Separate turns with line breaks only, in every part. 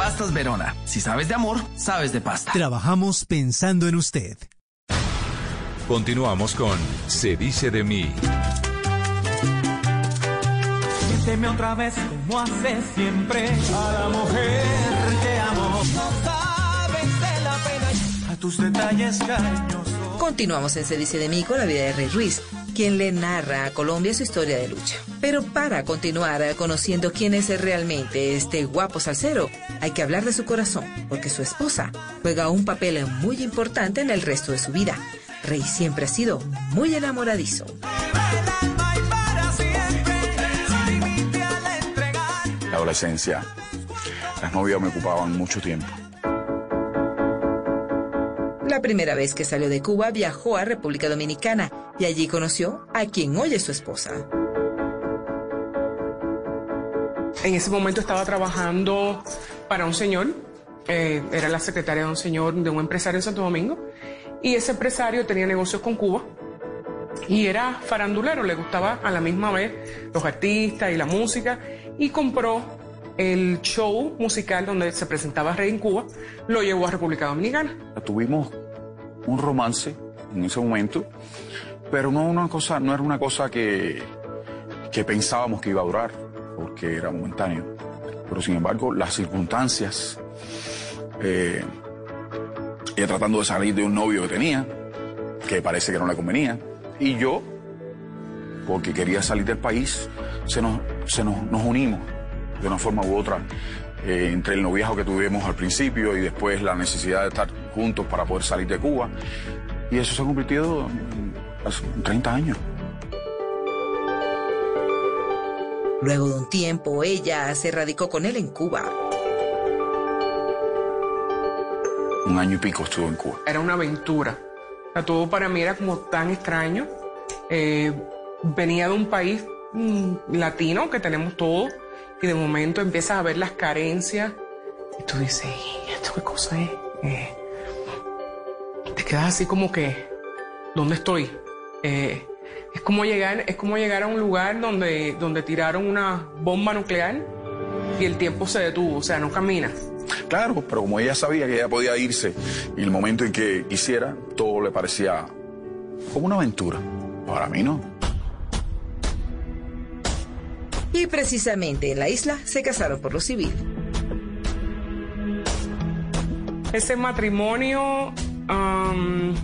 Pastas Verona. Si sabes de amor, sabes de pasta.
Trabajamos pensando en usted.
Continuamos con Se dice de mí.
Siénteme otra vez como hace siempre a la mujer que amo. No sabes de la pena a tus detalles cariñosos.
Continuamos en Se dice de mí con la vida de Rey Ruiz, quien le narra a Colombia su historia de lucha. Pero para continuar conociendo quién es realmente este guapo salsero, hay que hablar de su corazón, porque su esposa juega un papel muy importante en el resto de su vida. Rey siempre ha sido muy enamoradizo.
La adolescencia, las novias me ocupaban mucho tiempo.
La primera vez que salió de Cuba viajó a República Dominicana y allí conoció a quien hoy es su esposa.
En ese momento estaba trabajando para un señor, eh, era la secretaria de un señor, de un empresario en Santo Domingo, y ese empresario tenía negocios con Cuba y era farandulero, le gustaba a la misma vez los artistas y la música, y compró el show musical donde se presentaba Rey en Cuba, lo llevó a República Dominicana.
Tuvimos un romance en ese momento, pero no, una cosa, no era una cosa que, que pensábamos que iba a durar, porque era momentáneo. Pero sin embargo, las circunstancias, eh, ella tratando de salir de un novio que tenía, que parece que no le convenía, y yo, porque quería salir del país, se nos, se nos, nos unimos de una forma u otra eh, entre el noviazgo que tuvimos al principio y después la necesidad de estar juntos para poder salir de Cuba. Y eso se ha convertido en hace 30 años.
Luego de un tiempo, ella se radicó con él en Cuba.
Un año y pico estuvo en Cuba.
Era una aventura. O sea, todo para mí era como tan extraño. Eh, venía de un país mm, latino que tenemos todo y de momento empiezas a ver las carencias y tú dices, "¿Y ¿esto qué cosa es? Eh, te quedas así como que, ¿dónde estoy? Eh, es como llegar, es como llegar a un lugar donde, donde tiraron una bomba nuclear y el tiempo se detuvo, o sea, no camina.
Claro, pero como ella sabía que ella podía irse y el momento en que quisiera, todo le parecía como una aventura. Para mí no.
Y precisamente en la isla se casaron por lo civil.
Ese matrimonio am,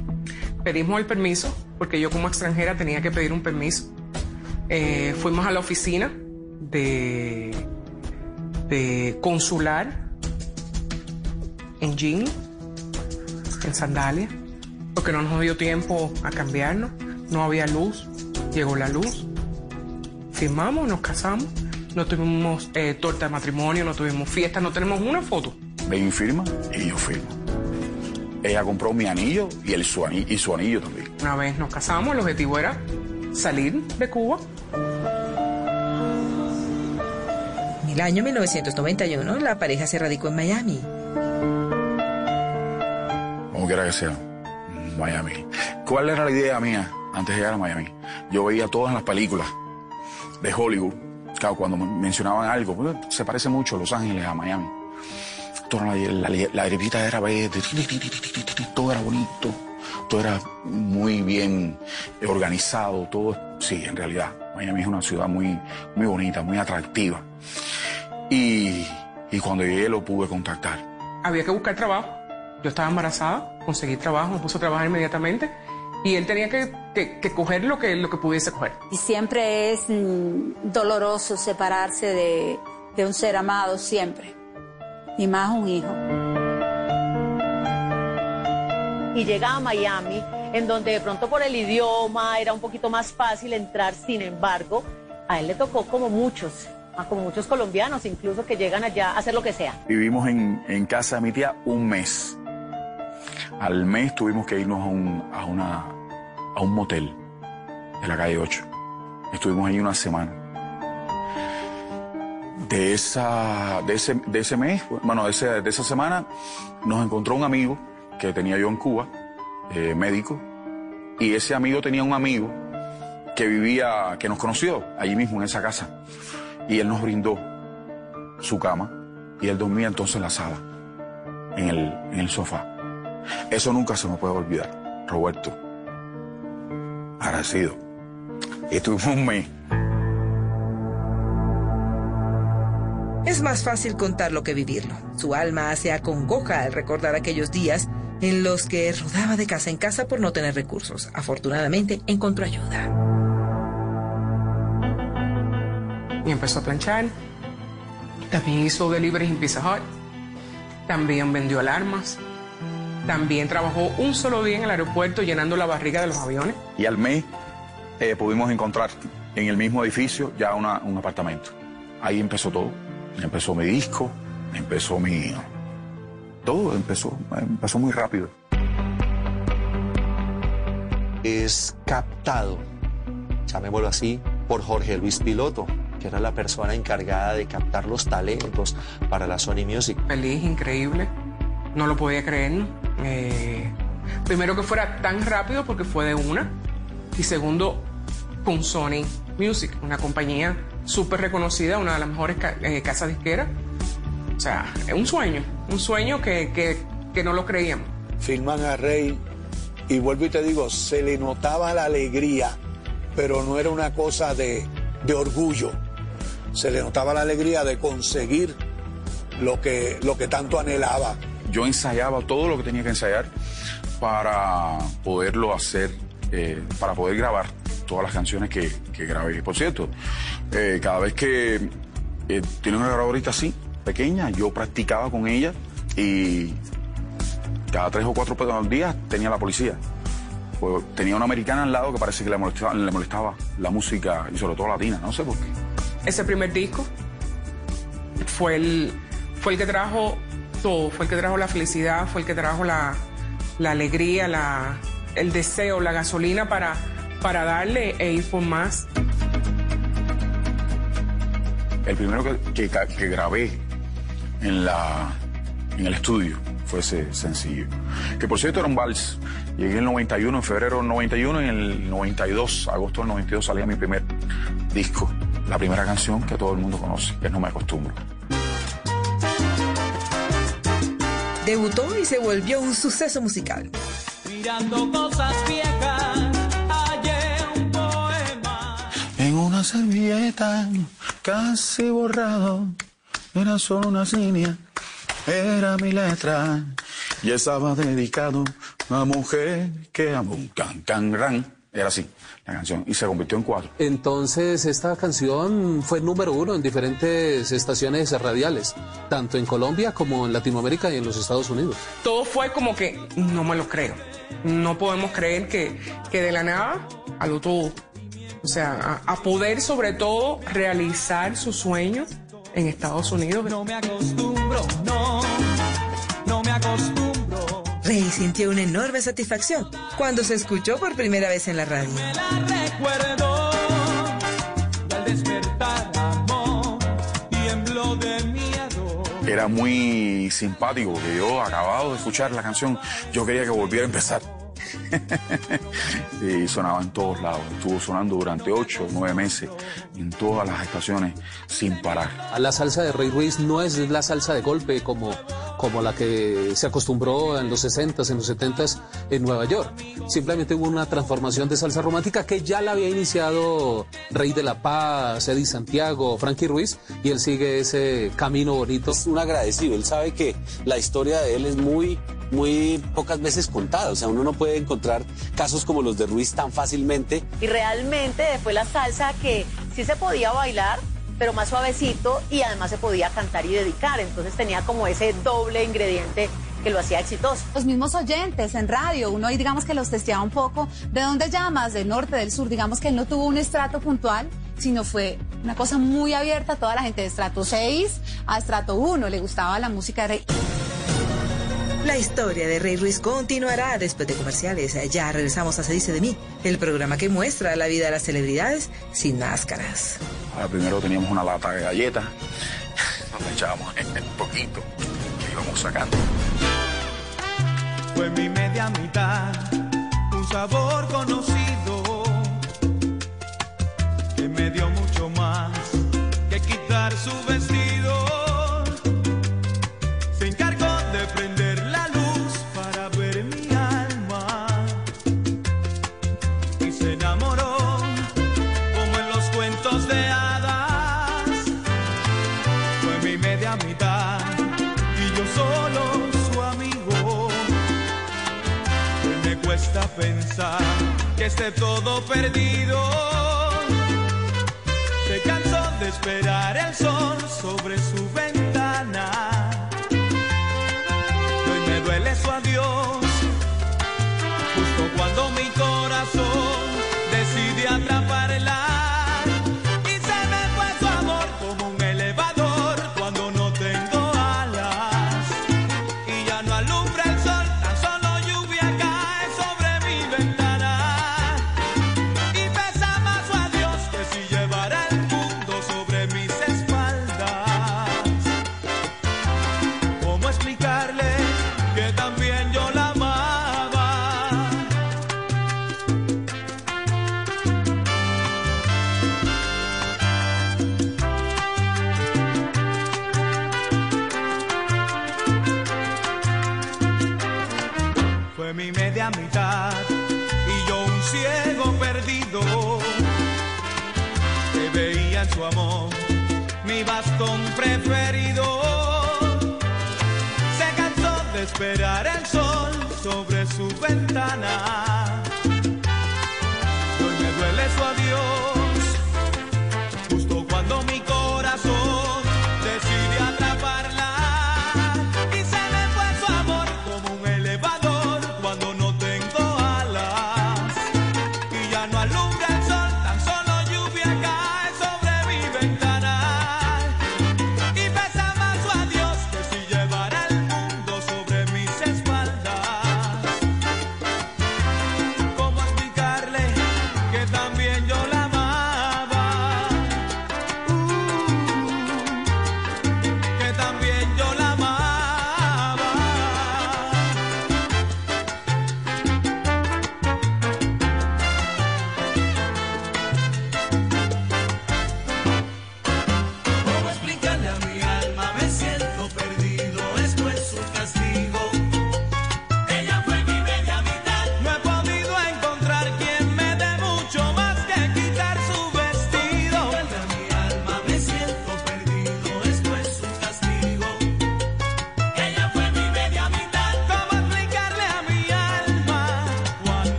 pedimos el permiso, porque yo como extranjera tenía que pedir un permiso. Eh, fuimos a la oficina de, de consular en jean, en sandalia, porque no nos dio tiempo a cambiarnos, no había luz, llegó la luz, firmamos, nos casamos, no tuvimos eh, torta de matrimonio, no tuvimos fiesta, no tenemos una foto.
Ven y firma y yo firmo. Ella compró mi anillo y, el, su, anillo, y su anillo también.
Una vez nos casamos, el objetivo era salir de Cuba.
En el año 1991, la pareja se radicó en Miami.
Como quiera que sea, Miami. ¿Cuál era la idea mía antes de llegar a Miami? Yo veía todas las películas de Hollywood. Claro, cuando me- mencionaban algo, pues, se parece mucho Los Ángeles a Miami. Toda la, la, era verde, todo era bonito, todo era muy bien organizado, todo, sí, en realidad, Miami es una ciudad muy, muy bonita, muy atractiva. Y, y cuando llegué lo pude contactar.
Había que buscar trabajo. Yo estaba embarazada, conseguí trabajo, me puse a trabajar inmediatamente y él tenía que, que- que coger lo que, lo que pudiese coger.
Y siempre es mm, doloroso separarse de, de un ser amado, siempre. Y más un hijo.
y llega a Miami, en donde de pronto por el idioma era un poquito más fácil entrar, sin embargo, a él le tocó como muchos como muchos colombianos incluso que llegan allá a hacer lo que sea.
Vivimos en, en casa de mi tía un mes. Al mes tuvimos que irnos a un, a una, a un motel de la calle 8. Estuvimos ahí una semana. De, esa, de, ese, de ese mes, bueno, de, de esa semana, nos encontró un amigo que tenía yo en Cuba, eh, médico, y ese amigo tenía un amigo que vivía, que nos conoció allí mismo en esa casa, y él nos brindó su cama, y él dormía entonces en la sala, en el, en el sofá. Eso nunca se me puede olvidar, Roberto. Agradecido. Y estuvimos un mes.
Es más fácil contarlo que vivirlo. Su alma se acongoja al recordar aquellos días en los que rodaba de casa en casa por no tener recursos. Afortunadamente encontró ayuda.
y empezó a planchar. También hizo deliveries en Pizza Hut. También vendió alarmas. También trabajó un solo día en el aeropuerto llenando la barriga de los aviones.
Y al mes eh, pudimos encontrar en el mismo edificio ya una- un apartamento. Ahí empezó todo. Empezó mi disco, empezó mi... Todo empezó, empezó muy rápido.
es captado, llamémoslo así, por Jorge Luis Piloto, que era la persona encargada de captar los talentos para la Sony Music.
Feliz, increíble. No lo podía creer. Eh, primero que fuera tan rápido porque fue de una. Y segundo, con Sony Music, una compañía súper reconocida, una de las mejores ca- eh, casas disqueras. O sea, es un sueño, un sueño que, que, que no lo creíamos.
Firman a Rey y vuelvo y te digo, se le notaba la alegría, pero no era una cosa de, de orgullo. Se le notaba la alegría de conseguir lo que, lo que tanto anhelaba.
Yo ensayaba todo lo que tenía que ensayar para poderlo hacer, eh, para poder grabar todas las canciones que, que grabé. Por cierto, eh, cada vez que eh, tenía una grabadorita así, pequeña, yo practicaba con ella y cada tres o cuatro días tenía la policía. Pues, tenía una americana al lado que parece que le molestaba, le molestaba la música y sobre todo latina, no sé por qué.
Ese primer disco fue el, fue el que trajo todo, fue el que trajo la felicidad, fue el que trajo la, alegría, la, el deseo, la gasolina para, para darle e ir por más.
El primero que, que grabé en, la, en el estudio fue ese sencillo. Que por cierto era un vals. Llegué en el 91, en febrero del 91, y en el 92, agosto del 92, salía mi primer disco. La primera canción que todo el mundo conoce, que No me acostumbro.
Debutó y se volvió un suceso musical.
Mirando cosas viejas, hallé un poema.
En una servilleta, casi borrado, era solo una línea, era mi letra. Y estaba dedicado a mujer que amo un can, can, ran. Era así, la canción, y se convirtió en cuatro.
Entonces, esta canción fue número uno en diferentes estaciones radiales, tanto en Colombia como en Latinoamérica y en los Estados Unidos.
Todo fue como que no me lo creo. No podemos creer que, que de la nada a lo todo. O sea, a, a poder sobre todo realizar sus sueños en Estados Unidos.
No me acostumbro, no, no me acostumbro.
Rey sintió una enorme satisfacción cuando se escuchó por primera vez en la radio.
Era muy simpático, que yo, acabado de escuchar la canción, yo quería que volviera a empezar. y sonaba en todos lados. Estuvo sonando durante ocho o nueve meses en todas las estaciones sin parar.
La salsa de Rey Ruiz no es la salsa de golpe como, como la que se acostumbró en los 60s, en los 70s en Nueva York. Simplemente hubo una transformación de salsa romántica que ya la había iniciado Rey de la Paz, Eddie Santiago, Frankie Ruiz, y él sigue ese camino bonito.
Es un agradecido, él sabe que la historia de él es muy, muy pocas veces contada. O sea, uno no puede encontrar casos como los de Ruiz tan fácilmente.
Y realmente fue la salsa que sí se podía bailar, pero más suavecito y además se podía cantar y dedicar. Entonces tenía como ese doble ingrediente que lo hacía exitoso.
Los mismos oyentes en radio, uno ahí digamos que los testeaba un poco. ¿De dónde llamas? ¿Del norte, del sur? Digamos que él no tuvo un estrato puntual, sino fue una cosa muy abierta. a Toda la gente de estrato 6 a estrato 1 le gustaba la música de...
La historia de Rey Ruiz continuará después de comerciales. Ya regresamos a Se dice de mí, el programa que muestra la vida de las celebridades sin máscaras.
Ahora primero teníamos una lata de galletas, nos echábamos el poquito que íbamos sacando.
Fue mi media mitad, un sabor conocido que me dio mucho más que quitar su vestido. que esté todo perdido. Se cansó de esperar el sol sobre su ventana. Hoy me duele su adiós, justo cuando mi corazón. preferido. Se cansó de esperar el sol sobre su ventana.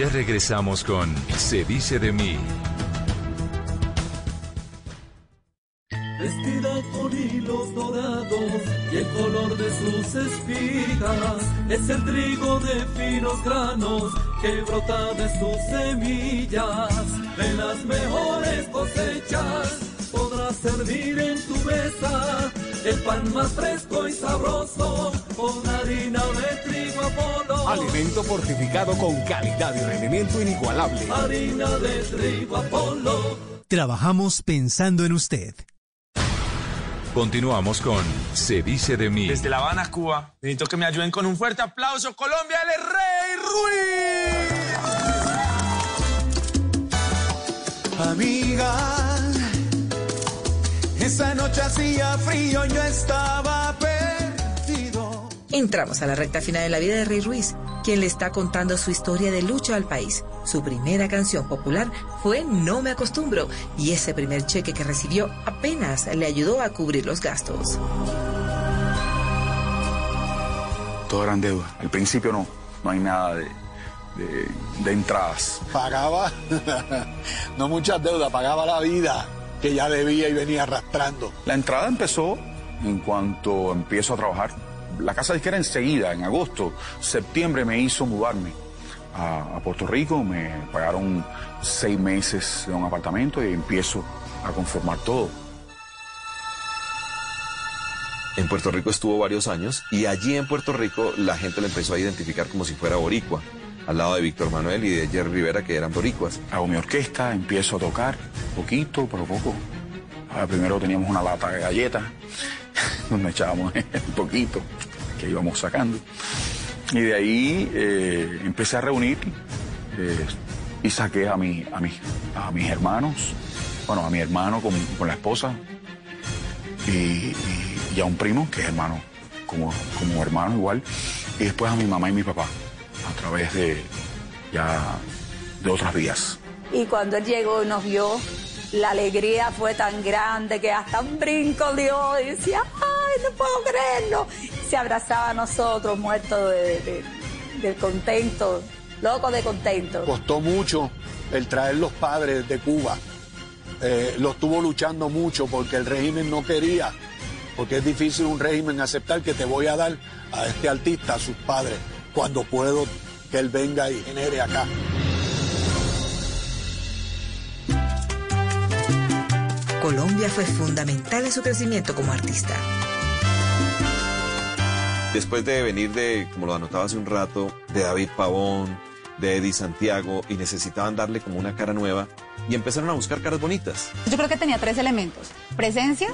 Ya
regresamos con Se dice de mí.
Vestida con hilos dorados y el color de sus espigas es el trigo de finos granos que brota de sus semillas. De las mejores cosechas podrás servir en tu mesa el pan más fresco y sabroso con harina de trigo Apolo.
Alimento fortificado con calidad y rendimiento inigualable.
Harina de trigo Apolo.
Trabajamos pensando en usted.
Continuamos con Se dice de mí.
Desde La Habana, Cuba, necesito que me ayuden con un fuerte aplauso. Colombia, el Rey Ruiz.
Amiga, esa noche hacía frío, yo estaba perdido.
Entramos a la recta final de la vida de Rey Ruiz, quien le está contando su historia de lucha al país. Su primera canción popular fue No me acostumbro y ese primer cheque que recibió apenas le ayudó a cubrir los gastos.
Todo eran deudas. Al principio no, no hay nada de, de, de entradas.
Pagaba, no muchas deudas, pagaba la vida que ya debía y venía arrastrando.
La entrada empezó en cuanto empiezo a trabajar. La casa disquera enseguida, en agosto, septiembre me hizo mudarme a, a Puerto Rico, me pagaron seis meses de un apartamento y empiezo a conformar todo.
En Puerto Rico estuvo varios años y allí en Puerto Rico la gente lo empezó a identificar como si fuera boricua, al lado de Víctor Manuel y de Jerry Rivera que eran boricuas.
Hago mi orquesta, empiezo a tocar, poquito, pero poco. Primero teníamos una lata de galletas, donde echábamos un poquito, que íbamos sacando. Y de ahí eh, empecé a reunir eh, y saqué a, mi, a, a mis hermanos, bueno, a mi hermano con, con la esposa y a un primo, que es hermano, como, como hermano igual, y después a mi mamá y mi papá, a través de ya de otras vías.
Y cuando él llegó y nos vio, la alegría fue tan grande que hasta un brinco dio y decía, ¡ay, no puedo creerlo! Se abrazaba a nosotros, muerto de, de- del contento, loco de contento.
Costó mucho el traer los padres de Cuba. Eh, lo estuvo luchando mucho porque el régimen no quería, porque es difícil un régimen aceptar que te voy a dar a este artista, a sus padres, cuando puedo que él venga y genere acá.
Colombia fue fundamental en su crecimiento como artista.
Después de venir de, como lo anotaba hace un rato, de David Pavón, de Eddie Santiago, y necesitaban darle como una cara nueva, y empezaron a buscar caras bonitas.
Yo creo que tenía tres elementos. Presencia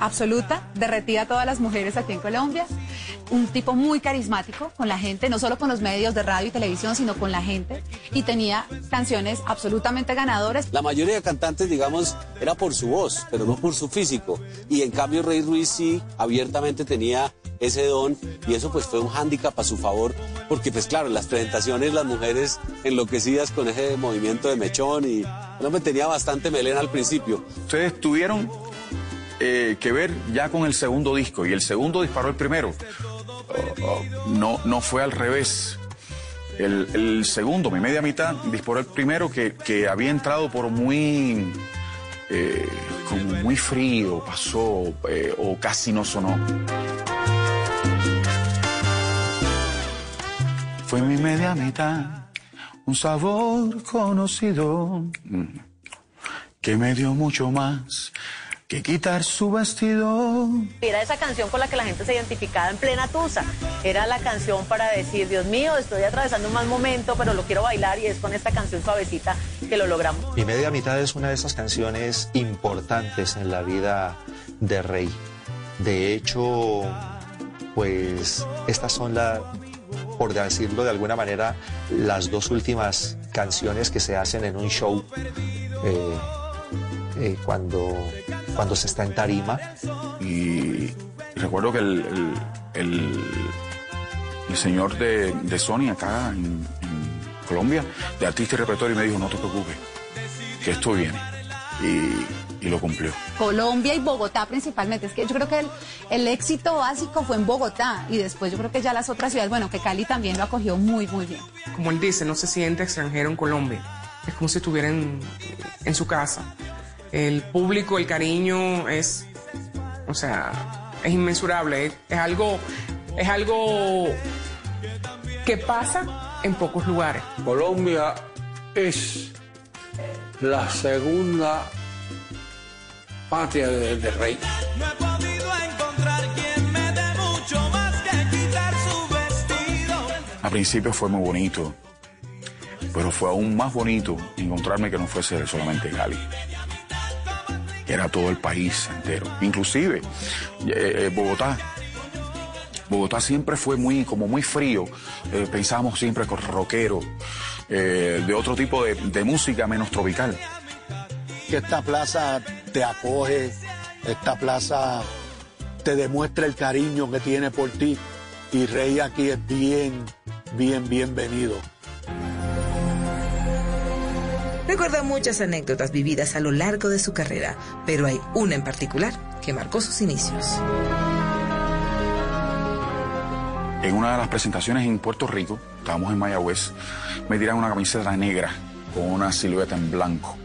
absoluta, derretida a todas las mujeres aquí en Colombia. Un tipo muy carismático con la gente, no solo con los medios de radio y televisión, sino con la gente. Y tenía canciones absolutamente ganadoras.
La mayoría de cantantes, digamos, era por su voz, pero no por su físico. Y en cambio Rey Ruiz sí abiertamente tenía ese don y eso pues fue un hándicap a su favor porque pues claro, en las presentaciones las mujeres enloquecidas con ese movimiento de mechón y el hombre tenía bastante melena al principio.
Ustedes tuvieron eh, que ver ya con el segundo disco y el segundo disparó el primero. Oh, oh, no, no fue al revés. El, el segundo, mi media mitad, disparó el primero que, que había entrado por muy, eh, como muy frío, pasó eh, o casi no sonó. Fue mi media mitad, un sabor conocido mm, que me dio mucho más que quitar su vestido.
Era esa canción con la que la gente se identificaba en plena tusa. Era la canción para decir, Dios mío, estoy atravesando un mal momento, pero lo quiero bailar y es con esta canción suavecita que lo logramos.
Mi media mitad es una de esas canciones importantes en la vida de Rey. De hecho, pues estas son la, por decirlo de alguna manera, las dos últimas canciones que se hacen en un show eh, eh, cuando, cuando se está en tarima.
Y recuerdo que el, el- el- el señor de, de Sony acá en, en Colombia, de artista y repertorio, me dijo, no te preocupes, que esto viene. Y, y lo cumplió.
Colombia y Bogotá principalmente. Es que yo creo que el, el éxito básico fue en Bogotá y después yo creo que ya las otras ciudades, bueno, que Cali también lo acogió muy, muy bien.
Como él dice, no se siente extranjero en Colombia. Es como si estuviera en, en su casa. El público, el cariño es O sea, es inmensurable. Es, es algo, es algo que pasa en pocos lugares.
Colombia es la segunda patria de- del rey.
No he podido encontrar quien me dé mucho más que quitar su vestido.
Al principio fue muy bonito, pero fue aún más bonito encontrarme que no fuese solamente Cali. Era todo el país entero, inclusive eh, eh, Bogotá. Bogotá siempre fue muy, como muy frío. Eh, pensábamos siempre con rockero, eh, de otro tipo de, de música menos tropical.
Que esta plaza te acoge, esta plaza te demuestra el cariño que tiene por ti. Y Rey aquí es bien, bien, bienvenido.
Recuerda muchas anécdotas vividas a lo largo de su carrera, pero hay una en particular que marcó sus inicios.
En una de las presentaciones en Puerto Rico, estábamos en Mayagüez, me tiran una camiseta negra con una silueta en blanco,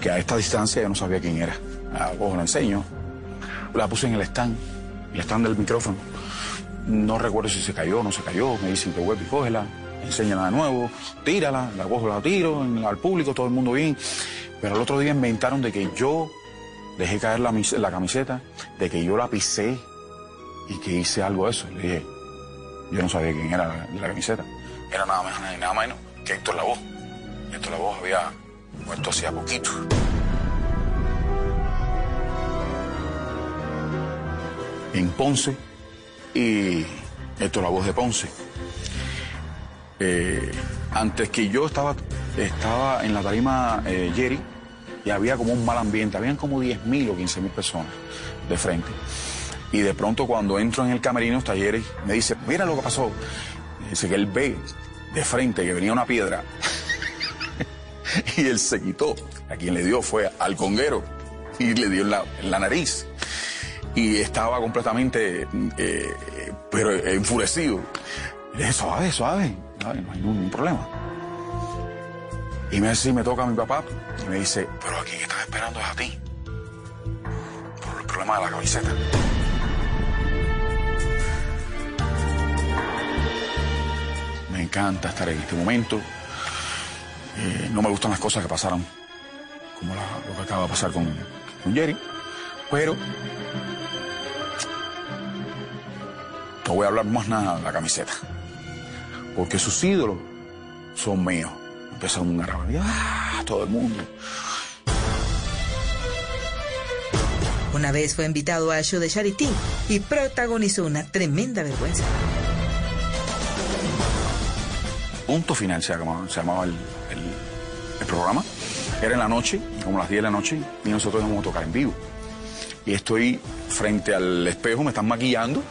que a esta distancia yo no sabía quién era. La cojo, la enseño, la puse en el stand, el stand del micrófono. No recuerdo si se cayó o no se cayó, me dicen que vuelve y cógela, enséñala de nuevo, tírala, la cojo, la tiro al público, todo el mundo bien. Pero el otro día inventaron de que yo dejé caer la, la camiseta, de que yo la pisé y que hice algo de eso. Le dije, yo no sabía quién era la, la camiseta. Era nada más ni nada menos que Héctor Lavoe. Héctor Lavoe había muerto hacía poquito. En Ponce y Héctor Lavoe de Ponce. Eh, antes que yo estaba, estaba en la tarima eh, Jerry y había como un mal ambiente. Habían como 10.000 o 15.000 personas de frente. Y de pronto cuando entro en el camerino está Jerry, me dice, mira lo que pasó. Dice que él ve de frente que venía una piedra y él se quitó. A quien le dio fue al conguero y le dio en la, en la nariz. Y estaba completamente, eh, pero enfurecido. Suave, suave, no hay ningún problema. Y me dice, me toca a mi papá y me dice, pero a quien estás esperando es a ti. Por el problema de la camiseta. Me encanta estar en este momento. Eh, no me gustan las cosas que pasaron, como lo que acaba de pasar con Jerry. Pero no voy a hablar más nada de la camiseta. Porque sus ídolos son míos. Empezaron a grabar. ¡Ah! Todo el mundo.
Una vez fue invitado al show de Charity y protagonizó una tremenda vergüenza.
Punto final se llamaba, se llamaba el, el- el programa. Era en la noche, como las 10 de la noche, y nosotros íbamos a tocar en vivo. Y estoy frente al espejo, me están maquillando,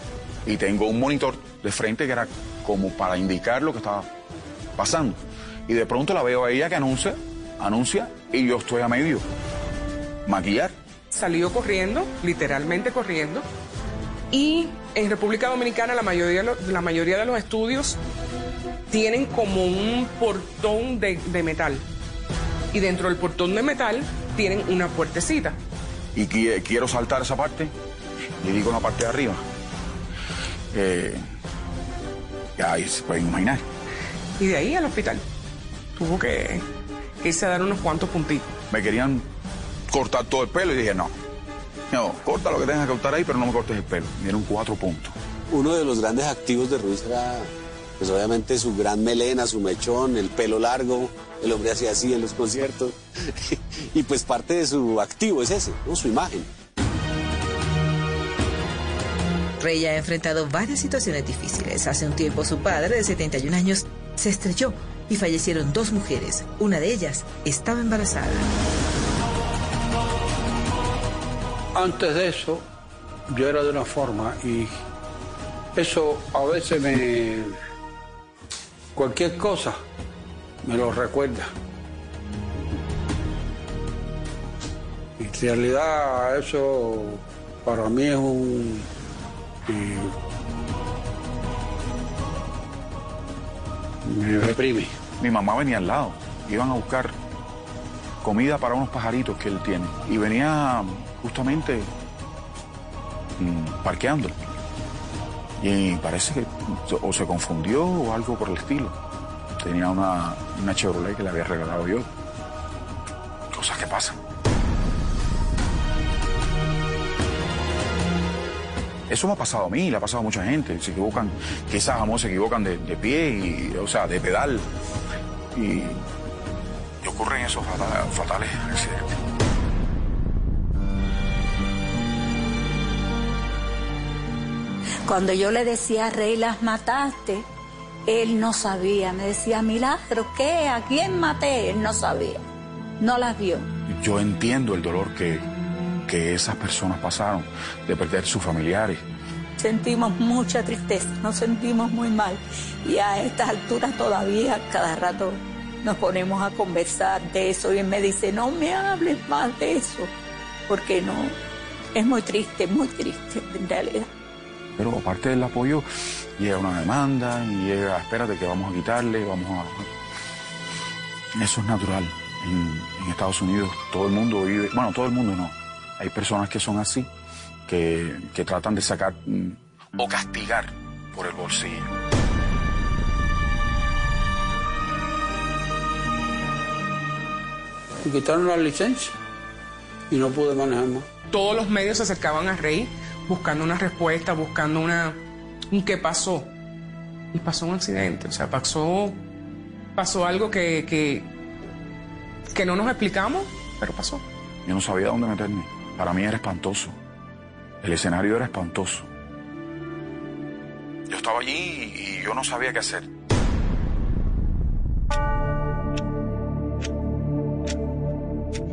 y tengo un monitor de frente que era como para indicar lo que estaba pasando. Y de pronto la veo a ella que anuncia, anuncia, y yo estoy a medio. Maquillar.
Salió corriendo, literalmente corriendo. Y en República Dominicana la mayoría, la mayoría de los estudios tienen como un portón de, de metal. Y dentro del portón de metal tienen una puertecita.
y qui- quiero saltar esa parte, y digo la parte de arriba. Eh, ya ahí se pueden imaginar.
Y de ahí al hospital. Tuvo que, que irse a dar unos cuantos puntitos.
Me querían cortar todo el pelo y dije, no, no, corta lo que tengas que cortar ahí, pero no me cortes el pelo. Me dieron cuatro puntos.
Uno de los grandes activos de Ruiz era, pues obviamente su gran melena, su mechón, el pelo largo, el hombre hacía así en los conciertos. y pues parte de su activo es ese, ¿no? su imagen.
Rey ha enfrentado varias situaciones difíciles. Hace un tiempo su padre, de 71 años, se estrelló y fallecieron dos mujeres. Una de ellas estaba embarazada.
Antes de eso, yo era de una forma y eso a veces me... Cualquier cosa me lo recuerda. En realidad eso para mí es un... eh, me reprime.
Mi mamá venía al lado, iban a buscar comida para unos pajaritos que él tiene. Y venía justamente mm, parqueando. Y parece que o se confundió o algo por el estilo. Tenía una, una Chevrolet que le había regalado yo. Cosas que pasan. Eso me ha pasado a mí, le ha pasado a mucha gente. Se equivocan, quizás amor se equivocan de, de pie, y, o sea, de pedal. Y, y ocurren esos fata- fatales accidentes.
Cuando yo le decía, Rey, las mataste, él no sabía. Me decía, Milagro, ¿qué? ¿A quién maté? Él no sabía. No las vio.
Yo entiendo el dolor que, que esas personas pasaron de perder sus familiares.
Sentimos mucha tristeza, nos sentimos muy mal. Y a estas alturas todavía cada rato nos ponemos a conversar de eso y él me dice, no me hables más de eso, porque no, es muy triste, muy triste en realidad.
Pero aparte del apoyo, llega una demanda y llega, espérate que vamos a quitarle, vamos a... Eso es natural. En, en Estados Unidos todo el mundo vive, bueno, todo el mundo no. Hay personas que son así, que, que tratan de sacar mm, o castigar por el bolsillo.
Me quitaron la licencia y no pude manejar más.
Todos los medios se acercaban a Rey buscando una respuesta, buscando una un qué pasó. Y pasó un accidente, o sea, pasó pasó algo que, que, que no nos explicamos, pero pasó.
Yo no sabía dónde meterme. Para mí era espantoso. El escenario era espantoso. Yo estaba allí y yo no sabía qué hacer.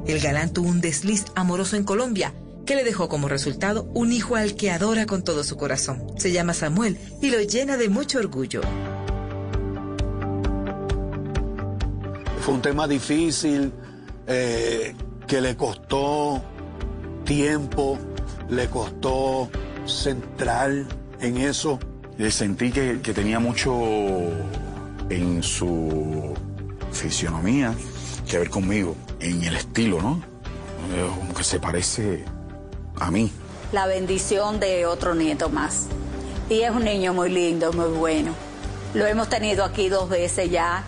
El galán tuvo un desliz amoroso en Colombia que le dejó como resultado un hijo al que adora con todo su corazón. Se llama Samuel y lo llena de mucho orgullo.
Fue un tema difícil eh, que le costó tiempo, le costó centrar en eso.
Eh, Sentí que, que tenía mucho en su fisionomía que ver conmigo, en el estilo, ¿no? Eh, Como que se parece a mí.
La bendición de otro nieto más. Y es un niño muy lindo, muy bueno. Lo hemos tenido aquí dos veces ya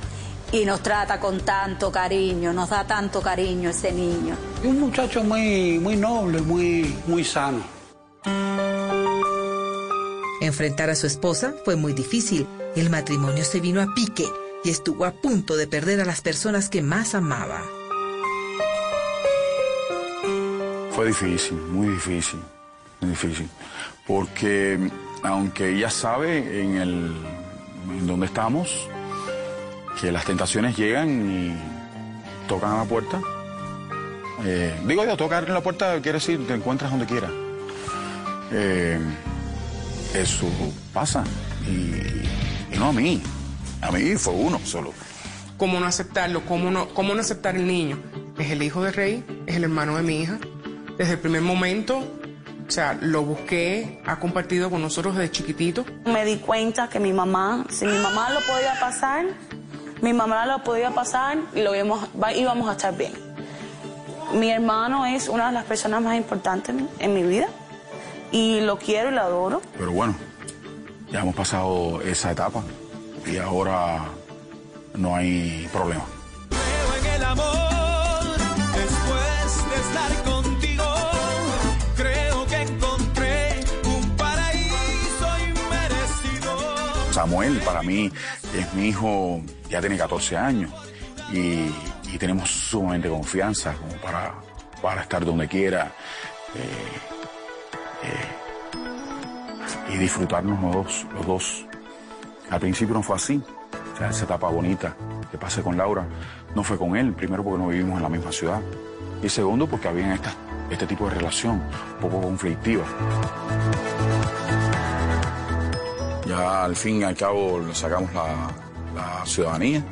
y nos trata con tanto cariño, nos da tanto cariño ese niño.
Y un muchacho muy, muy noble, muy, muy sano.
Enfrentar a su esposa fue muy difícil. El matrimonio se vino a pique y estuvo a punto de perder a las personas que más amaba.
Fue difícil, muy difícil, muy difícil. Porque aunque ella sabe en el en donde estamos, que las tentaciones llegan y tocan a la puerta. Eh, digo yo, tocar en la puerta quiere decir te encuentras donde quieras. Eh, eso pasa. Y, y no a mí. A mí fue uno solo.
¿Cómo no aceptarlo? ¿Cómo no, ¿Cómo no aceptar el niño? Es el hijo de Rey, es el hermano de mi hija. Desde el primer momento, o sea, lo busqué, ha compartido con nosotros desde chiquitito.
Me di cuenta que mi mamá, si mi mamá lo podía pasar, mi mamá lo podía pasar y lo íbamos, íbamos a estar bien. Mi hermano es una de las personas más importantes en mi vida y lo quiero y lo adoro.
Pero bueno, ya hemos pasado esa etapa y ahora no hay problema.
Creo en el amor
Samuel para mí es mi hijo, ya tiene 14 años y, tenemos sumamente confianza como para, para estar donde quiera eh, eh, y disfrutarnos los dos, los dos. Al principio no fue así, esa etapa bonita que pasé con Laura no fue con él, primero porque no vivimos en la misma ciudad y segundo porque había esta, este tipo de relación un poco conflictiva. Ya al fin y al cabo le sacamos la, la ciudadanía.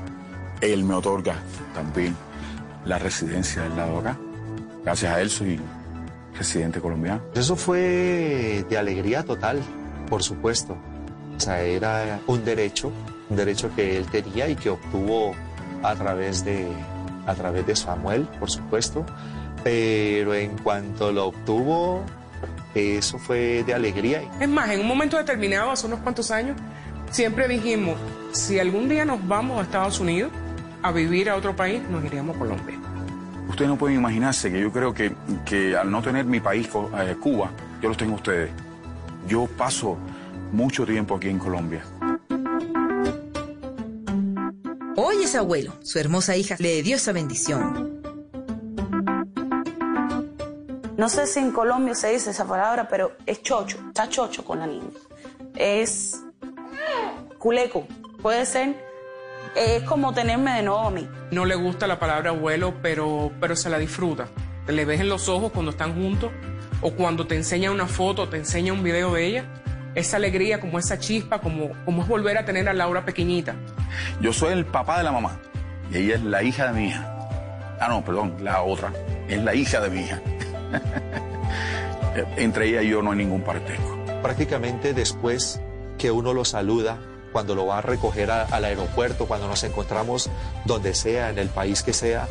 Él me otorga también la residencia del lado de acá. Gracias a él soy residente colombiano.
Eso fue de alegría total, por supuesto. O sea, era un derecho, un derecho que él tenía y que obtuvo a través de, a través de Samuel, por supuesto. Pero en cuanto lo obtuvo, eso fue de alegría.
Es más, en un momento determinado, hace unos cuantos años, siempre dijimos, si algún día nos vamos a Estados Unidos a vivir a otro país, nos iríamos a Colombia.
Ustedes no pueden imaginarse que yo creo que, que al no tener mi país, eh, Cuba, yo los tengo ustedes. Yo paso mucho tiempo aquí en Colombia.
Hoy es abuelo. Su hermosa hija le dio esa bendición.
No sé si en Colombia se dice esa palabra, pero es chocho, está chocho con la niña. Es culeco, puede ser. Es como tenerme de nuevo a mí.
No le gusta la palabra abuelo, pero, pero se la disfruta. Te le ves en los ojos cuando están juntos o cuando te enseña una foto, te enseña un video de ella. Esa alegría, como esa chispa, como, como es volver a tener a Laura pequeñita.
Yo soy el papá de la mamá y ella es la hija de mi hija. Ah, no, perdón, la otra. Es la hija de mi hija. Entre ella y yo no hay ningún parentesco.
Prácticamente después que uno lo saluda, cuando lo va a recoger a- al aeropuerto, cuando nos encontramos donde sea, en el país que sea,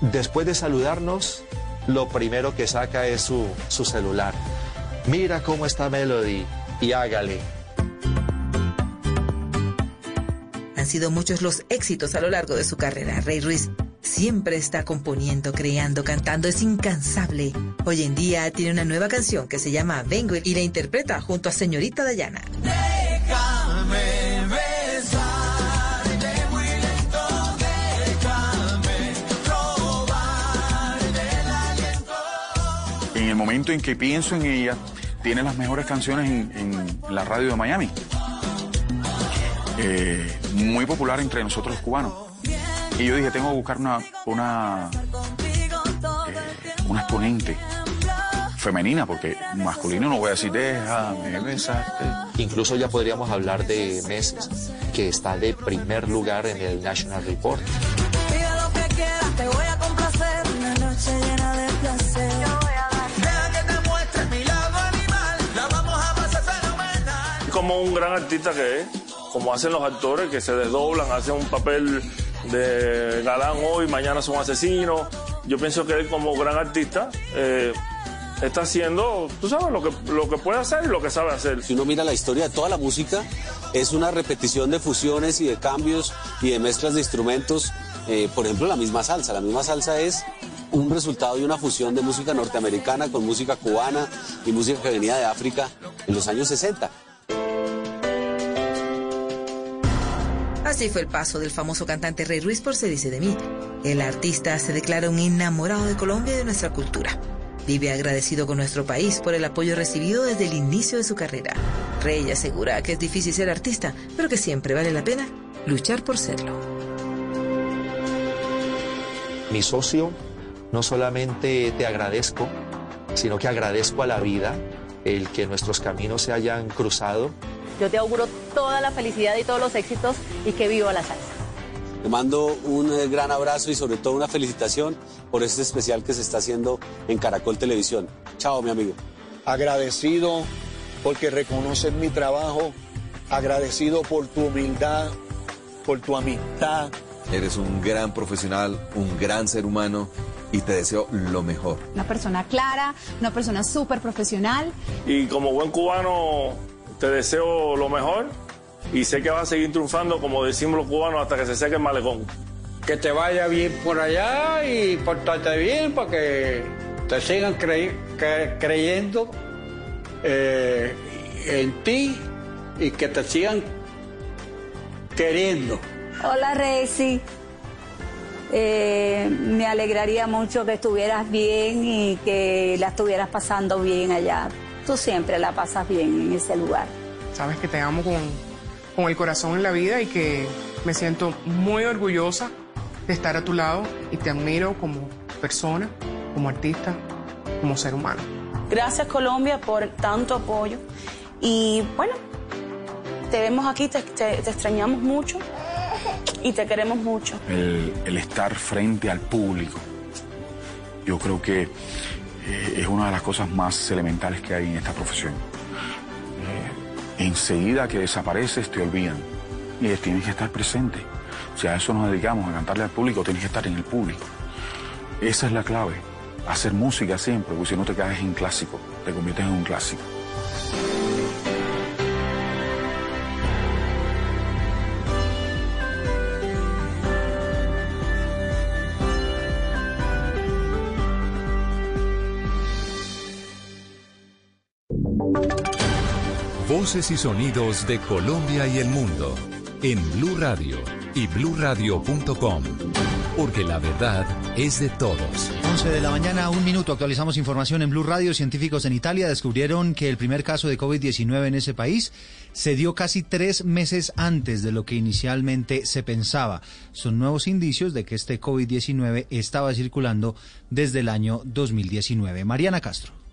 después de saludarnos, lo primero que saca es su, su celular. Mira cómo está Melody y hágale.
Han sido muchos los éxitos a lo largo de su carrera. Rey Ruiz siempre está componiendo, creando, cantando, es incansable. Hoy en día tiene una nueva canción que se llama Vengo y la interpreta junto a señorita Dayana.
Déjame.
En el momento en que pienso en ella, tiene las mejores canciones en, en la radio de Miami. Eh, muy popular entre nosotros los cubanos. Y yo dije, tengo que buscar una, una, eh, una exponente femenina, porque masculino no voy a decir, déjame besarte.
Incluso ya podríamos hablar de meses, que está de primer lugar en el National Report.
Pide lo que quieras, te voy a complacer. Una noche llena de placer. Deja que te muestre mi lado animal. La vamos a pasar fenomenal.
como un gran artista que es, como hacen los actores que se desdoblan, hacen un papel de galán hoy, mañana son asesinos. Yo pienso que él como gran artista eh, está haciendo, tú sabes, lo que, lo que puede hacer y lo que sabe hacer.
Si uno mira la historia de toda la música, es una repetición de fusiones y de cambios y de mezclas de instrumentos. Eh, por ejemplo, la misma salsa. La misma salsa es un resultado de una fusión de música norteamericana con música cubana y música que venía de África en los años 60.
Así fue el paso del famoso cantante Rey Ruiz por Se dice de mí. El artista se declara un enamorado de Colombia y de nuestra cultura. Vive agradecido con nuestro país por el apoyo recibido desde el inicio de su carrera. Rey asegura que es difícil ser artista, pero que siempre vale la pena luchar por serlo.
Mi socio, no solamente te agradezco, sino que agradezco a la vida el que nuestros caminos se hayan cruzado.
Yo te auguro toda la felicidad y todos los éxitos y que viva la salsa.
Le mando un eh, gran abrazo y sobre todo una felicitación por este especial que se está haciendo en Caracol Televisión. Chao, mi amigo.
Agradecido porque reconoces mi trabajo, agradecido por tu humildad, por tu amistad.
Eres un gran profesional, un gran ser humano y te deseo lo mejor.
Una persona clara, una persona súper profesional.
Y como buen cubano, te deseo lo mejor y sé que vas a seguir triunfando, como decimos los cubanos, hasta que se seque el malecón.
Que te vaya bien por allá y portarte bien para que te sigan crey- cre- creyendo eh, en ti y que te sigan queriendo.
Hola, Rexy. Eh, me alegraría mucho que estuvieras bien y que la estuvieras pasando bien allá. Tú siempre la pasas bien en ese lugar.
Sabes que te amo con, con el corazón en la vida y que me siento muy orgullosa de estar a tu lado y te admiro como persona, como artista, como ser humano.
Gracias Colombia por tanto apoyo. Y bueno, te vemos aquí, te, te- te extrañamos mucho y te queremos mucho.
el, el estar frente al público. Yo creo que es una de las cosas más elementales que hay en esta profesión. Eh, enseguida que desapareces te olvidan y tienes que estar presente. Si a eso nos dedicamos, a cantarle al público, tienes que estar en el público. Esa es la clave. hacer música siempre, porque si no te caes en clásico, te conviertes en un clásico.
Y sonidos de Colombia y el mundo en Blue Radio y bluradio.com, porque la verdad es de todos.
11 de la mañana, un minuto, actualizamos información en Blue Radio. Científicos en Italia descubrieron que el primer caso de COVID-19 en ese país se dio casi tres meses antes de lo que inicialmente se pensaba. Son nuevos indicios de que este COVID-19 estaba circulando desde el año 2019. Mariana Castro.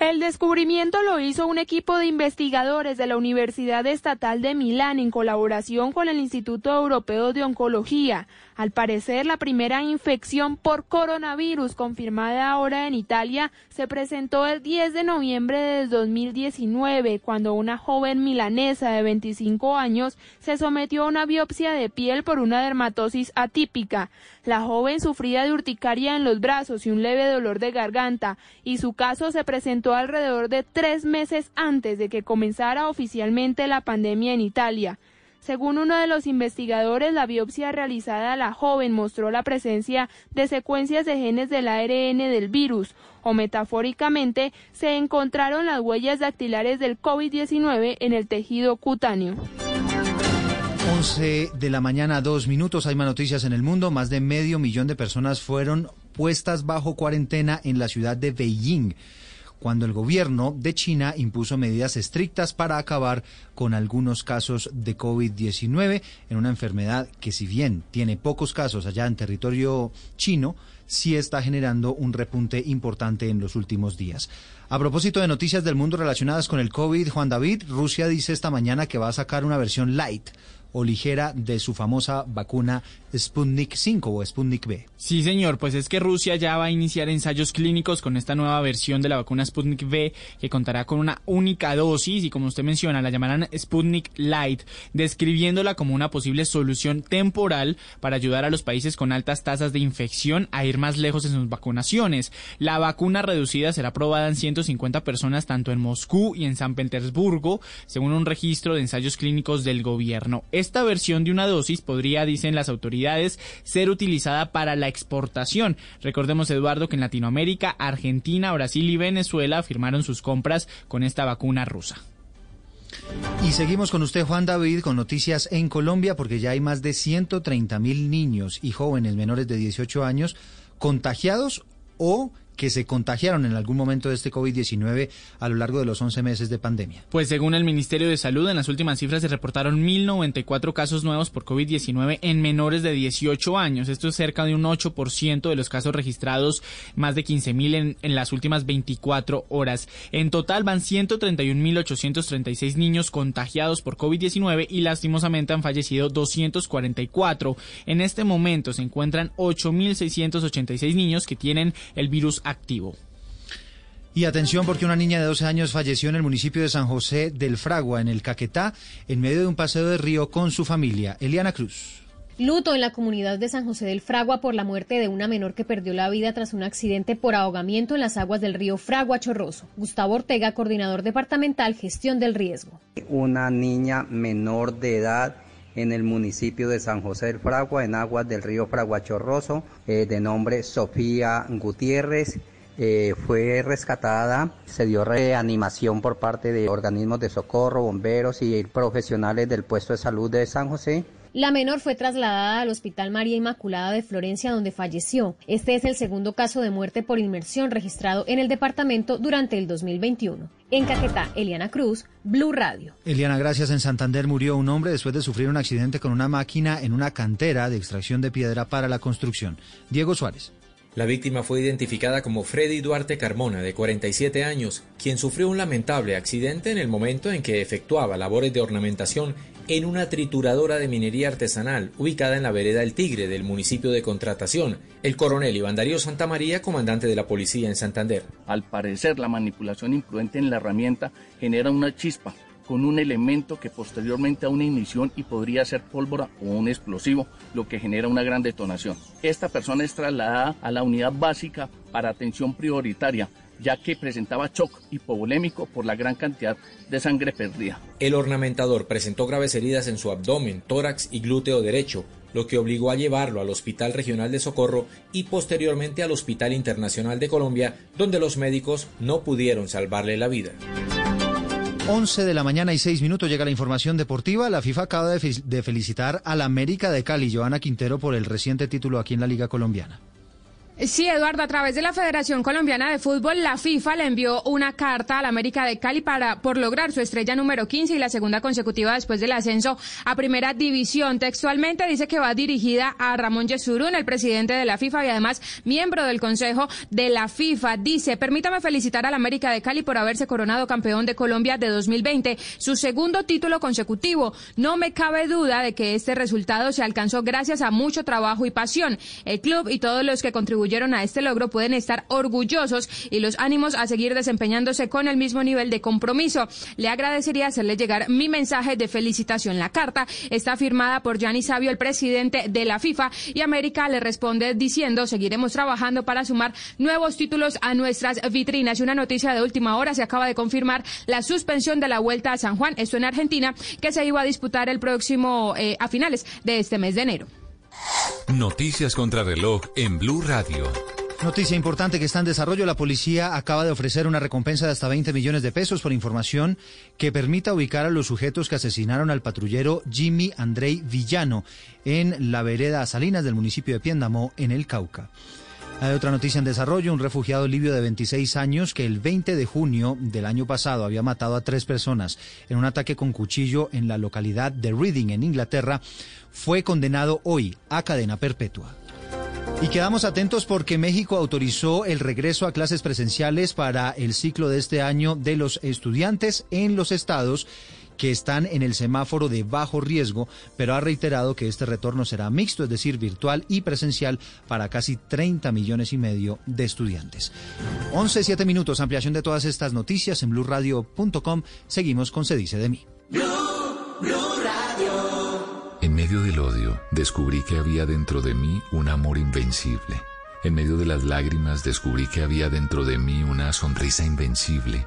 El descubrimiento lo hizo un equipo de investigadores de la Universidad Estatal de Milán en colaboración con el Instituto Europeo de Oncología. Al parecer, la primera infección por coronavirus confirmada ahora en Italia se presentó el 10 de noviembre de 2019, cuando una joven milanesa de 25 años se sometió a una biopsia de piel por una dermatosis atípica. La joven sufría de urticaria en los brazos y un leve dolor de garganta, y su caso se presentó alrededor de tres meses antes de que comenzara oficialmente la pandemia en Italia. Según uno de los investigadores, la biopsia realizada a la joven mostró la presencia de secuencias de genes del ARN del virus, o metafóricamente, se encontraron las huellas dactilares del COVID-19 en el tejido cutáneo.
11 de la mañana, dos minutos. Hay más noticias en el mundo. Más de medio millón de personas fueron puestas bajo cuarentena en la ciudad de Beijing cuando el gobierno de China impuso medidas estrictas para acabar con algunos casos de COVID-19 en una enfermedad que si bien tiene pocos casos allá en territorio chino, sí está generando un repunte importante en los últimos días. A propósito de noticias del mundo relacionadas con el COVID, Juan David, Rusia dice esta mañana que va a sacar una versión light o ligera de su famosa vacuna Sputnik 5 o Sputnik V.
Sí, señor, pues es que Rusia ya va a iniciar ensayos clínicos con esta nueva versión de la vacuna Sputnik V que contará con una única dosis y como usted menciona, la llamarán Sputnik Light, describiéndola como una posible solución temporal para ayudar a los países con altas tasas de infección a ir más lejos en sus vacunaciones. La vacuna reducida será probada en 150 personas tanto en Moscú y en San Petersburgo, según un registro de ensayos clínicos del gobierno. Esta versión de una dosis podría, dicen las autoridades, ser utilizada para la exportación. Recordemos, Eduardo, que en Latinoamérica, Argentina, Brasil y Venezuela firmaron sus compras con esta vacuna rusa.
Y seguimos con usted, Juan David, con noticias en Colombia, porque ya hay más de 130 mil niños y jóvenes menores de 18 años contagiados o que se contagiaron en algún momento de este COVID-19 a lo largo de los 11 meses de pandemia.
Pues según el Ministerio de Salud, en las últimas cifras se reportaron 1.094 casos nuevos por COVID-19 en menores de 18 años. Esto es cerca de un 8% de los casos registrados, más de 15.000 en, en las últimas 24 horas. En total van 131.836 niños contagiados por COVID-19 y lastimosamente han fallecido 244. En este momento se encuentran 8.686 niños que tienen el virus activo.
Y atención porque una niña de 12 años falleció en el municipio de San José del Fragua, en el Caquetá, en medio de un paseo de río con su familia. Eliana Cruz.
Luto en la comunidad de San José del Fragua por la muerte de una menor que perdió la vida tras un accidente por ahogamiento en las aguas del río Fragua Chorroso. Gustavo Ortega, coordinador departamental Gestión del Riesgo.
Una niña menor de edad en el municipio de San José del Fragua, en aguas del río Fragua Chorroso, eh, de nombre Sofía Gutiérrez. Eh, fue rescatada, se dio reanimación por parte de organismos de socorro, bomberos y profesionales del puesto de salud de San José.
La menor fue trasladada al Hospital María Inmaculada de Florencia, donde falleció. Este es el segundo caso de muerte por inmersión registrado en el departamento durante el 2021. En Caquetá, Eliana Cruz, Blue Radio.
Eliana, gracias. En Santander murió un hombre después de sufrir un accidente con una máquina en una cantera de extracción de piedra para la construcción. Diego Suárez.
La víctima fue identificada como Freddy Duarte Carmona, de 47 años, quien sufrió un lamentable accidente en el momento en que efectuaba labores de ornamentación en una trituradora de minería artesanal ubicada en la vereda El Tigre del municipio de Contratación. El coronel Iván Darío Santamaría, comandante de la policía en Santander.
Al parecer, la manipulación imprudente en la herramienta genera una chispa con un elemento que posteriormente a una ignición y podría ser pólvora o un explosivo, lo que genera una gran detonación. Esta persona es trasladada a la unidad básica para atención prioritaria ya que presentaba shock hipovolémico por la gran cantidad de sangre perdida.
El ornamentador presentó graves heridas en su abdomen, tórax y glúteo derecho, lo que obligó a llevarlo al Hospital Regional de Socorro y posteriormente al Hospital Internacional de Colombia, donde los médicos no pudieron salvarle la vida.
11 de la mañana y 6 minutos llega la información deportiva. La FIFA acaba de, de felicitar al América de Cali, Joana Quintero, por el reciente título aquí en la Liga Colombiana.
Sí, Eduardo, a través de la Federación Colombiana de Fútbol, la FIFA le envió una carta a la América de Cali para por lograr su estrella número 15 y la segunda consecutiva después del ascenso a Primera División. Textualmente dice que va dirigida a Ramón Yesurún, el presidente de la FIFA y además miembro del Consejo de la FIFA. Dice, permítame felicitar a la América de Cali por haberse coronado campeón de Colombia de 2020, su segundo título consecutivo. No me cabe duda de que este resultado se alcanzó gracias a mucho trabajo y pasión. El club y todos los que contribuyeron a este logro pueden estar orgullosos y los ánimos a seguir desempeñándose con el mismo nivel de compromiso. Le agradecería hacerle llegar mi mensaje de felicitación. La carta está firmada por Gianni Sabio, el presidente de la FIFA, y América le responde diciendo seguiremos trabajando para sumar nuevos títulos a nuestras vitrinas. Y una noticia de última hora se acaba de confirmar la suspensión de la Vuelta a San Juan, esto en Argentina, que se iba a disputar el próximo eh, a finales de este mes de enero.
Noticias contra reloj en Blue Radio.
Noticia importante que está en desarrollo. La policía acaba de ofrecer una recompensa de hasta 20 millones de pesos por información que permita ubicar a los sujetos que asesinaron al patrullero Jimmy Andrei Villano en la vereda Salinas del municipio de Piéndamo, en el Cauca. Hay otra noticia en desarrollo. Un refugiado libio de 26 años que el 20 de junio del año pasado había matado a tres personas en un ataque con cuchillo en la localidad de Reading, en Inglaterra, fue condenado hoy a cadena perpetua. Y quedamos atentos porque México autorizó el regreso a clases presenciales para el ciclo de este año de los estudiantes en los estados que están en el semáforo de bajo riesgo, pero ha reiterado que este retorno será mixto, es decir, virtual y presencial para casi 30 millones y medio de estudiantes. 11, 7 minutos, ampliación de todas estas noticias en blueradio.com. Seguimos con Se dice de mí.
En medio del odio, descubrí que había dentro de mí un amor invencible. En medio de las lágrimas, descubrí que había dentro de mí una sonrisa invencible.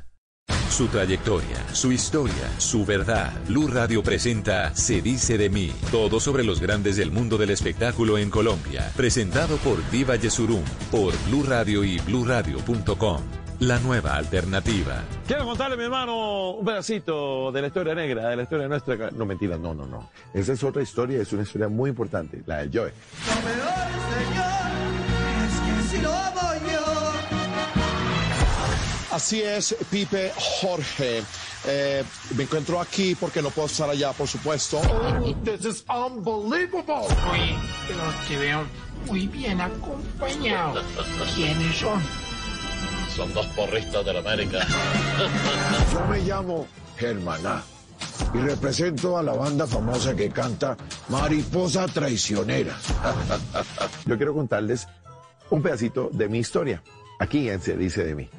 Su trayectoria, su historia, su verdad. Blue Radio presenta Se dice de mí. Todo sobre los grandes del mundo del espectáculo en Colombia. Presentado por Diva Yesurum, por Blue Radio y bluradio.com. La nueva alternativa.
Quiero contarle, mi hermano, un pedacito de la historia negra, de la historia nuestra. No, mentira, no, no, no. Esa es otra historia, es una historia muy importante, la del Joe.
Así es, Pipe Jorge. Eh, me encuentro aquí porque no puedo estar allá, por supuesto.
This is unbelievable. Oye, pero te veo muy bien acompañado. ¿Quiénes son?
Son dos porristas de la América.
Yo me llamo Germaná y represento a la banda famosa que canta Mariposa Traicionera.
Yo quiero contarles un pedacito de mi historia. Aquí en Se dice de mí.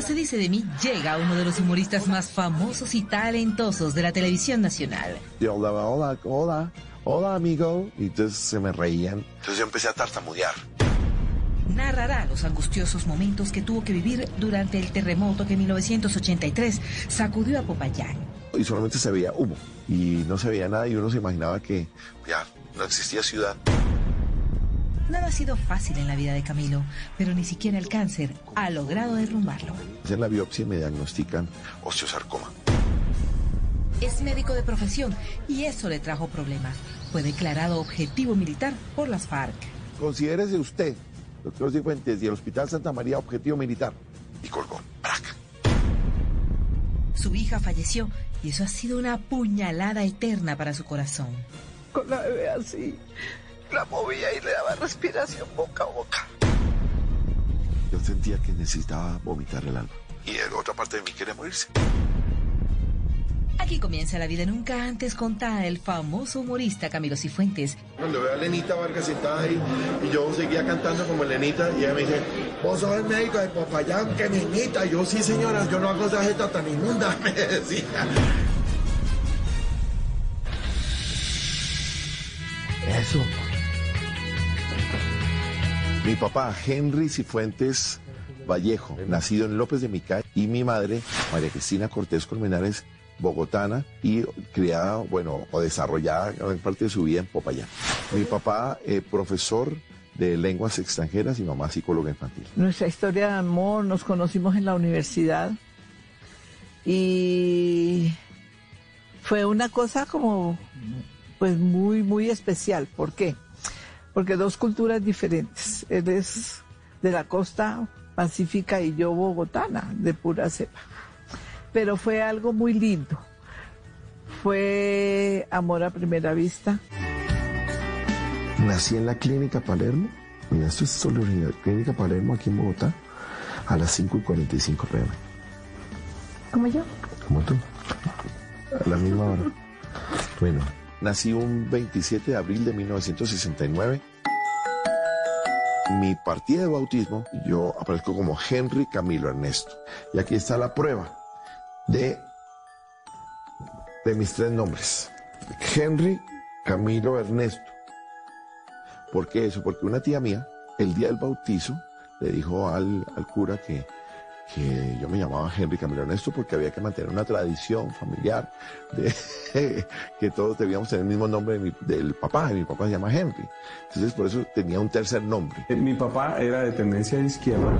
A Se dice de mí llega uno de los humoristas más famosos y talentosos de la televisión nacional.
Yo hablaba, hola, hola, hola amigo. Y entonces se me reían. Entonces yo empecé a tartamudear.
Narrará los angustiosos momentos que tuvo que vivir durante el terremoto que en 1983 sacudió a Popayán.
Y solamente se veía humo. Y no se veía nada y uno se imaginaba que ya no existía ciudad.
Nada ha sido fácil en la vida de Camilo, pero ni siquiera el cáncer ha logrado derrumbarlo.
En la biopsia me diagnostican osteosarcoma.
Es médico de profesión y eso le trajo problemas. Fue declarado objetivo militar por las FARC.
Considérese usted, doctor Cifuentes, y el Hospital Santa María objetivo militar. Y colgó.
Su hija falleció y eso ha sido una puñalada eterna para su corazón.
Con la bebé así, la movía y le daba respiración boca a boca.
Yo sentía que necesitaba vomitar el alma. Y la otra parte de mí quería morirse.
Aquí comienza la vida nunca antes contada el famoso humorista Camilo Cifuentes.
Cuando veo a Lenita Vargas sentada ahí y yo seguía cantando como Lenita y ella me dice, vos sos el médico de Popayán, que niñita. Y yo, sí señora, yo no hago esa jeta tan inmunda, me decía.
Eso. Mi papá, Henry Cifuentes Vallejo, nacido en López de Micay, y mi madre, María Cristina Cortés Colmenares, bogotana y criada, bueno, o desarrollada en parte de su vida en Popayán. Mi papá, eh, profesor de lenguas extranjeras y mamá psicóloga infantil.
Nuestra historia de amor, nos conocimos en la universidad y fue una cosa como, pues muy, muy especial. ¿Por qué? Porque dos culturas diferentes. Él es de la costa pacífica y yo bogotana, de pura cepa pero fue algo muy lindo. Fue amor a primera vista.
Nací en la clínica Palermo. Mira, esto es solo la clínica Palermo aquí en Bogotá a las 5 y 45 pm.
¿Como yo?
Como tú. A la misma hora. Bueno, nací un 27 de abril de 1969. Mi partida de bautismo, yo aparezco como Henry Camilo Ernesto. Y aquí está la prueba de, de mis tres nombres. Henry Camilo Ernesto. ¿Por qué eso? Porque una tía mía, el día del bautizo, le dijo al, al cura que, que yo me llamaba Henry Camilo Ernesto porque había que mantener una tradición familiar de que todos debíamos tener el mismo nombre del papá, y mi papá se llama Henry. Entonces por eso tenía un tercer nombre.
Eh, Mi papá era de tendencia de izquierda,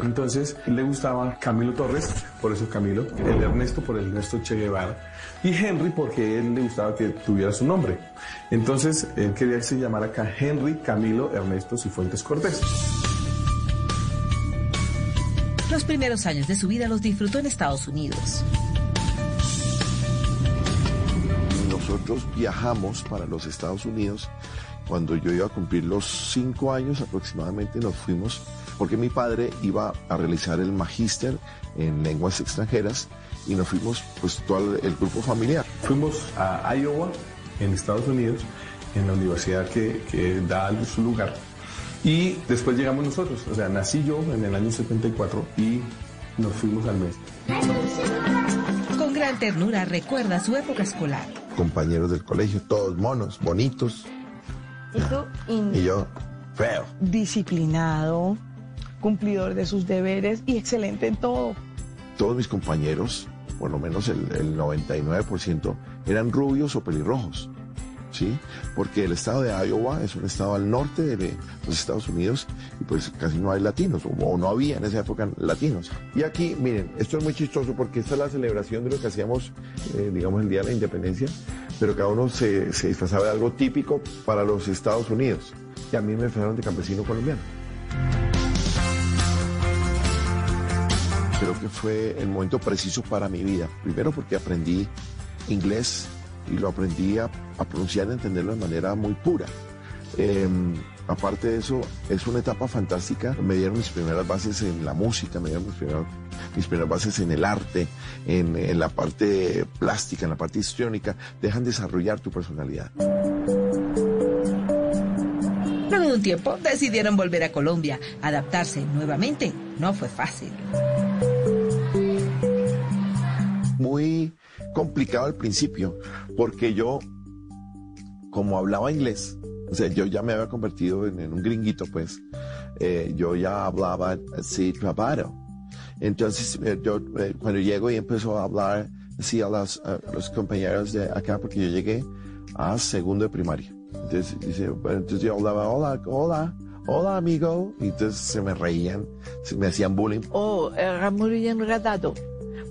entonces le gustaba Camilo Torres, por eso Camilo, el Ernesto por el Ernesto Che Guevara, y Henry porque él le gustaba que tuviera su nombre. Entonces él quería que se llamara Henry Camilo Ernesto Cifuentes Cortés.
Los primeros años de su vida los disfrutó en Estados Unidos.
Nosotros viajamos para los Estados Unidos cuando yo iba a cumplir los cinco años aproximadamente nos fuimos porque mi padre iba a realizar el magíster en lenguas extranjeras y nos fuimos pues todo el grupo familiar.
Fuimos a Iowa, en Estados Unidos, en la universidad que, que da su lugar. Y después llegamos nosotros, o sea, nací yo en el año 74 y nos fuimos al mes.
Con gran ternura recuerda su época escolar.
Compañeros del colegio, todos monos, bonitos.
Y tú,
Y yo, feo.
disciplinado,
cumplidor de sus deberes y excelente en todo.
Todos mis compañeros, por lo menos el, el 99%, eran rubios o pelirrojos. ¿Sí? Porque el estado de Iowa es un estado al norte de los Estados Unidos y pues casi no hay latinos, o no había en esa época latinos. Y aquí, miren, esto es muy chistoso porque esta es la celebración de lo que hacíamos, eh, digamos, el Día de la Independencia, pero cada uno se, se disfrazaba de algo típico para los Estados Unidos. Y a mí me disfrazaron de campesino colombiano. Creo que fue el momento preciso para mi vida. Primero porque aprendí inglés y lo aprendí a, pronunciar y a entenderlo de manera muy pura. Em, aparte de eso, es una etapa fantástica. Me dieron mis primeras bases en la música, me dieron mis primeras, mis primeras bases en el arte, en, en, la parte plástica, en la parte histriónica. Dejan desarrollar tu personalidad.
Luego de un tiempo decidieron volver a Colombia. Adaptarse nuevamente no fue fácil.
Muy complicado al principio, porque yo, como hablaba inglés, o sea, yo ya me había convertido en, un gringuito, pues, eh, yo ya hablaba así trabajo. Entonces, eh, yo eh, cuando llego y empezó a hablar así a, las, los compañeros de acá, porque yo llegué a segundo de primaria. Entonces, dice, entonces yo hablaba, hola, hola, hola amigo, y entonces se me reían, se me hacían bullying.
Oh, era muy bien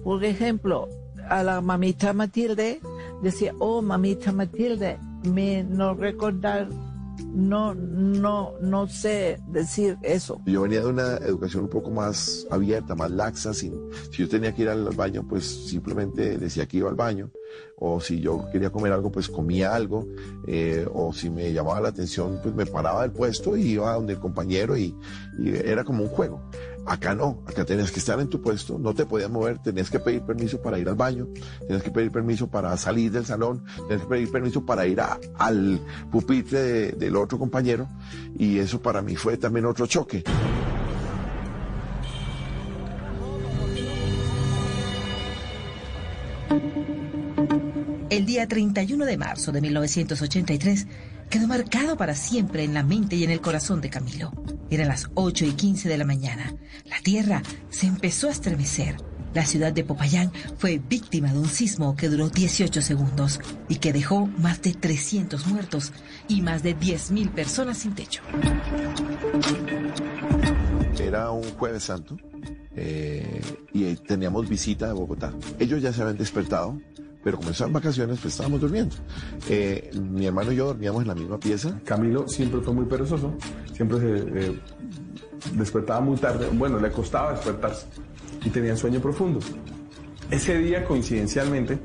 Por ejemplo, a la mamita Matilde, decía, oh, mamita Matilde, me no recordar, no, no, no sé decir eso.
Yo venía de una educación un poco más abierta, más laxa, sin, si yo tenía que ir al baño, pues simplemente decía que iba al baño, o si yo quería comer algo, pues comía algo, eh, o si me llamaba la atención, pues me paraba del puesto y iba donde el compañero y era como un juego. Acá no, acá tenías que estar en tu puesto, no te podías mover, tenías que pedir permiso para ir al baño, tenías que pedir permiso para salir del salón, tenías que pedir permiso para ir al pupitre del otro compañero y eso para mí fue también otro choque.
El día 31 de marzo de 1983 quedó marcado para siempre en la mente y en el corazón de Camilo. Eran las 8 y 15 de la mañana. La tierra se empezó a estremecer. La ciudad de Popayán fue víctima de un sismo que duró 18 segundos y que dejó más de 300 muertos y más de 10.000 personas sin techo.
Era un jueves santo eh, y teníamos visita de Bogotá. Ellos ya se habían despertado, pero como estaban vacaciones, pues estábamos durmiendo. Eh, mi hermano y yo dormíamos en la misma pieza.
Camilo siempre fue muy perezoso, siempre se eh, despertaba muy tarde, bueno, le costaba despertarse y tenía sueño profundo. Ese día, coincidencialmente,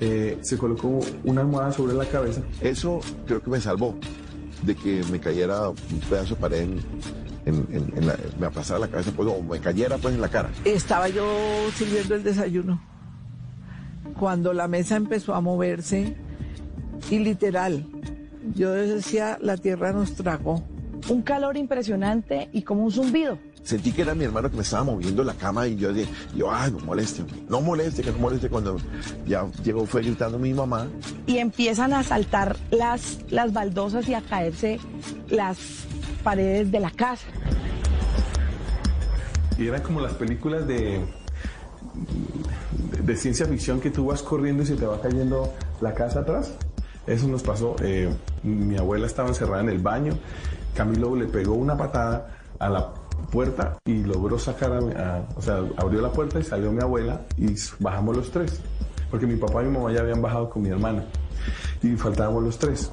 eh, se colocó una almohada sobre la cabeza.
Eso creo que me salvó de que me cayera un pedazo de pared en, en, la, me aplastara la cabeza, pues, o me cayera pues en la cara.
Estaba yo sirviendo el desayuno cuando la mesa empezó a moverse y literal, yo decía, la tierra nos tragó.
Un calor impresionante y como un zumbido.
Sentí que era mi hermano que me estaba moviendo la cama y yo dije, yo, ay, no moleste, no moleste, que no moleste cuando ya llegó, fue gritando mi mamá.
Y empiezan a saltar las, las baldosas y a caerse las paredes de la casa.
Y eran como las películas de, de ciencia ficción que tú vas corriendo y se te va cayendo la casa atrás. Eso nos pasó. Eh, mi abuela estaba encerrada en el baño. Camilo le pegó una patada a la puerta y logró sacar a, o sea, abrió la puerta y salió mi abuela y bajamos los tres. Porque mi papá y mi mamá ya habían bajado con mi hermana y faltábamos los tres.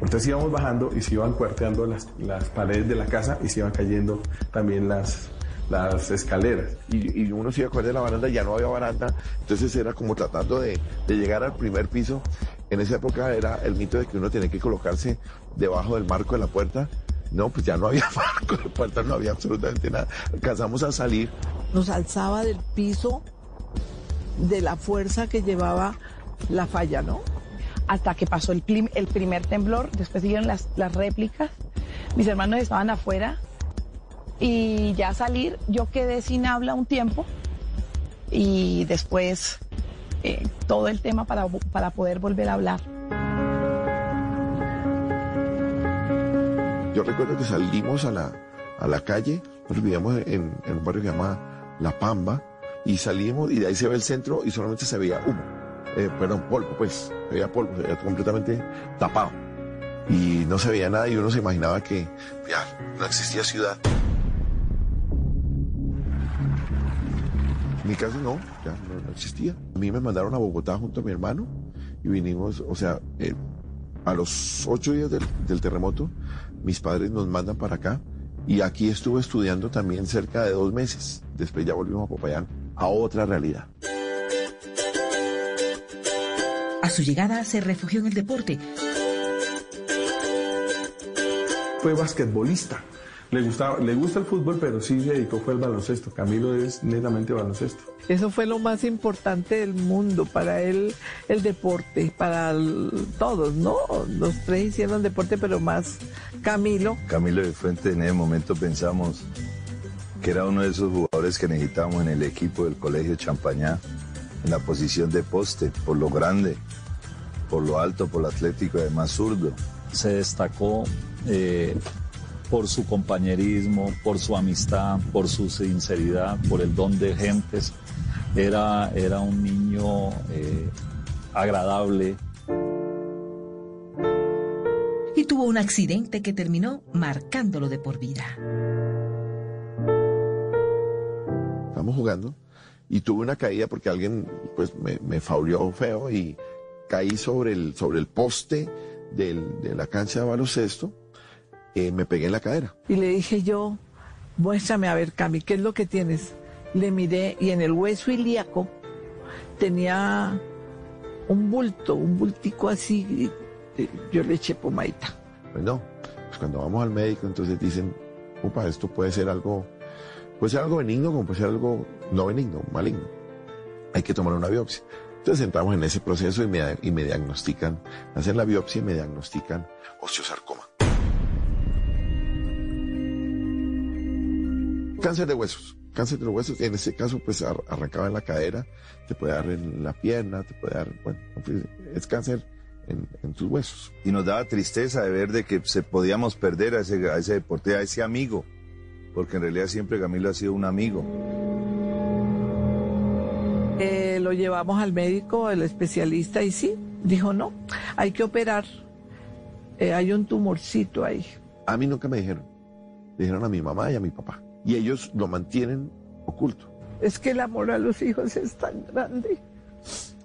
Entonces íbamos bajando y se iban cuarteando las, las paredes de la casa y se iban cayendo también las, las escaleras.
Y, uno se iba a coger de la baranda y ya no había baranda, entonces era como tratando de, llegar al primer piso. En esa época era el mito de que uno tenía que colocarse debajo del marco de la puerta. No, pues ya no había marco de puerta, no había absolutamente nada. Alcanzamos a salir.
Nos alzaba del piso de la fuerza que llevaba la falla, ¿no?
Hasta que pasó el, el primer temblor, después siguieron las, las réplicas. Mis hermanos estaban afuera y ya salir, yo quedé sin habla un tiempo y después eh, todo el tema para, para poder volver a hablar.
Yo recuerdo que salimos a la, a la calle Nosotros vivíamos en, en un barrio que se llama La Pamba y salimos y de ahí se ve el centro y solamente se veía humo. Eh, perdón, polvo, pues. Se veía polvo, se veía completamente tapado. Y no se veía nada y uno se imaginaba que ya no existía ciudad. Mi caso no, ya no, no existía. A mí me mandaron a Bogotá junto a mi hermano y vinimos, o sea, eh, a los ocho días del, del terremoto, mis padres nos mandan para acá y aquí estuve estudiando también cerca de dos meses. Después ya volvimos a Popayán, a otra realidad.
A su llegada se refugió en el deporte.
Fue basquetbolista. Le, gustaba, le gusta el fútbol, pero sí se dedicó fue al baloncesto. Camilo es netamente baloncesto.
Eso fue lo más importante del mundo para él, el deporte, para el- todos, ¿no? Los tres hicieron deporte, pero más Camilo.
Camilo de Fuente en ese momento pensamos que era uno de esos jugadores que necesitábamos en el equipo del Colegio Champañá, en la posición de poste, por lo grande, por lo alto, por lo atlético y además zurdo.
se destacó eh, por su compañerismo, por su amistad, por su sinceridad, por el don de gentes. Era, era un niño eh, agradable.
Y tuvo un accidente que terminó marcándolo de por vida.
Estábamos jugando y tuve una caída porque alguien pues me, me fauleó feo y caí sobre el, sobre el poste del- de la cancha de baloncesto, eh, me pegué en la cadera.
Y le dije yo, muéstrame a ver, Cami, ¿qué es lo que tienes? Le miré y en el hueso ilíaco tenía un bulto, un bultico así. y, eh, Yo le eché pomadita.
Pues no, pues cuando vamos al médico entonces dicen, opa, esto puede ser algo, puede ser algo benigno como puede ser algo no benigno, maligno. Hay que tomar una biopsia. Entonces entramos en ese proceso y me, y me diagnostican, hacen la biopsia y me diagnostican osteosarcoma. Cáncer de huesos. Cáncer de los huesos, en este caso, pues ar- arrancaba en la cadera, te puede dar en la pierna, te puede dar, bueno, en fin, es cáncer en, en tus huesos.
Y nos daba tristeza de ver de que se podíamos perder a ese, a ese deporte, a ese amigo, porque en realidad siempre Camilo ha sido un amigo.
Eh, lo llevamos al médico, el especialista, y sí, dijo no, hay que operar. Eh, hay un tumorcito ahí.
A mí nunca me dijeron. Dijeron a mi mamá y a mi papá. Y ellos lo mantienen oculto.
Es que el amor a los hijos es tan grande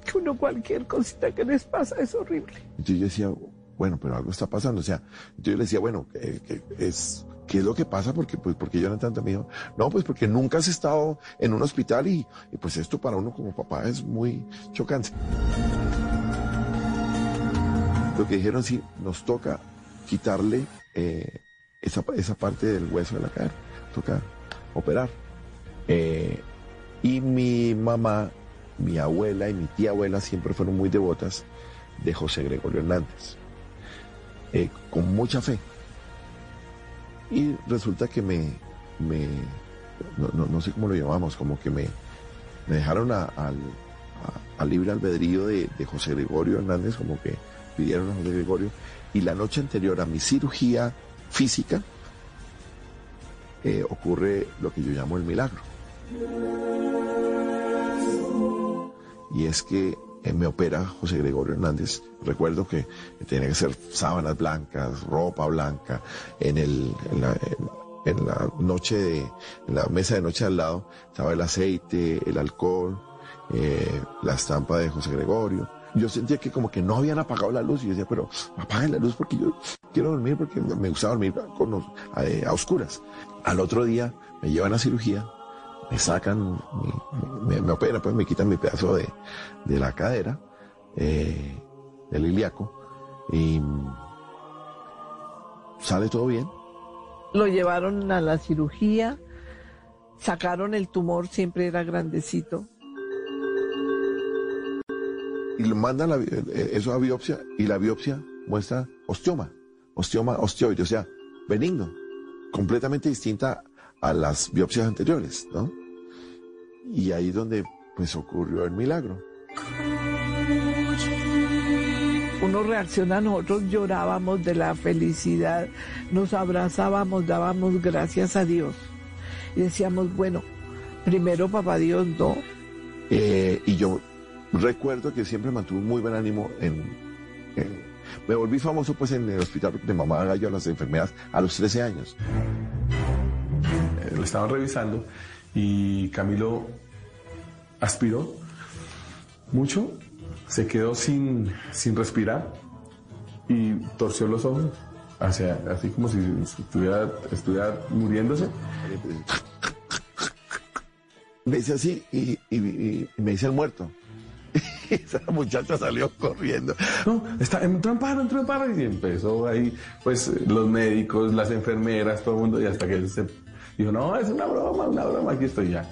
que uno cualquier cosita que les pasa es horrible.
Entonces yo decía, bueno, pero algo está pasando. O sea, entonces yo le decía, bueno, ¿qué, qué es, ¿qué es lo que pasa? Porque, pues, porque lloran tanto. Me dijo, no, pues porque nunca has estado en un hospital y, y pues esto para uno como papá es muy chocante. Lo que dijeron, sí, nos toca quitarle eh, esa, esa parte del hueso de la cadera. Toca operar. Eh, y mi mamá, mi abuela y mi tía abuela siempre fueron muy devotas de José Gregorio Hernández, eh, con mucha fe. Y resulta que me, me no, no- no sé cómo lo llamamos, como que me, me dejaron a- al, libre albedrío de, de José Gregorio Hernández, como que pidieron a José Gregorio. Y la noche anterior a mi cirugía física, eh, ocurre lo que yo llamo el milagro. Y es que eh, me opera José Gregorio Hernández. Recuerdo que tenía que ser sábanas blancas, ropa blanca, en, el, en, la, en- la noche de, en la mesa de noche al lado estaba el aceite, el alcohol, eh, la estampa de José Gregorio. Yo sentía que como que no habían apagado la luz y yo decía, pero apaguen la luz porque yo quiero dormir porque me gustaba dormir con los- a, oscuras. Al otro día me llevan a cirugía, me sacan, me, operan, pues me quitan mi pedazo de, de la cadera, eh, del ilíaco, y sale todo bien.
Lo llevaron a la cirugía, sacaron el tumor, siempre era grandecito.
Y lo mandan la bi- eh, eso a biopsia y la biopsia muestra osteoma, osteoma osteoide, o sea, benigno, completamente distinta a las biopsias anteriores, ¿no? Y ahí es donde pues ocurrió el milagro.
Uno reacciona, nosotros llorábamos de la felicidad, nos abrazábamos, dábamos gracias a Dios. y decíamos, bueno, primero papá Dios, no.
Eh, y yo recuerdo que siempre mantuve un muy buen ánimo en, me volví famoso pues en el hospital de mamá gallo a las enfermeras a los 13 años.
Eh, lo estaban revisando y Camilo aspiró mucho, se quedó sin, sin respirar y torció los ojos, hacia, así como si estuviera, estuviera muriéndose.
Me dice así y, me dice el muerto. Y esa muchacha salió corriendo.
No, está, entró en paro, entró en paro. Y empezó ahí, pues, los médicos, las enfermeras, todo el mundo, y hasta que él se dijo, no, es una broma, una broma, aquí estoy ya.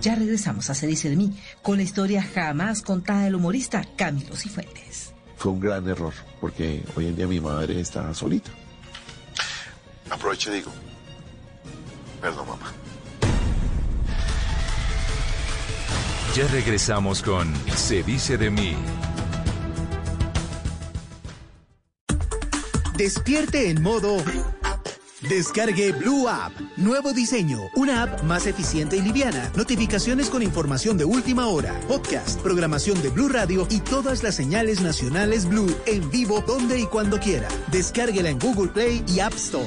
Ya regresamos a Se dice de mí con la historia jamás contada del humorista Camilo Cifuentes.
Fue un gran error porque hoy en día mi madre está solita. Aprovecho y digo, perdón mamá.
Ya regresamos con Se dice de mí.
Despierte en modo Descargue Blue App. Nuevo diseño. Una app más eficiente y liviana. Notificaciones con información de última hora. Podcast, programación de Blue Radio y todas las señales nacionales Blue en vivo donde y cuando quiera. Descárguela en Google Play y App Store.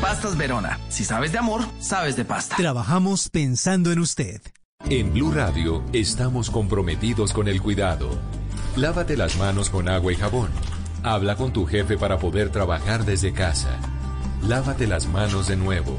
Pastas Verona. Si sabes de amor, sabes de pasta.
Trabajamos pensando en usted.
En Blue Radio estamos comprometidos con el cuidado. Lávate las manos con agua y jabón. Habla con tu jefe para poder trabajar desde casa. Lávate las manos de nuevo.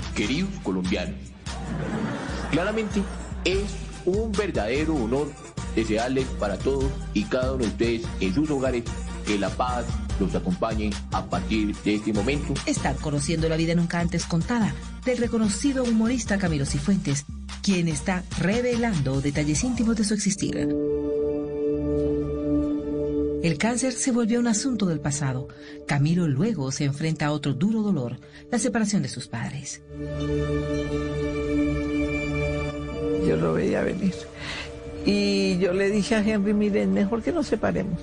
queridos colombianos. Claramente es un verdadero honor desearles para todos y cada uno de ustedes en sus hogares que la paz los acompañe a partir de este momento.
Están conociendo la vida nunca antes contada del reconocido humorista Camilo Cifuentes, quien está revelando detalles íntimos de su existir. El cáncer se volvió un asunto del pasado. Camilo luego se enfrenta a otro duro dolor, la separación de sus padres.
Yo lo veía venir. Y yo le dije a Henry, miren, mejor que nos separemos.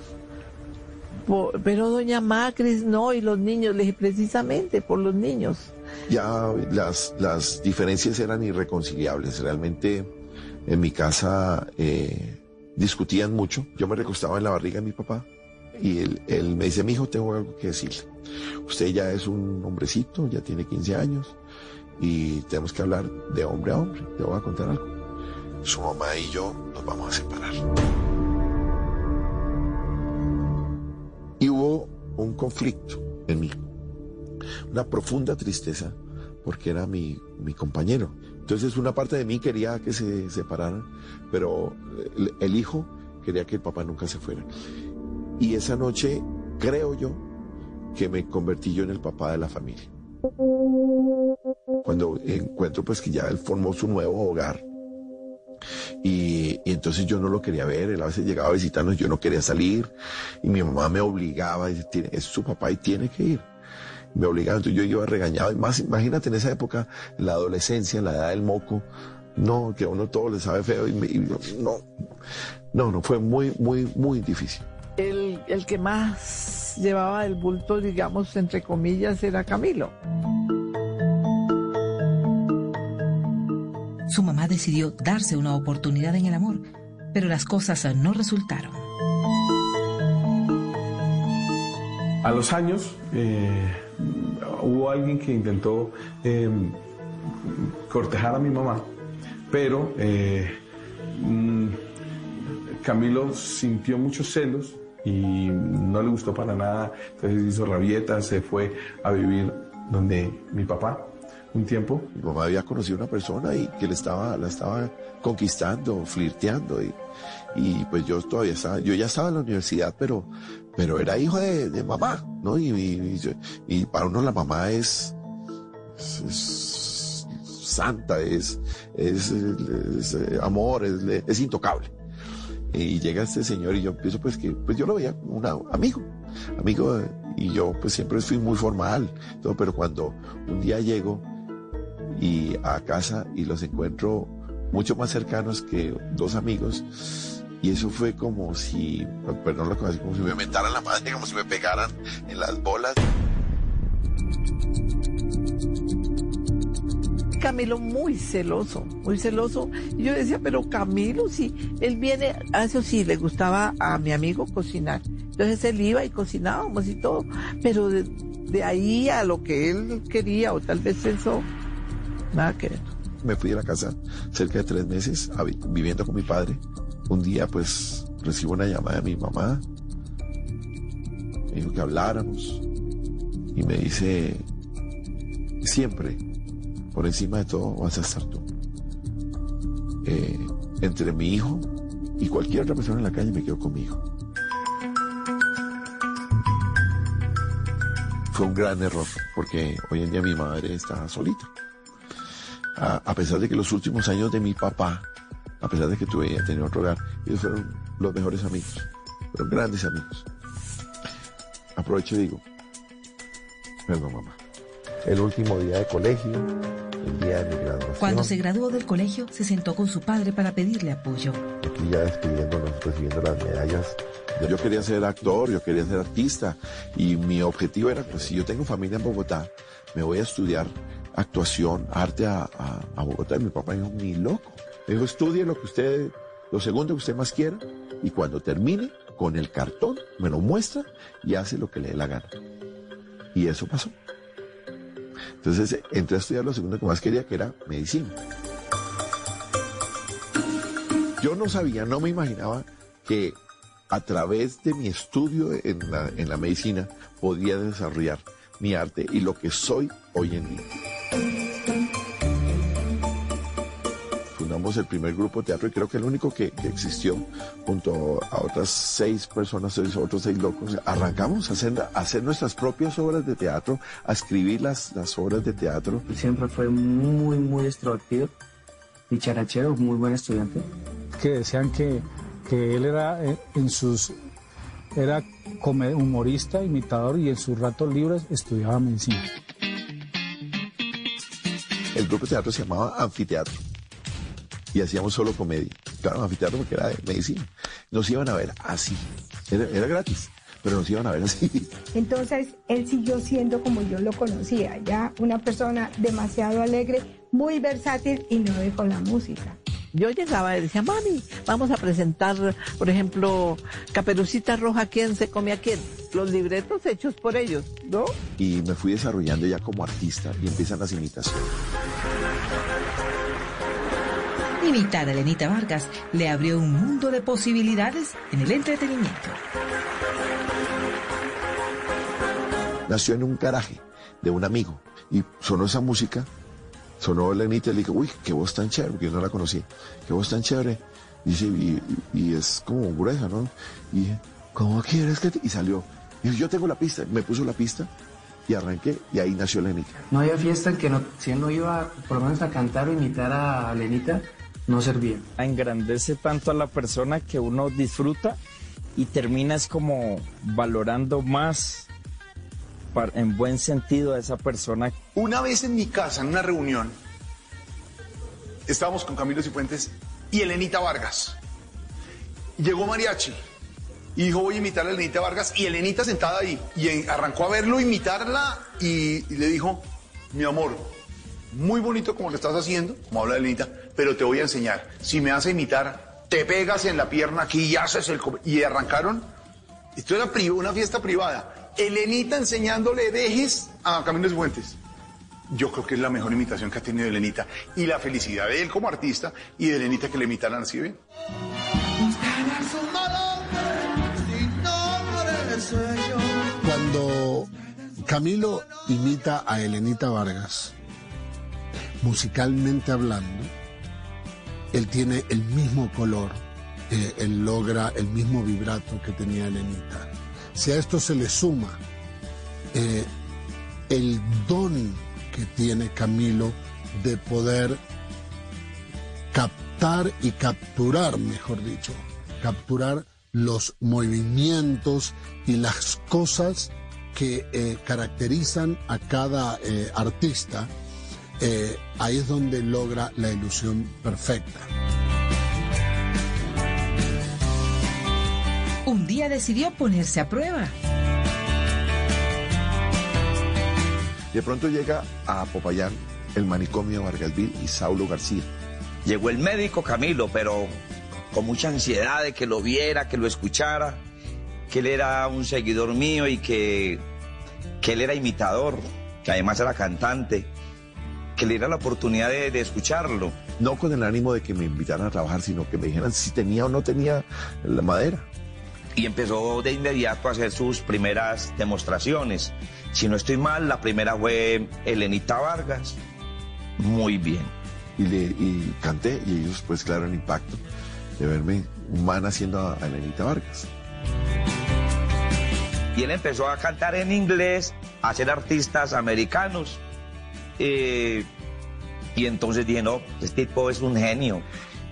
pero doña Macris, no, y los niños, le dije, precisamente por los niños.
Ya las, las diferencias eran irreconciliables. Realmente en mi casa... Eh, discutían mucho. Yo me recostaba en la barriga de mi papá y él, me dice, mi hijo, tengo algo que decirle. Usted ya es un hombrecito, ya tiene 15 años y tenemos que hablar de hombre a hombre. Te voy a contar algo. Su mamá y yo nos vamos a separar. Y hubo un conflicto en mí, una profunda tristeza porque era mi, mi compañero. Entonces una parte de mí quería que se separaran, pero el, hijo quería que el papá nunca se fuera. Y esa noche, creo yo, que me convertí yo en el papá de la familia. Cuando encuentro pues que ya él formó su nuevo hogar. Y, entonces yo no lo quería ver, él a veces llegaba a visitarnos, yo no quería salir y mi mamá me obligaba, es su papá y tiene que ir me obligaban, entonces yo iba regañado. Y más, imagínate en esa época, en la adolescencia, en la edad del moco, no, que a uno todo le sabe feo y, no, no, no, fue muy, muy, muy difícil.
El, el que más llevaba el bulto, digamos, entre comillas, era Camilo.
Su mamá decidió darse una oportunidad en el amor, pero las cosas no resultaron.
A los años, eh, hubo alguien que intentó em, cortejar a mi mamá, pero eh, mm, Camilo sintió muchos celos y no le gustó para nada, entonces hizo rabieta, se fue a vivir donde mi papá un tiempo.
Mi mamá había conocido a una persona y que le estaba, la estaba conquistando, flirteando y, y pues yo todavía estaba, yo ya estaba en la universidad, pero, pero era hijo de, mamá, ¿no? Y, y, para uno la mamá es, es, santa, es, es, amor, es, intocable. Y llega este señor y yo empiezo pues que, pues yo lo veía como un amigo, amigo, y yo pues siempre fui muy formal, todo, pero cuando un día llego y a casa y los encuentro mucho más cercanos que dos amigos, y eso fue como si, perdón lo como si me metaran la madre, como si me pegaran en las bolas.
Camilo muy celoso, muy celoso. Y yo decía, pero Camilo, si él viene, a eso sí, le gustaba a mi amigo cocinar. Entonces él iba y cocinábamos y todo. Pero de, ahí a lo que él quería, o tal vez pensó, nada que ver.
Me fui de la casa cerca de tres meses viviendo con mi padre. Un día pues recibo una llamada de mi mamá. Me dijo que habláramos. Y me dice, siempre por encima de todo vas a estar tú. Eh, entre mi hijo y cualquier otra persona en la calle me quedo conmigo. Fue un gran error, porque hoy en día mi madre está solita. A, pesar de que los últimos años de mi papá, a pesar de que tuve tenido otro hogar, ellos fueron los mejores amigos, fueron grandes amigos. Aprovecho y digo, perdón mamá, el último día de colegio,
cuando se graduó del colegio, se sentó con su padre para pedirle apoyo.
Aquí ya despidiéndonos, recibiendo las medallas. Yo quería ser actor, yo quería ser artista y mi objetivo era, pues si yo tengo familia en Bogotá, me voy a estudiar actuación, arte a, Bogotá. Y mi papá dijo, ni loco. Me dijo, estudie lo que usted, lo segundo que usted más quiera y cuando termine, con el cartón, me lo muestra y hace lo que le dé la gana. Y eso pasó. Entonces entré a estudiar lo segundo que más quería, que era medicina. Yo no sabía, no me imaginaba que a través de mi estudio en la, en la medicina podía desarrollar mi arte y lo que soy hoy en día. El primer grupo de teatro y creo que el único que, existió junto a otras seis personas, otros seis locos. Arrancamos a hacer, hacer nuestras propias obras de teatro, a escribir las, las obras de teatro.
Siempre fue muy, muy extrovertido, dicharachero, muy buen estudiante.
Que decían que, que él era eh, en sus era humorista, imitador y en sus ratos libres estudiaba medicina.
El grupo de teatro se llamaba Anfiteatro y hacíamos solo comedia. Claro, anfiteatro porque era de medicina. Nos iban a ver así. Era, gratis, pero nos iban a ver así.
Entonces, él siguió siendo como yo lo conocía, ya una persona demasiado alegre, muy versátil y no dejó la música.
Yo llegaba y decía, mami, vamos a presentar, por ejemplo, Caperucita Roja, ¿quién se come a quién? Los libretos hechos por ellos, ¿no?
Y me fui desarrollando ya como artista y empiezan las imitaciones.
Imitar a Lenita Vargas le abrió un mundo de posibilidades en el entretenimiento.
Nació en un garaje de un amigo y sonó esa música, sonó Lenita y le dije, uy, qué voz tan chévere, porque yo no la conocí, qué voz tan chévere. Dice, y, es como gruesa, ¿no? Y dije, ¿cómo quieres que te...? Y salió. Y yo tengo la pista, me puso la pista y arranqué y ahí nació Lenita.
No había fiesta en que no, si él no iba por lo menos a cantar o imitar a Lenita, no servía.
Engrandece tanto a la persona que uno disfruta y terminas como valorando más en buen sentido a esa persona.
Una vez en mi casa, en una reunión, estábamos con Camilo Cifuentes y Elenita Vargas. Llegó Mariachi y dijo voy a imitar a Elenita Vargas y Elenita sentada ahí y arrancó a verlo imitarla y, y le dijo, mi amor, muy bonito como lo estás haciendo, como habla Elenita, pero te voy a enseñar. Si me hace imitar, te pegas en la pierna aquí y haces el... Y arrancaron. Esto era una fiesta privada. Elenita enseñándole dejes a Camilo Fuentes. yo creo que es la mejor imitación que ha tenido Elenita. Y la felicidad de él como artista y de Elenita que le imitaran así bien.
Cuando Camilo imita a Elenita Vargas, musicalmente hablando, él tiene el mismo color, él logra el mismo vibrato que tenía Elenita. Si a esto se le suma eh, el don que tiene Camilo de poder captar y capturar, mejor dicho, capturar los movimientos y las cosas que eh, caracterizan a cada eh, artista, eh, ahí es donde logra la ilusión perfecta.
Un día decidió ponerse a prueba.
De pronto llega a Popayán el manicomio Vargasville y Saulo García.
Llegó el médico Camilo, pero con mucha ansiedad de que lo viera, que lo escuchara, que él era un seguidor mío y que, que él era imitador, que además era cantante, que le diera la oportunidad de, de escucharlo.
No con el ánimo de que me invitaran a trabajar, sino que me dijeran si tenía o no tenía la madera.
Y empezó de inmediato a hacer sus primeras demostraciones. Si no estoy mal, la primera fue Elenita Vargas. Muy bien.
Y, le, y canté y ellos pues claro el impacto de verme man haciendo a, a Elenita Vargas.
Y él empezó a cantar en inglés, a ser artistas americanos. Eh, y entonces dije, no, este tipo es un genio.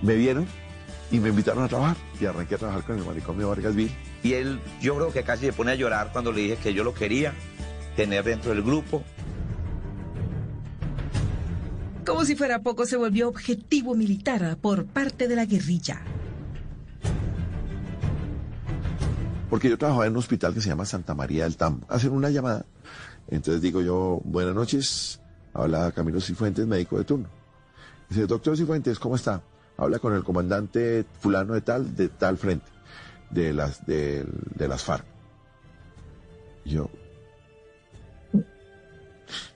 Me vieron y me invitaron a trabajar y arranqué a trabajar con el manicomio Vargasville.
Y él, yo creo que casi se pone a llorar cuando le dije que yo lo quería tener dentro del grupo.
Como si fuera poco, se volvió objetivo militar por parte de la guerrilla.
Porque yo trabajaba en un hospital que se llama Santa María del Tambo. Hacen una llamada. Entonces digo yo, buenas noches. Habla Camilo Cifuentes, médico de turno. Dice, doctor Cifuentes, ¿cómo está? Habla con el comandante fulano de tal, de tal frente, de las, de, de las FARC. Yo,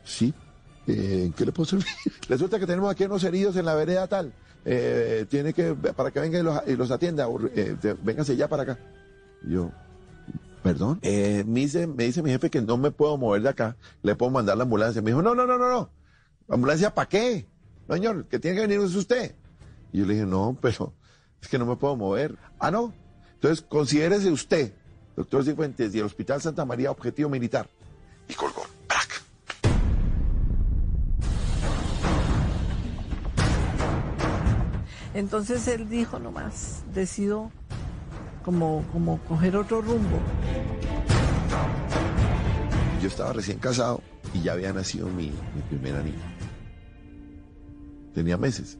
sí, eh, ¿en qué le puedo servir? Resulta que tenemos aquí unos heridos en la vereda tal. Eh, tiene que, para que venga y los, atienda, eh, te- véngase ya para acá. Y yo, perdón, eh, me, dice, me dice mi jefe que no me puedo mover de acá, le puedo mandar la ambulancia. Me dijo, no, no, no, no, no. ¿Ambulancia para qué? No, señor, que tiene que venir es usted. Y yo le dije, no, pero es que no me puedo mover. Ah, no. Entonces, considérese usted, doctor Cifuentes, y el Hospital Santa María, objetivo militar. Y colgó.
Entonces él dijo nomás, decido como, como coger otro rumbo.
Yo estaba recién casado y ya había nacido mi, mi primera niña. Tenía meses.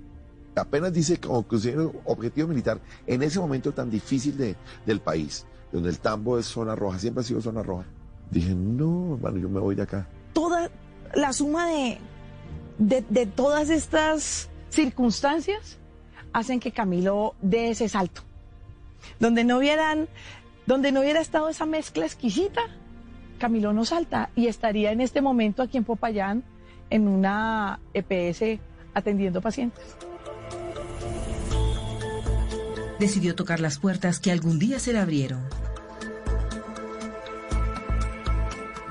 Apenas dice como considero objetivo militar en ese momento tan difícil de, del país, donde el tambo es zona roja, siempre ha sido zona roja. Dije, no, hermano, yo me voy de acá.
Toda la suma de, de, de todas estas circunstancias hacen que Camilo dé ese salto. Donde no hubieran, donde no hubiera estado esa mezcla exquisita, Camilo no salta y estaría en este momento aquí en Popayán en una EPS atendiendo pacientes.
Decidió tocar las puertas que algún día se le abrieron.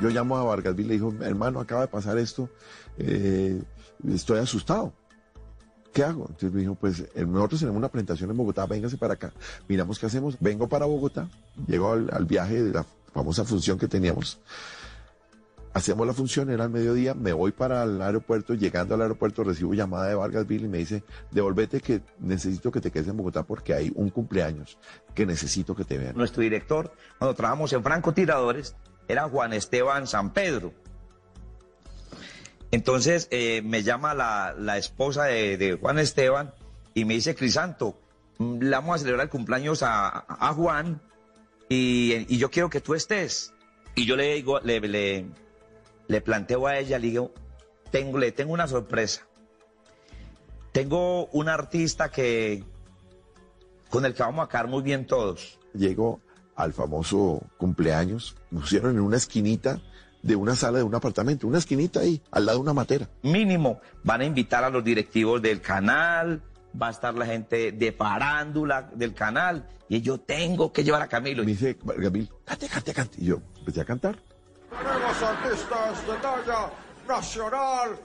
Yo llamo a Vargasville y le digo, hermano, acaba de pasar esto, eh, estoy asustado. ¿Qué hago? Entonces me dijo, pues eh, nosotros tenemos una presentación en Bogotá, véngase para acá, miramos qué hacemos. Vengo para Bogotá, llego al, viaje de la famosa función que teníamos. Hacemos la función, era al mediodía, me voy para el aeropuerto, llegando al aeropuerto recibo llamada de Vargasville y me dice, devolvete que necesito que te quedes en Bogotá porque hay un cumpleaños que necesito que te vean.
Nuestro director, cuando trabajamos en francotiradores, era Juan Esteban San Pedro. Entonces eh, me llama la, la esposa de, Juan Esteban y me dice, Crisanto, mm, le vamos a celebrar el cumpleaños a, a Juan y, y yo quiero que tú estés. Y yo le digo, le, le, planteo a ella, le digo, tengo, le tengo una sorpresa. Tengo un artista que con el que vamos a quedar muy bien todos.
Llego al famoso cumpleaños, pusieron en una esquinita de una sala de un apartamento, una esquinita ahí, al lado de una matera.
Mínimo, van a invitar a los directivos del canal, va a estar la gente de farándula del canal, y yo tengo que llevar a Camilo.
Me dice Camilo, cante, cante, cante. Y yo empecé a cantar.
Tenemos artistas de talla nacional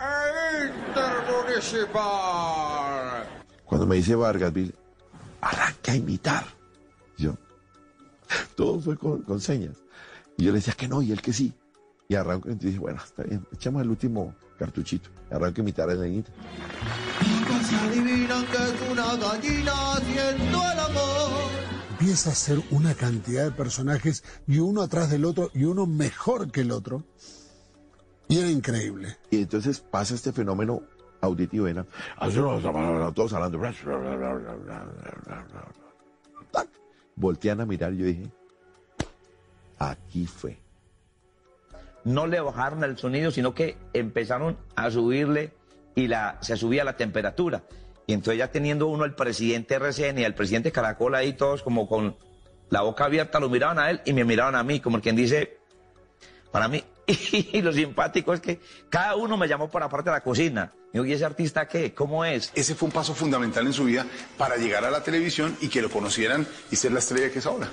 e intermunicipal.
Cuando me dice Vargas, Bill, arranca a imitar. Yo, todo fue con, con señas. Y yo le decía que no, y él que sí. Y arranco, y dije, bueno, está bien, echamos el último cartuchito. Y arranco a imitar a Elenita.
Se adivinan que es una gallina haciendo el amor.
Empieza a ser una cantidad de personajes y uno atrás del otro y uno mejor que el otro. Y era increíble.
Y entonces pasa este fenómeno auditivo, ¿no? todos hablando. Tac. Voltean a mirar y yo dije, aquí fue.
No le bajaron el sonido, sino que empezaron a subirle y la, se subía la temperatura. Y entonces ya teniendo uno el presidente RCN y el presidente Caracol ahí todos como con la boca abierta, lo miraban a él y me miraban a mí, como quien dice, para mí, y lo simpático es que cada uno me llamó por aparte de la cocina. Digo, ¿y ese artista qué? ¿Cómo es?
Ese fue un paso fundamental en su vida para llegar a la televisión y que lo conocieran y ser la estrella que es ahora.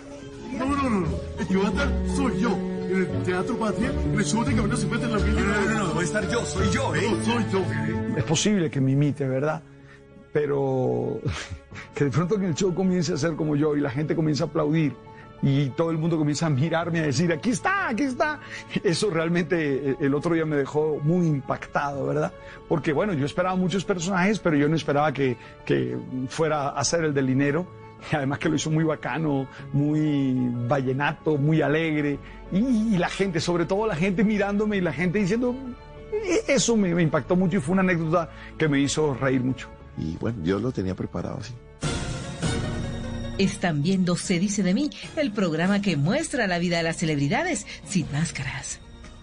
No, no, no, no. El que va a estar soy yo. En el Teatro Patria, en el show de Camino 50 en la Villa.
No, no, no, voy a estar yo, soy yo, ¿eh?
No, soy yo.
Es posible que me imite, ¿verdad? Pero que de pronto en el show comience a ser como yo y la gente comienza a aplaudir y todo el mundo comienza a mirarme a decir, aquí está, aquí está. Eso realmente eh, el otro día me dejó muy impactado, ¿verdad? Porque bueno, yo esperaba muchos personajes, pero yo no esperaba que, que fuera a ser el del dinero. Y además que lo hizo muy bacano, muy vallenato, muy alegre. Y, y la gente, sobre todo la gente mirándome y la gente diciendo, "E- eso me, me impactó mucho y fue una anécdota que me hizo reír mucho.
Y bueno, Dios lo tenía preparado así.
Están viendo Se dice de mí, el programa que muestra la vida de las celebridades sin máscaras.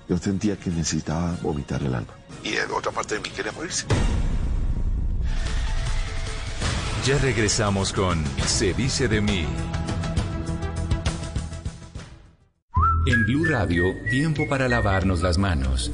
Yo sentía que necesitaba vomitar el alma. Y otra parte de mí quería morirse.
Ya regresamos con Se dice de mí. En Blue Radio, tiempo para lavarnos las manos.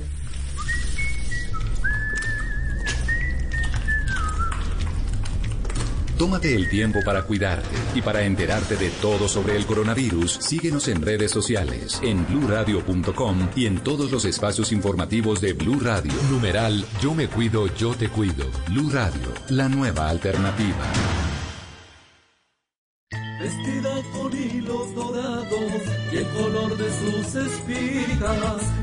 Tómate el tiempo para cuidarte y para enterarte de todo sobre el coronavirus. Síguenos en redes sociales, en bluradio.com y en todos los espacios informativos de Blue Radio. Numeral Yo me cuido, yo te cuido. Blue Radio, la nueva alternativa.
Vestida con hilos dorados y el color de sus espigas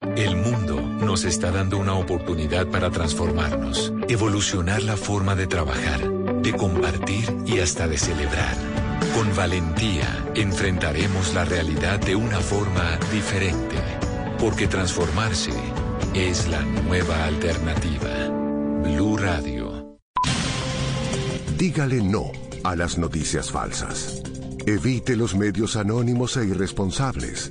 El mundo nos está dando una oportunidad para transformarnos, evolucionar la forma de trabajar, de compartir y hasta de celebrar. Con valentía enfrentaremos la realidad de una forma diferente, porque transformarse es la nueva alternativa. Blue Radio.
Dígale no a las noticias falsas. Evite los medios anónimos e irresponsables.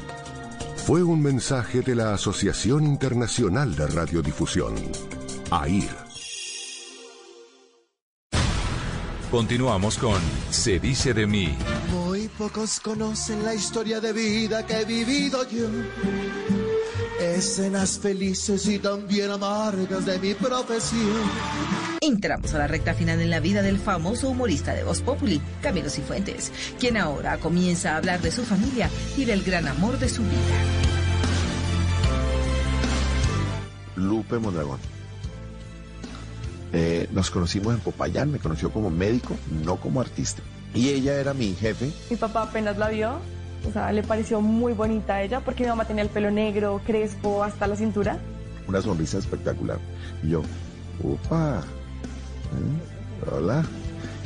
Fue un mensaje de la Asociación Internacional de Radiodifusión, AIR.
Continuamos con Se dice de mí.
Muy pocos conocen la historia de vida que he vivido yo. Escenas felices y también amargas de mi profesión.
Entramos a la recta final en la vida del famoso humorista de Voz Populi, Camilo Cifuentes, quien ahora comienza a hablar de su familia y del gran amor de su vida.
Lupe Mondragón. Eh, nos conocimos en Popayán, me conoció como médico, no como artista. Y ella era mi jefe.
Mi papá apenas la vio, o sea, le pareció muy bonita a ella porque mi mamá tenía el pelo negro, crespo, hasta la cintura.
Una sonrisa espectacular. Y yo, upa, ¿eh? hola.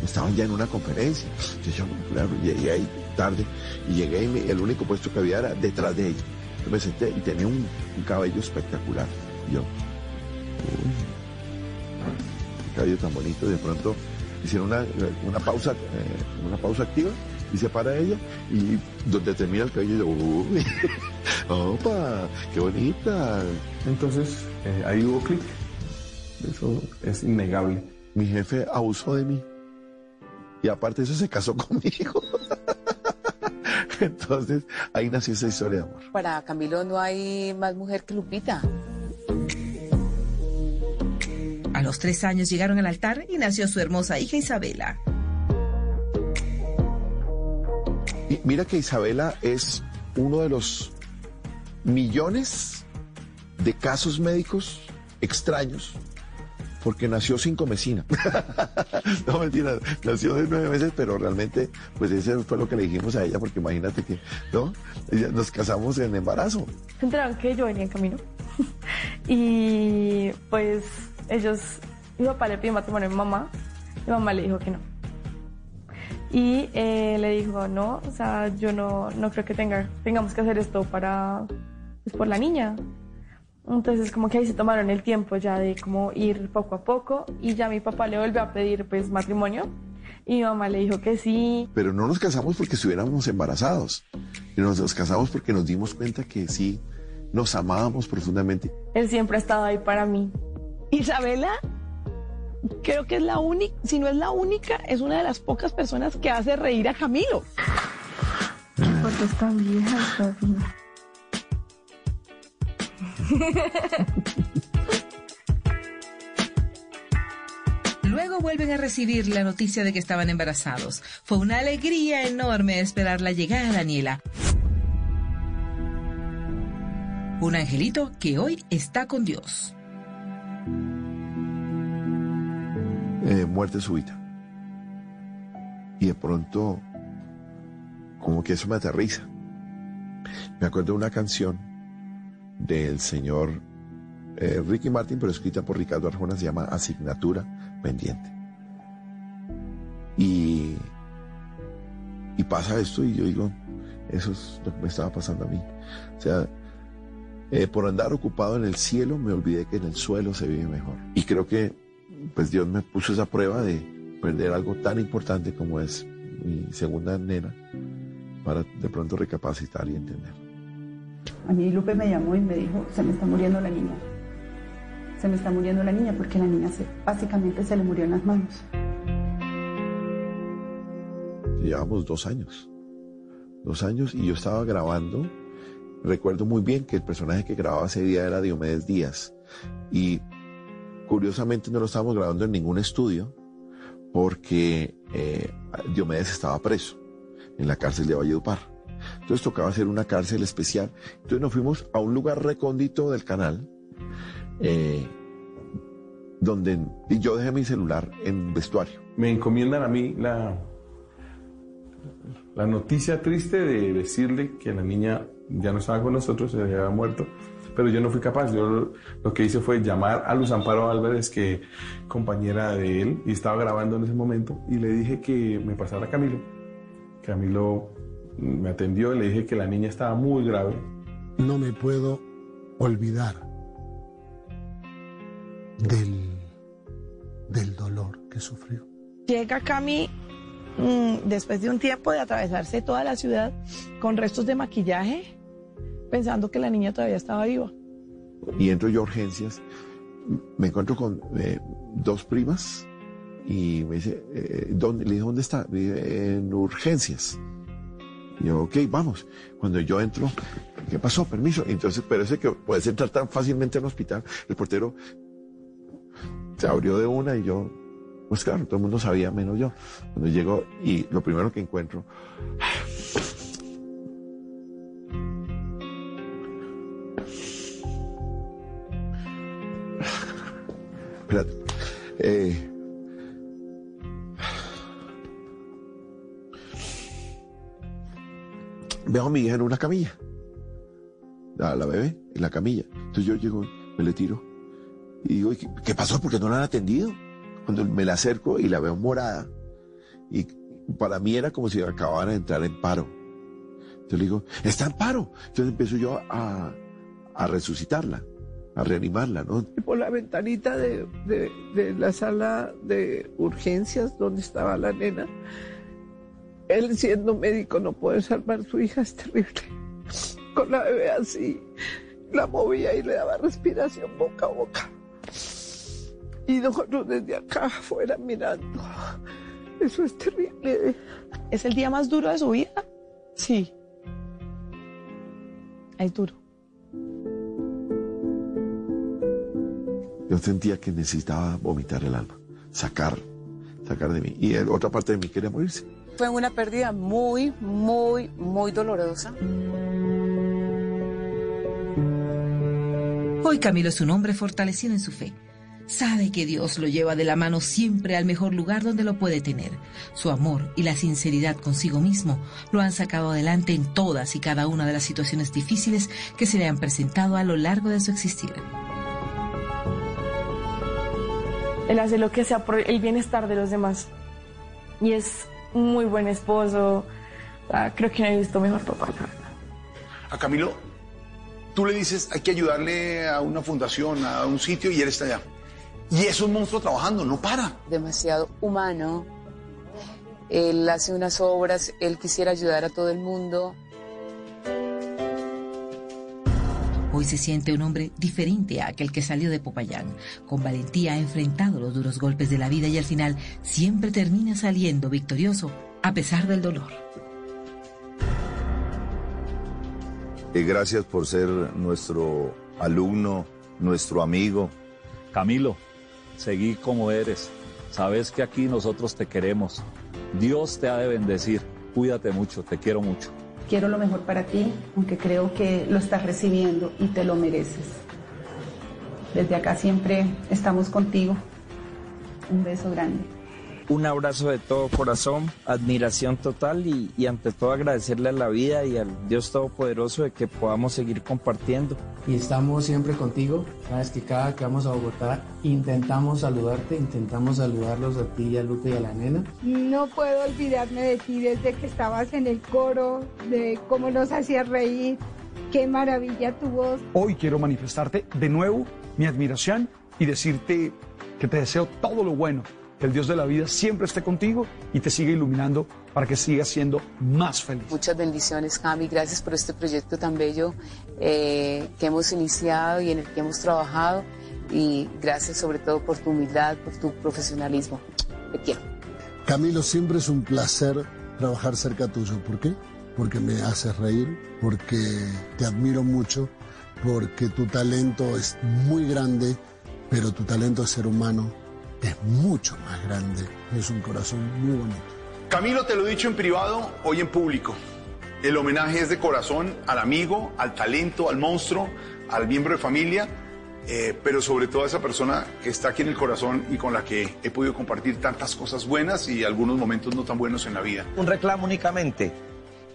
Estaban ya en una conferencia. Yo, yo claro, llegué ahí tarde y llegué y el único puesto que había era detrás de ella. Yo me senté y tenía un, cabello espectacular. Y yo, uy, cabello tan bonito. De pronto hicieron una, una pausa, eh, una pausa activa y se para ella y donde termina el cabello yo, uy, opa, qué bonita.
Entonces, eh, ahí hubo clic. Eso es innegable.
Mi jefe abusó de mí. Y aparte de eso se casó conmigo. Entonces, ahí nació esa historia de amor.
Para Camilo no hay más mujer que Lupita.
A los tres años llegaron al altar y nació su hermosa hija Isabela.
Mira que Isabela es uno de los millones de casos médicos extraños porque nació sin comecina. no, mentira, nació de nueve meses, pero realmente, pues eso fue lo que le dijimos a ella, porque imagínate que, ¿no? Nos casamos en embarazo.
Se enteraron que yo venía en camino. y pues ellos, mi papá le pidió matrimonio mi mamá. Mi mamá le dijo que no. Y eh, le dijo, no, o sea, yo no, no creo que tenga, tengamos que hacer esto para, pues, por la niña. Entonces como que ahí se tomaron el tiempo ya de como ir poco a poco y ya mi papá le volvió a pedir pues matrimonio y mi mamá le dijo que sí.
Pero no nos casamos porque estuviéramos embarazados. Nos casamos porque nos dimos cuenta que sí, nos amábamos profundamente.
Él siempre ha estado ahí para mí.
Isabela, creo que es la única, si no es la única, es una de las pocas personas que hace reír a Camilo.
Porque está vieja, está bien.
Luego vuelven a recibir la noticia de que estaban embarazados. Fue una alegría enorme esperar la llegada de Daniela. Un angelito que hoy está con Dios.
Eh, muerte súbita. Y de pronto, como que eso me aterriza. Me acuerdo de una canción del señor eh, Ricky Martin, pero escrita por Ricardo Arjona, se llama Asignatura Pendiente. Y, y pasa esto y yo digo, eso es lo que me estaba pasando a mí. O sea, eh, por andar ocupado en el cielo, me olvidé que en el suelo se vive mejor. Y creo que pues Dios me puso esa prueba de perder algo tan importante como es mi segunda nena para de pronto recapacitar y entender.
A mí Lupe me llamó y me dijo, se me está muriendo la niña. Se me está muriendo la niña porque la niña se, básicamente se le murió en las manos.
Llevamos dos años. Dos años y yo estaba grabando. Recuerdo muy bien que el personaje que grababa ese día era Diomedes Díaz. Y curiosamente no lo estábamos grabando en ningún estudio porque eh, Diomedes estaba preso en la cárcel de Valledupar. Entonces tocaba hacer una cárcel especial. Entonces nos fuimos a un lugar recóndito del canal eh, donde y yo dejé mi celular en vestuario.
Me encomiendan a mí la, la noticia triste de decirle que la niña ya no estaba con nosotros, se había muerto, pero yo no fui capaz. Yo lo, lo que hice fue llamar a Luz Amparo Álvarez, que compañera de él, y estaba grabando en ese momento, y le dije que me pasara a Camilo. Camilo me atendió y le dije que la niña estaba muy grave.
No me puedo olvidar del, del dolor que sufrió.
Llega Cami mm, después de un tiempo de atravesarse toda la ciudad con restos de maquillaje, pensando que la niña todavía estaba viva.
y entro yo a urgencias, me encuentro con eh, dos primas y me dice, eh, ¿dónde? Le dije, ¿dónde está? Dije, en urgencias. Y yo, ok, vamos. Cuando yo entro, ¿qué pasó? Permiso. Entonces, pero ese que puedes entrar tan fácilmente al hospital, el portero se abrió de una y yo, pues claro, todo el mundo sabía menos yo. Cuando llego y lo primero que encuentro, espérate, Eh, veo a mi hija en una camilla. La, la bebé en la camilla. Entonces yo llego, me le tiro. Y digo, ¿qué, pasó? ¿Por qué no la han atendido? Cuando me la acerco y la veo morada. Y para mí era como si acabara de entrar en paro. Entonces le digo, está en paro. Entonces empiezo yo a, a resucitarla, a reanimarla, ¿no?
Y por la ventanita de, de- de la sala de urgencias donde estaba la nena, él siendo médico no puede salvar a su hija, es terrible. Con la bebé así, la movía y le daba respiración boca a boca. Y nosotros desde acá afuera mirando. Eso es terrible.
¿Es el día más duro de su vida? Sí. Es duro.
Yo sentía que necesitaba vomitar el alma, sacar, sacar de mí. Y el- otra parte de mí quería morirse.
Fue una pérdida muy, muy, muy dolorosa.
Hoy Camilo es un hombre fortalecido en su fe. Sabe que Dios lo lleva de la mano siempre al mejor lugar donde lo puede tener. Su amor y la sinceridad consigo mismo lo han sacado adelante en todas y cada una de las situaciones difíciles que se le han presentado a lo largo de su existir.
Él hace lo que sea por el bienestar de los demás. Y es un muy buen esposo. Sea, creo que no he visto mejor papá. la verdad.
A Camilo, tú le dices, hay que ayudarle a una fundación, a un sitio, y él está allá. Y es un monstruo trabajando, no para.
Demasiado humano. Él hace unas obras, él quisiera ayudar a todo el mundo.
Hoy se siente un hombre diferente a aquel que salió de Popayán. Con valentía ha enfrentado los duros golpes de la vida y al final siempre termina saliendo victorioso a pesar del dolor.
Gracias por ser nuestro alumno, nuestro amigo.
Camilo, seguí como eres. Sabes que aquí nosotros te queremos. Dios te ha de bendecir. Cuídate mucho, te quiero mucho.
Quiero lo mejor para ti, aunque creo que lo estás recibiendo y te lo mereces. Desde acá siempre estamos contigo. Un beso grande.
Un abrazo de todo corazón, admiración total y, y ante todo agradecerle a la vida y al Dios Todopoderoso de que podamos seguir compartiendo.
Y estamos siempre contigo. Sabes que cada que vamos a Bogotá intentamos saludarte, intentamos saludarlos a ti y a Lupe y a la nena.
No puedo olvidarme de ti desde que estabas en el coro, de cómo nos hacías reír. Qué maravilla tu voz.
Hoy quiero manifestarte de nuevo mi admiración y decirte que te deseo todo lo bueno, que el Dios de la vida siempre esté contigo y te siga iluminando para que sigas siendo más feliz.
Muchas bendiciones, Cami. Gracias por este proyecto tan bello eh, que hemos iniciado y en el que hemos trabajado. Y gracias sobre todo por tu humildad, por tu profesionalismo. Te quiero.
Camilo, siempre es un placer trabajar cerca tuyo. ¿Por qué? Porque me haces reír, porque te admiro mucho, porque tu talento es muy grande, pero tu talento de ser humano es mucho más grande. Es un corazón muy bonito.
Camilo, te lo he dicho en privado, hoy en público. El homenaje es de corazón al amigo, al talento, al monstruo, al miembro de familia, eh, pero sobre todo a esa persona que está aquí en el corazón y con la que he podido compartir tantas cosas buenas y algunos momentos no tan buenos en la vida.
Un reclamo únicamente.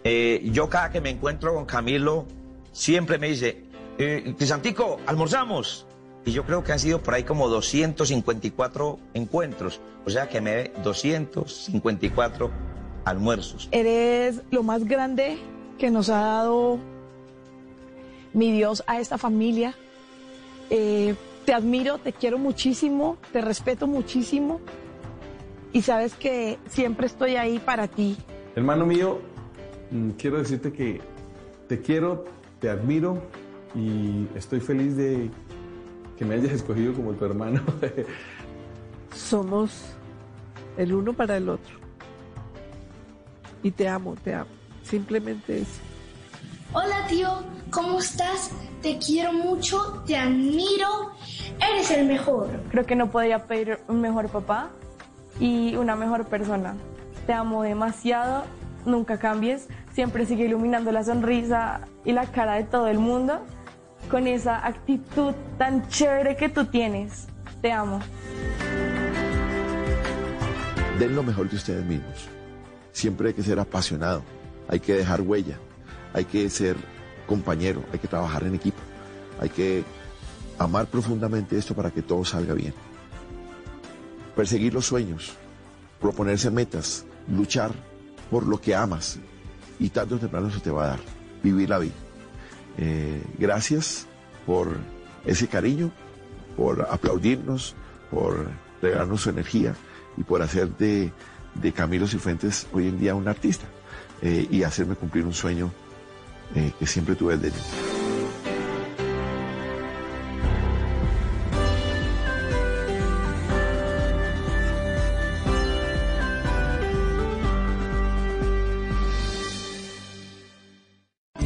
Eh, yo cada que me encuentro con Camilo, siempre me dice, eh, Crisantico, almorzamos. Y yo creo que han sido por ahí como 254 encuentros. O sea que me ve 254 almuerzos.
Eres lo más grande que nos ha dado mi Dios a esta familia. Eh, te admiro, te quiero muchísimo, te respeto muchísimo y sabes que siempre estoy ahí para ti.
Hermano mío, mm, quiero decirte que te quiero, te admiro y estoy feliz de que me hayas escogido como tu hermano.
Somos el uno para el otro. Y te amo, te amo. Simplemente eso.
Hola tío, ¿cómo estás? Te quiero mucho, te admiro, eres el mejor.
Creo que no podría pedir un mejor papá y una mejor persona. Te amo demasiado, nunca cambies, siempre sigue iluminando la sonrisa y la cara de todo el mundo con esa actitud tan chévere que tú tienes. Te amo.
Den lo mejor de ustedes mismos. Siempre hay que ser apasionado, hay que dejar huella, hay que ser compañero, hay que trabajar en equipo, hay que amar profundamente esto para que todo salga bien. Perseguir los sueños, proponerse metas, luchar por lo que amas y tarde o temprano se te va a dar, vivir la vida. Eh, gracias por ese cariño, por aplaudirnos, por regalarnos su energía y por hacer de, de Camilo Cifuentes hoy en día un artista eh, y hacerme cumplir un sueño eh, que siempre tuve desde niño.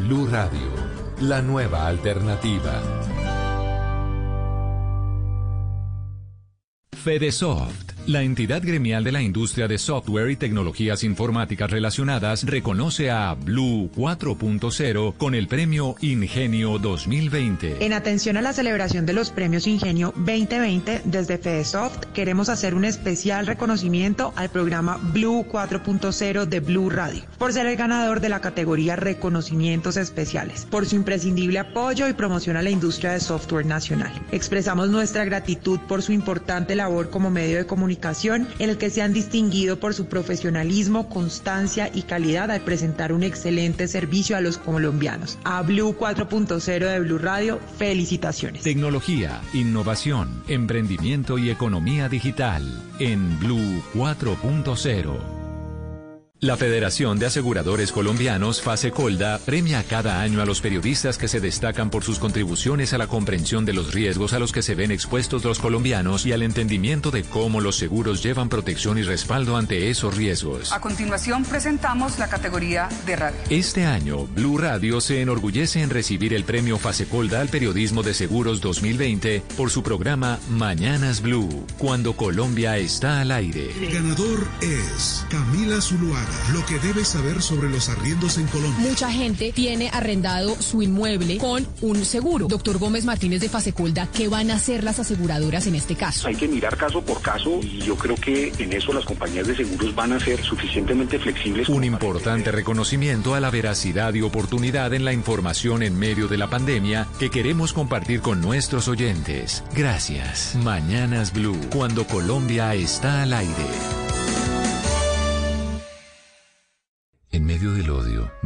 Blue Radio, la nueva alternativa. Fedesoft la entidad gremial de la industria de software y tecnologías informáticas relacionadas reconoce a Blue 4.0 con el premio Ingenio 2020.
En atención a la celebración de los premios Ingenio 2020, desde FedeSoft queremos hacer un especial reconocimiento al programa Blue 4.0 de Blue Radio, por ser el ganador de la categoría Reconocimientos Especiales, por su imprescindible apoyo y promoción a la industria de software nacional. Expresamos nuestra gratitud por su importante labor como medio de comunicación en el que se han distinguido por su profesionalismo, constancia y calidad al presentar un excelente servicio a los colombianos. A Blue 4.0 de Blue Radio, felicitaciones.
Tecnología, innovación, emprendimiento y economía digital en Blue 4.0. La Federación de Aseguradores Colombianos, FASECOLDA, premia cada año a los periodistas que se destacan por sus contribuciones a la comprensión de los riesgos a los que se ven expuestos los colombianos y al entendimiento de cómo los seguros llevan protección y respaldo ante esos riesgos.
A continuación presentamos la categoría de radio.
Este año, Blue Radio se enorgullece en recibir el premio FASECOLDA al Periodismo de Seguros 2020 por su programa Mañanas Blue, cuando Colombia está al aire.
El ganador es Camila Zuluaga lo que debes saber sobre los arriendos en Colombia.
Mucha gente tiene arrendado su inmueble con un seguro. Doctor Gómez Martínez de Fasecolda, ¿qué van a hacer las aseguradoras en este caso?
Hay que mirar caso por caso y yo creo que en eso las compañías de seguros van a ser suficientemente flexibles.
Un importante reconocimiento a la veracidad y oportunidad en la información en medio de la pandemia que queremos compartir con nuestros oyentes. Gracias. Mañanas Blue, cuando Colombia está al aire.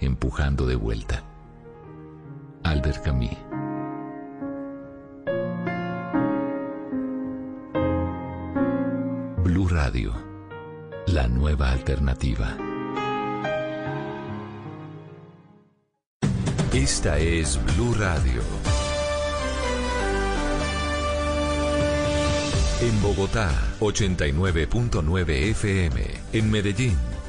empujando de vuelta. Albert Camus. Blue Radio, la nueva alternativa. Esta es Blue Radio. En Bogotá, 89.9 FM. En Medellín,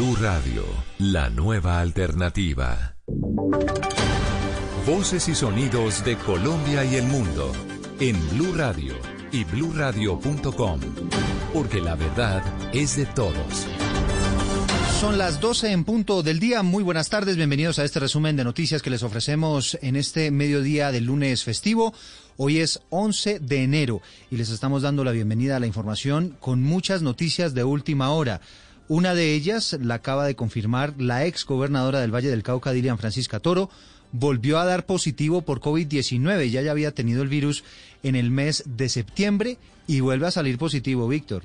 Blue Radio, la nueva alternativa. Voces y sonidos de Colombia y el mundo en Blue Radio y bluradio.com, porque la verdad es de todos.
Son las 12 en punto del día. Muy buenas tardes. Bienvenidos a este resumen de noticias que les ofrecemos en este mediodía del lunes festivo. Hoy es 11 de enero y les estamos dando la bienvenida a la información con muchas noticias de última hora. Una de ellas la acaba de confirmar la ex gobernadora del Valle del Cauca, Dilian Francisca Toro, volvió a dar positivo por COVID-19. Ya ya había tenido el virus en el mes de septiembre y vuelve a salir positivo, Víctor.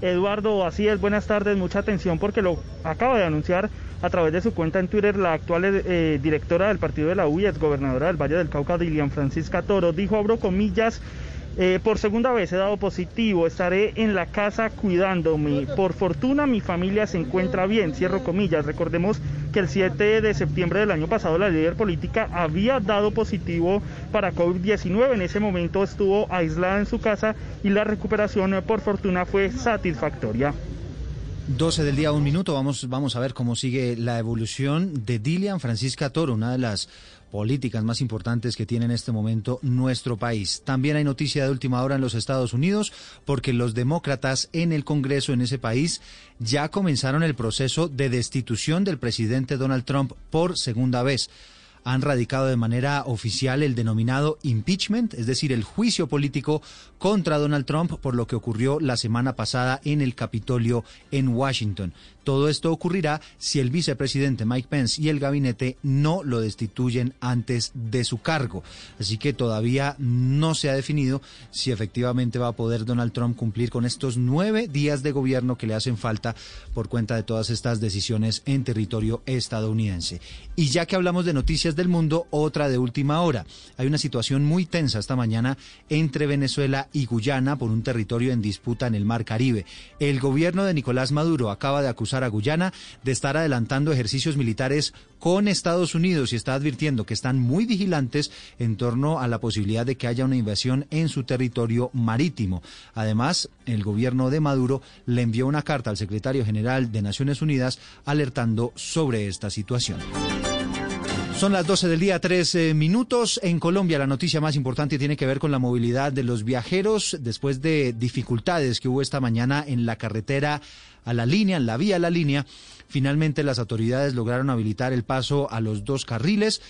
Eduardo, así es, buenas tardes, mucha atención porque lo acaba de anunciar a través de su cuenta en Twitter la actual eh, directora del partido de la U ex gobernadora del Valle del Cauca, Dilian Francisca Toro, dijo, abro comillas, eh, por segunda vez he dado positivo, estaré en la casa cuidándome. Por fortuna mi familia se encuentra bien, cierro comillas. Recordemos que el 7 de septiembre del año pasado la líder política había dado positivo para COVID-19. En ese momento estuvo aislada en su casa y la recuperación por fortuna fue satisfactoria.
12 del día, un minuto. Vamos, vamos a ver cómo sigue la evolución de Dilian Francisca Toro, una de las políticas más importantes que tiene en este momento nuestro país. También hay noticia de última hora en los Estados Unidos porque los demócratas en el Congreso en ese país ya comenzaron el proceso de destitución del presidente Donald Trump por segunda vez han radicado de manera oficial el denominado impeachment, es decir, el juicio político contra Donald Trump por lo que ocurrió la semana pasada en el Capitolio en Washington. Todo esto ocurrirá si el vicepresidente Mike Pence y el gabinete no lo destituyen antes de su cargo. Así que todavía no se ha definido si efectivamente va a poder Donald Trump cumplir con estos nueve días de gobierno que le hacen falta por cuenta de todas estas decisiones en territorio estadounidense. Y ya que hablamos de noticias del mundo, otra de última hora. Hay una situación muy tensa esta mañana entre Venezuela y Guyana por un territorio en disputa en el Mar Caribe. El gobierno de Nicolás Maduro acaba de acusar a Guyana de estar adelantando ejercicios militares con Estados Unidos y está advirtiendo que están muy vigilantes en torno a la posibilidad de que haya una invasión en su territorio marítimo. Además, el gobierno de Maduro le envió una carta al secretario general de Naciones Unidas alertando sobre esta situación. Son las 12 del día, tres minutos. En Colombia, la noticia más importante tiene que ver con la movilidad de los viajeros después de dificultades que hubo esta mañana en la carretera a la línea, en la vía a la línea. Finalmente, las autoridades lograron habilitar el paso a los dos carriles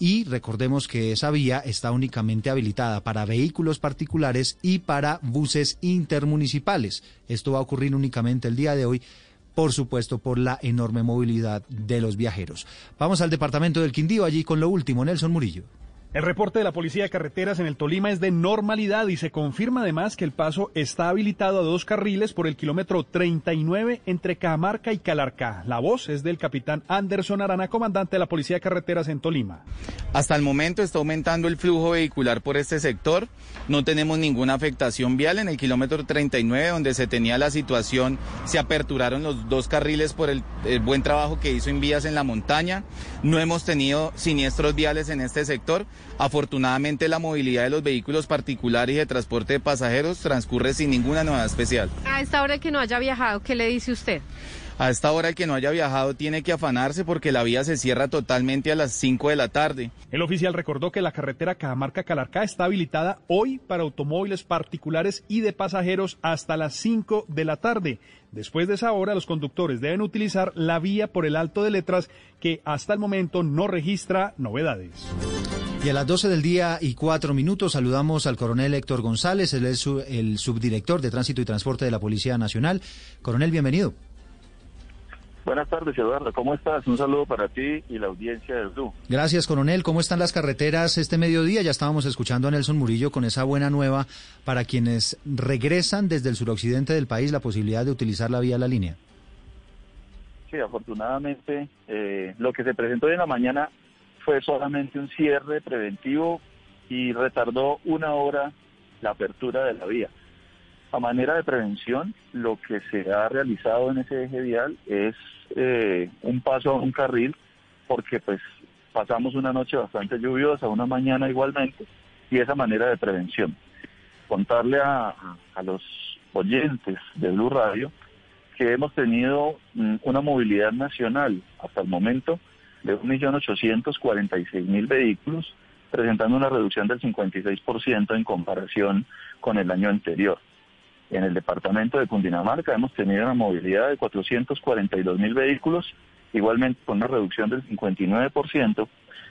y recordemos que esa vía está únicamente habilitada para vehículos particulares y para buses intermunicipales. Esto va a ocurrir únicamente el día de hoy por supuesto, por la enorme movilidad de los viajeros. Vamos al departamento del Quindío, allí con lo último, Nelson Murillo.
El reporte de la Policía de Carreteras en el Tolima es de normalidad y se confirma además que el paso está habilitado a dos carriles por el kilómetro 39 entre Cajamarca y Calarcá. La voz es del capitán Anderson Arana, comandante de la Policía de Carreteras en Tolima.
Hasta el momento está aumentando el flujo vehicular por este sector. No tenemos ninguna afectación vial en el kilómetro 39 donde se tenía la situación. Se aperturaron los dos carriles por el, el buen trabajo que hizo en vías en la montaña. No hemos tenido siniestros viales en este sector. Afortunadamente la movilidad de los vehículos particulares y de transporte de pasajeros transcurre sin ninguna novedad especial.
A esta hora que no haya viajado, ¿qué le dice usted?
A esta hora el que no haya viajado tiene que afanarse porque la vía se cierra totalmente a las 5 de la tarde.
El oficial recordó que la carretera Cajamarca-Calarcá está habilitada hoy para automóviles particulares y de pasajeros hasta las 5 de la tarde. Después de esa hora, los conductores deben utilizar la vía por el alto de letras que hasta el momento no registra novedades.
Y a las 12 del día y cuatro minutos saludamos al coronel Héctor González, él es el subdirector de Tránsito y Transporte de la Policía Nacional. Coronel, bienvenido.
Buenas tardes, Eduardo. ¿Cómo estás? Un saludo para ti y la audiencia del DU.
Gracias, coronel. ¿Cómo están las carreteras este mediodía? Ya estábamos escuchando a Nelson Murillo con esa buena nueva para quienes regresan desde el suroccidente del país la posibilidad de utilizar la vía a la línea.
Sí, afortunadamente eh, lo que se presentó hoy en la mañana fue solamente un cierre preventivo y retardó una hora la apertura de la vía. A manera de prevención, lo que se ha realizado en ese eje vial es eh, un paso a un carril, porque pues pasamos una noche bastante lluviosa, una mañana igualmente, y esa manera de prevención. Contarle a, a los oyentes de Blue Radio que hemos tenido mm, una movilidad nacional hasta el momento de 1.846.000 vehículos, presentando una reducción del 56% en comparación con el año anterior. En el departamento de Cundinamarca hemos tenido una movilidad de 442 mil vehículos, igualmente con una reducción del 59%,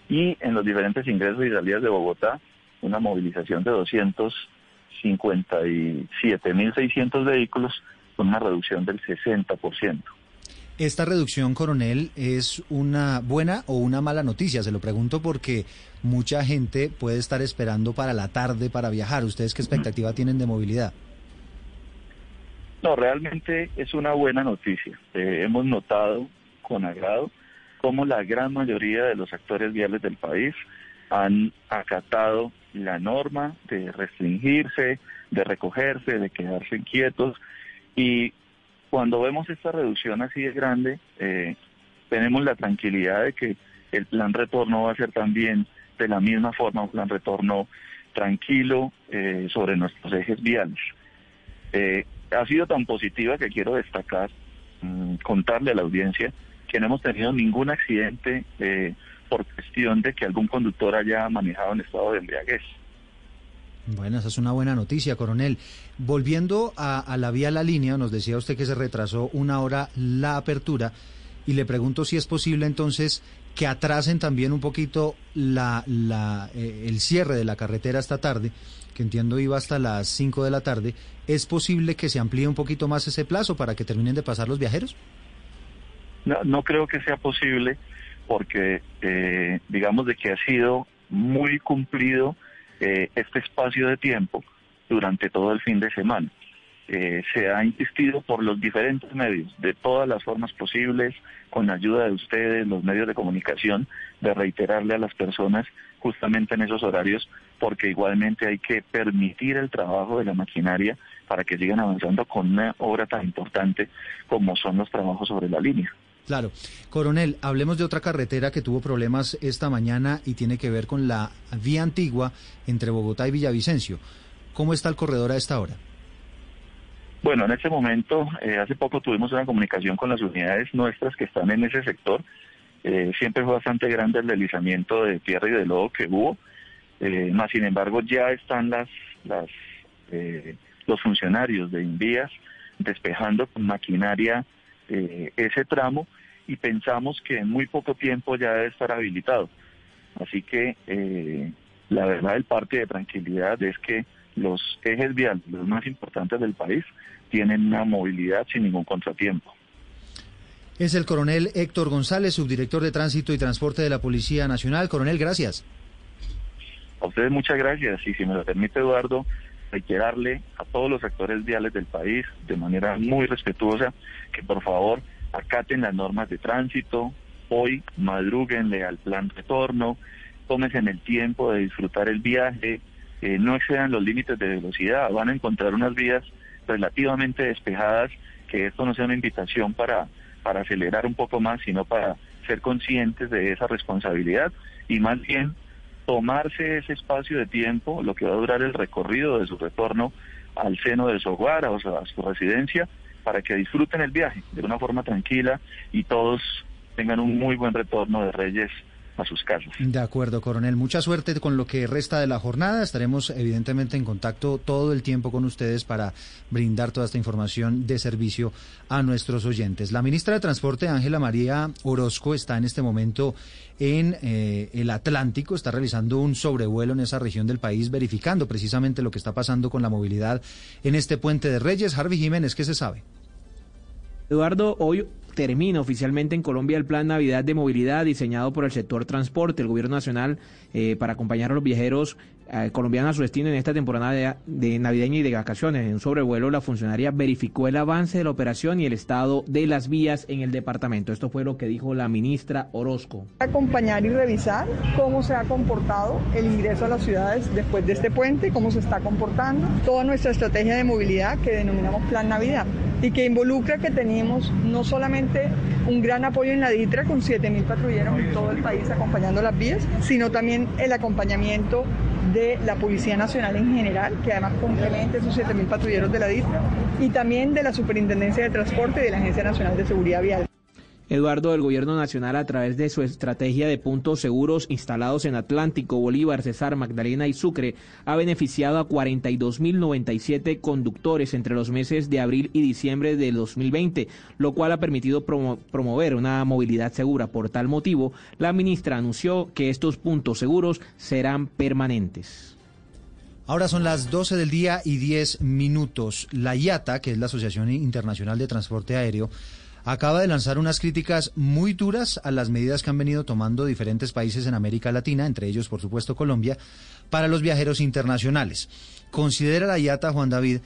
y en los diferentes ingresos y salidas de Bogotá, una movilización de 257 mil 600 vehículos, con una reducción del 60%.
¿Esta reducción, coronel, es una buena o una mala noticia? Se lo pregunto porque mucha gente puede estar esperando para la tarde para viajar. ¿Ustedes qué expectativa tienen de movilidad?
No, realmente es una buena noticia. Eh, hemos notado con agrado cómo la gran mayoría de los actores viales del país han acatado la norma de restringirse, de recogerse, de quedarse quietos. Y cuando vemos esta reducción así de grande, eh, tenemos la tranquilidad de que el plan retorno va a ser también de la misma forma un plan retorno tranquilo eh, sobre nuestros ejes viales. Eh, ha sido tan positiva que quiero destacar, mm, contarle a la audiencia que no hemos tenido ningún accidente eh, por cuestión de que algún conductor haya manejado en estado de embriaguez.
Bueno, esa es una buena noticia, coronel. Volviendo a, a, la vía La Línea, nos decía usted que se retrasó una hora la apertura y le pregunto si es posible entonces que atrasen también un poquito la, la, eh, el cierre de la carretera esta tarde, que entiendo iba hasta las 5 de la tarde. ¿Es posible que se amplíe un poquito más ese plazo para que terminen de pasar los viajeros?
No, no creo que sea posible porque eh, digamos de que ha sido muy cumplido eh, este espacio de tiempo durante todo el fin de semana. Eh, se ha insistido por los diferentes medios, de todas las formas posibles, con ayuda de ustedes, los medios de comunicación, de reiterarle a las personas justamente en esos horarios, porque igualmente hay que permitir el trabajo de la maquinaria para que sigan avanzando con una obra tan importante como son los trabajos sobre la línea.
Claro. Coronel, hablemos de otra carretera que tuvo problemas esta mañana y tiene que ver con la vía antigua entre Bogotá y Villavicencio. ¿Cómo está el corredor a esta hora?
Bueno, en este momento, eh, hace poco tuvimos una comunicación con las unidades nuestras que están en ese sector. Eh, siempre fue bastante grande el deslizamiento de tierra y de lodo que hubo, eh, más sin embargo ya están las, las los funcionarios de Invías despejando con maquinaria ese tramo y pensamos que en muy poco tiempo ya debe estar habilitado. Así que la verdad el parte de tranquilidad es que los ejes viales, los más importantes del país, tienen una movilidad sin ningún contratiempo.
Es el coronel Héctor González, subdirector de Tránsito y Transporte de la Policía Nacional. Coronel, gracias.
A ustedes muchas gracias y si me lo permite Eduardo, reiterarle a todos los actores viales del país de manera muy respetuosa que por favor acaten las normas de tránsito, hoy madruguenle al plan retorno, tómense en el tiempo de disfrutar el viaje, eh, no excedan los límites de velocidad, van a encontrar unas vías relativamente despejadas, que esto no sea una invitación para, para acelerar un poco más, sino para ser conscientes de esa responsabilidad y más bien tomarse ese espacio de tiempo, lo que va a durar el recorrido de su retorno al seno de su hogar, o sea, a su residencia, para que disfruten el viaje de una forma tranquila y todos tengan un muy buen retorno de Reyes a sus casas.
De acuerdo, coronel. Mucha suerte con lo que resta de la jornada. Estaremos evidentemente en contacto todo el tiempo con ustedes para brindar toda esta información de servicio a nuestros oyentes. La ministra de Transporte, Ángela María Orozco, está en este momento en eh, el Atlántico, está realizando un sobrevuelo en esa región del país, verificando precisamente lo que está pasando con la movilidad en este puente de Reyes. Harvey Jiménez, ¿qué se sabe?
Eduardo, hoy termina oficialmente en Colombia el Plan Navidad de Movilidad diseñado por el sector transporte. El Gobierno Nacional, eh, para acompañar a los viajeros eh, colombianos a su destino en esta temporada de, de, navideña y de vacaciones. En un sobrevuelo, la funcionaria verificó el avance de la operación y el estado de las vías en el departamento. Esto fue lo que dijo la ministra Orozco.
Acompañar y revisar cómo se ha comportado el ingreso a las ciudades después de este puente, cómo se está comportando, toda nuestra estrategia de movilidad que denominamos Plan Navidad y que involucra que tenemos no solamente un gran apoyo en la DITRA con 7.000 patrulleros en todo el país acompañando las vías, sino también el acompañamiento de la Policía Nacional en general, que además complementa esos 7.000 patrulleros de la DITRA, y también de la Superintendencia de Transporte y de la Agencia Nacional de Seguridad Vial.
Eduardo, del Gobierno Nacional, a través de su estrategia de puntos seguros instalados en Atlántico, Bolívar, Cesar, Magdalena y Sucre, ha beneficiado a 42.097 conductores entre los meses de abril y diciembre del 2020, lo cual ha permitido promo promover una movilidad segura. Por tal motivo, la ministra anunció que estos puntos seguros serán permanentes.
Ahora son las 12 del día y 10 minutos. La IATA, que es la Asociación Internacional de Transporte Aéreo, acaba de lanzar unas críticas muy duras a las medidas que han venido tomando diferentes países en América Latina, entre ellos, por supuesto, Colombia, para los viajeros internacionales. Considera la IATA, Juan David,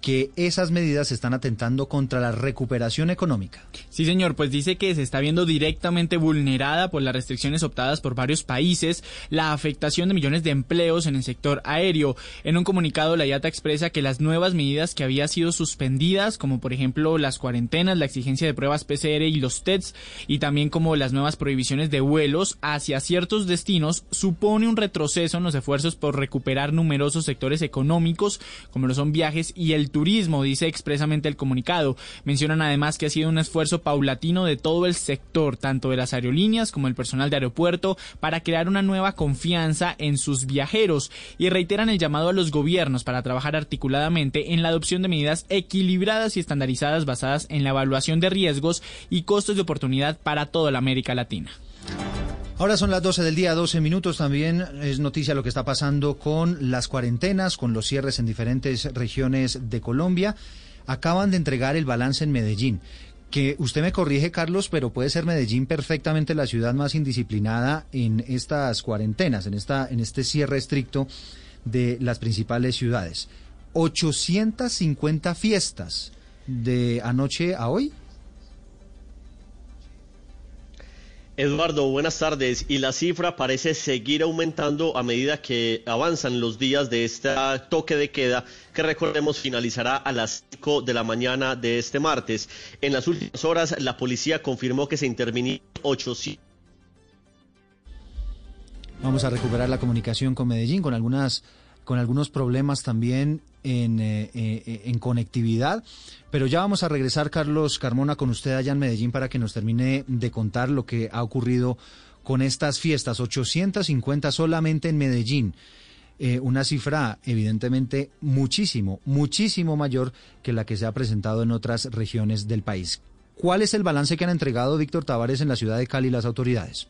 que esas medidas están atentando contra la recuperación económica.
Sí, señor, pues dice que se está viendo directamente vulnerada por las restricciones optadas por varios países la afectación de millones de empleos en el sector aéreo. En un comunicado, la IATA expresa que las nuevas medidas que habían sido suspendidas, como por ejemplo las cuarentenas, la exigencia de pruebas PCR y los TEDs, y también como las nuevas prohibiciones de vuelos hacia ciertos destinos, supone un retroceso en los esfuerzos por recuperar numerosos sectores económicos, como lo son viajes y el turismo, dice expresamente el comunicado. Mencionan además que ha sido un esfuerzo paulatino de todo el sector, tanto de las aerolíneas como el personal de aeropuerto, para crear una nueva confianza en sus viajeros y reiteran el llamado a los gobiernos para trabajar articuladamente en la adopción de medidas equilibradas y estandarizadas basadas en la evaluación de riesgos y costos de oportunidad para toda la América Latina.
Ahora son las 12 del día, 12 minutos. También es noticia lo que está pasando con las cuarentenas, con los cierres en diferentes regiones de Colombia. Acaban de entregar el balance en Medellín. Que usted me corrige, Carlos, pero puede ser Medellín perfectamente la ciudad más indisciplinada en estas cuarentenas, en, esta, en este cierre estricto de las principales ciudades. 850 fiestas de anoche a hoy.
Eduardo, buenas tardes. Y la cifra parece seguir aumentando a medida que avanzan los días de este toque de queda, que recordemos finalizará a las 5 de la mañana de este martes. En las últimas horas, la policía confirmó que se intervinieron 800.
Vamos a recuperar la comunicación con Medellín, con algunas con algunos problemas también en, eh, eh, en, conectividad. Pero ya vamos a regresar, Carlos Carmona, con usted allá en Medellín para que nos termine de contar lo que ha ocurrido con estas fiestas. 850 solamente en Medellín. Eh, una cifra evidentemente muchísimo, muchísimo mayor que la que se ha presentado en otras regiones del país. ¿Cuál es el balance que han entregado Víctor Tavares en la ciudad de Cali las autoridades?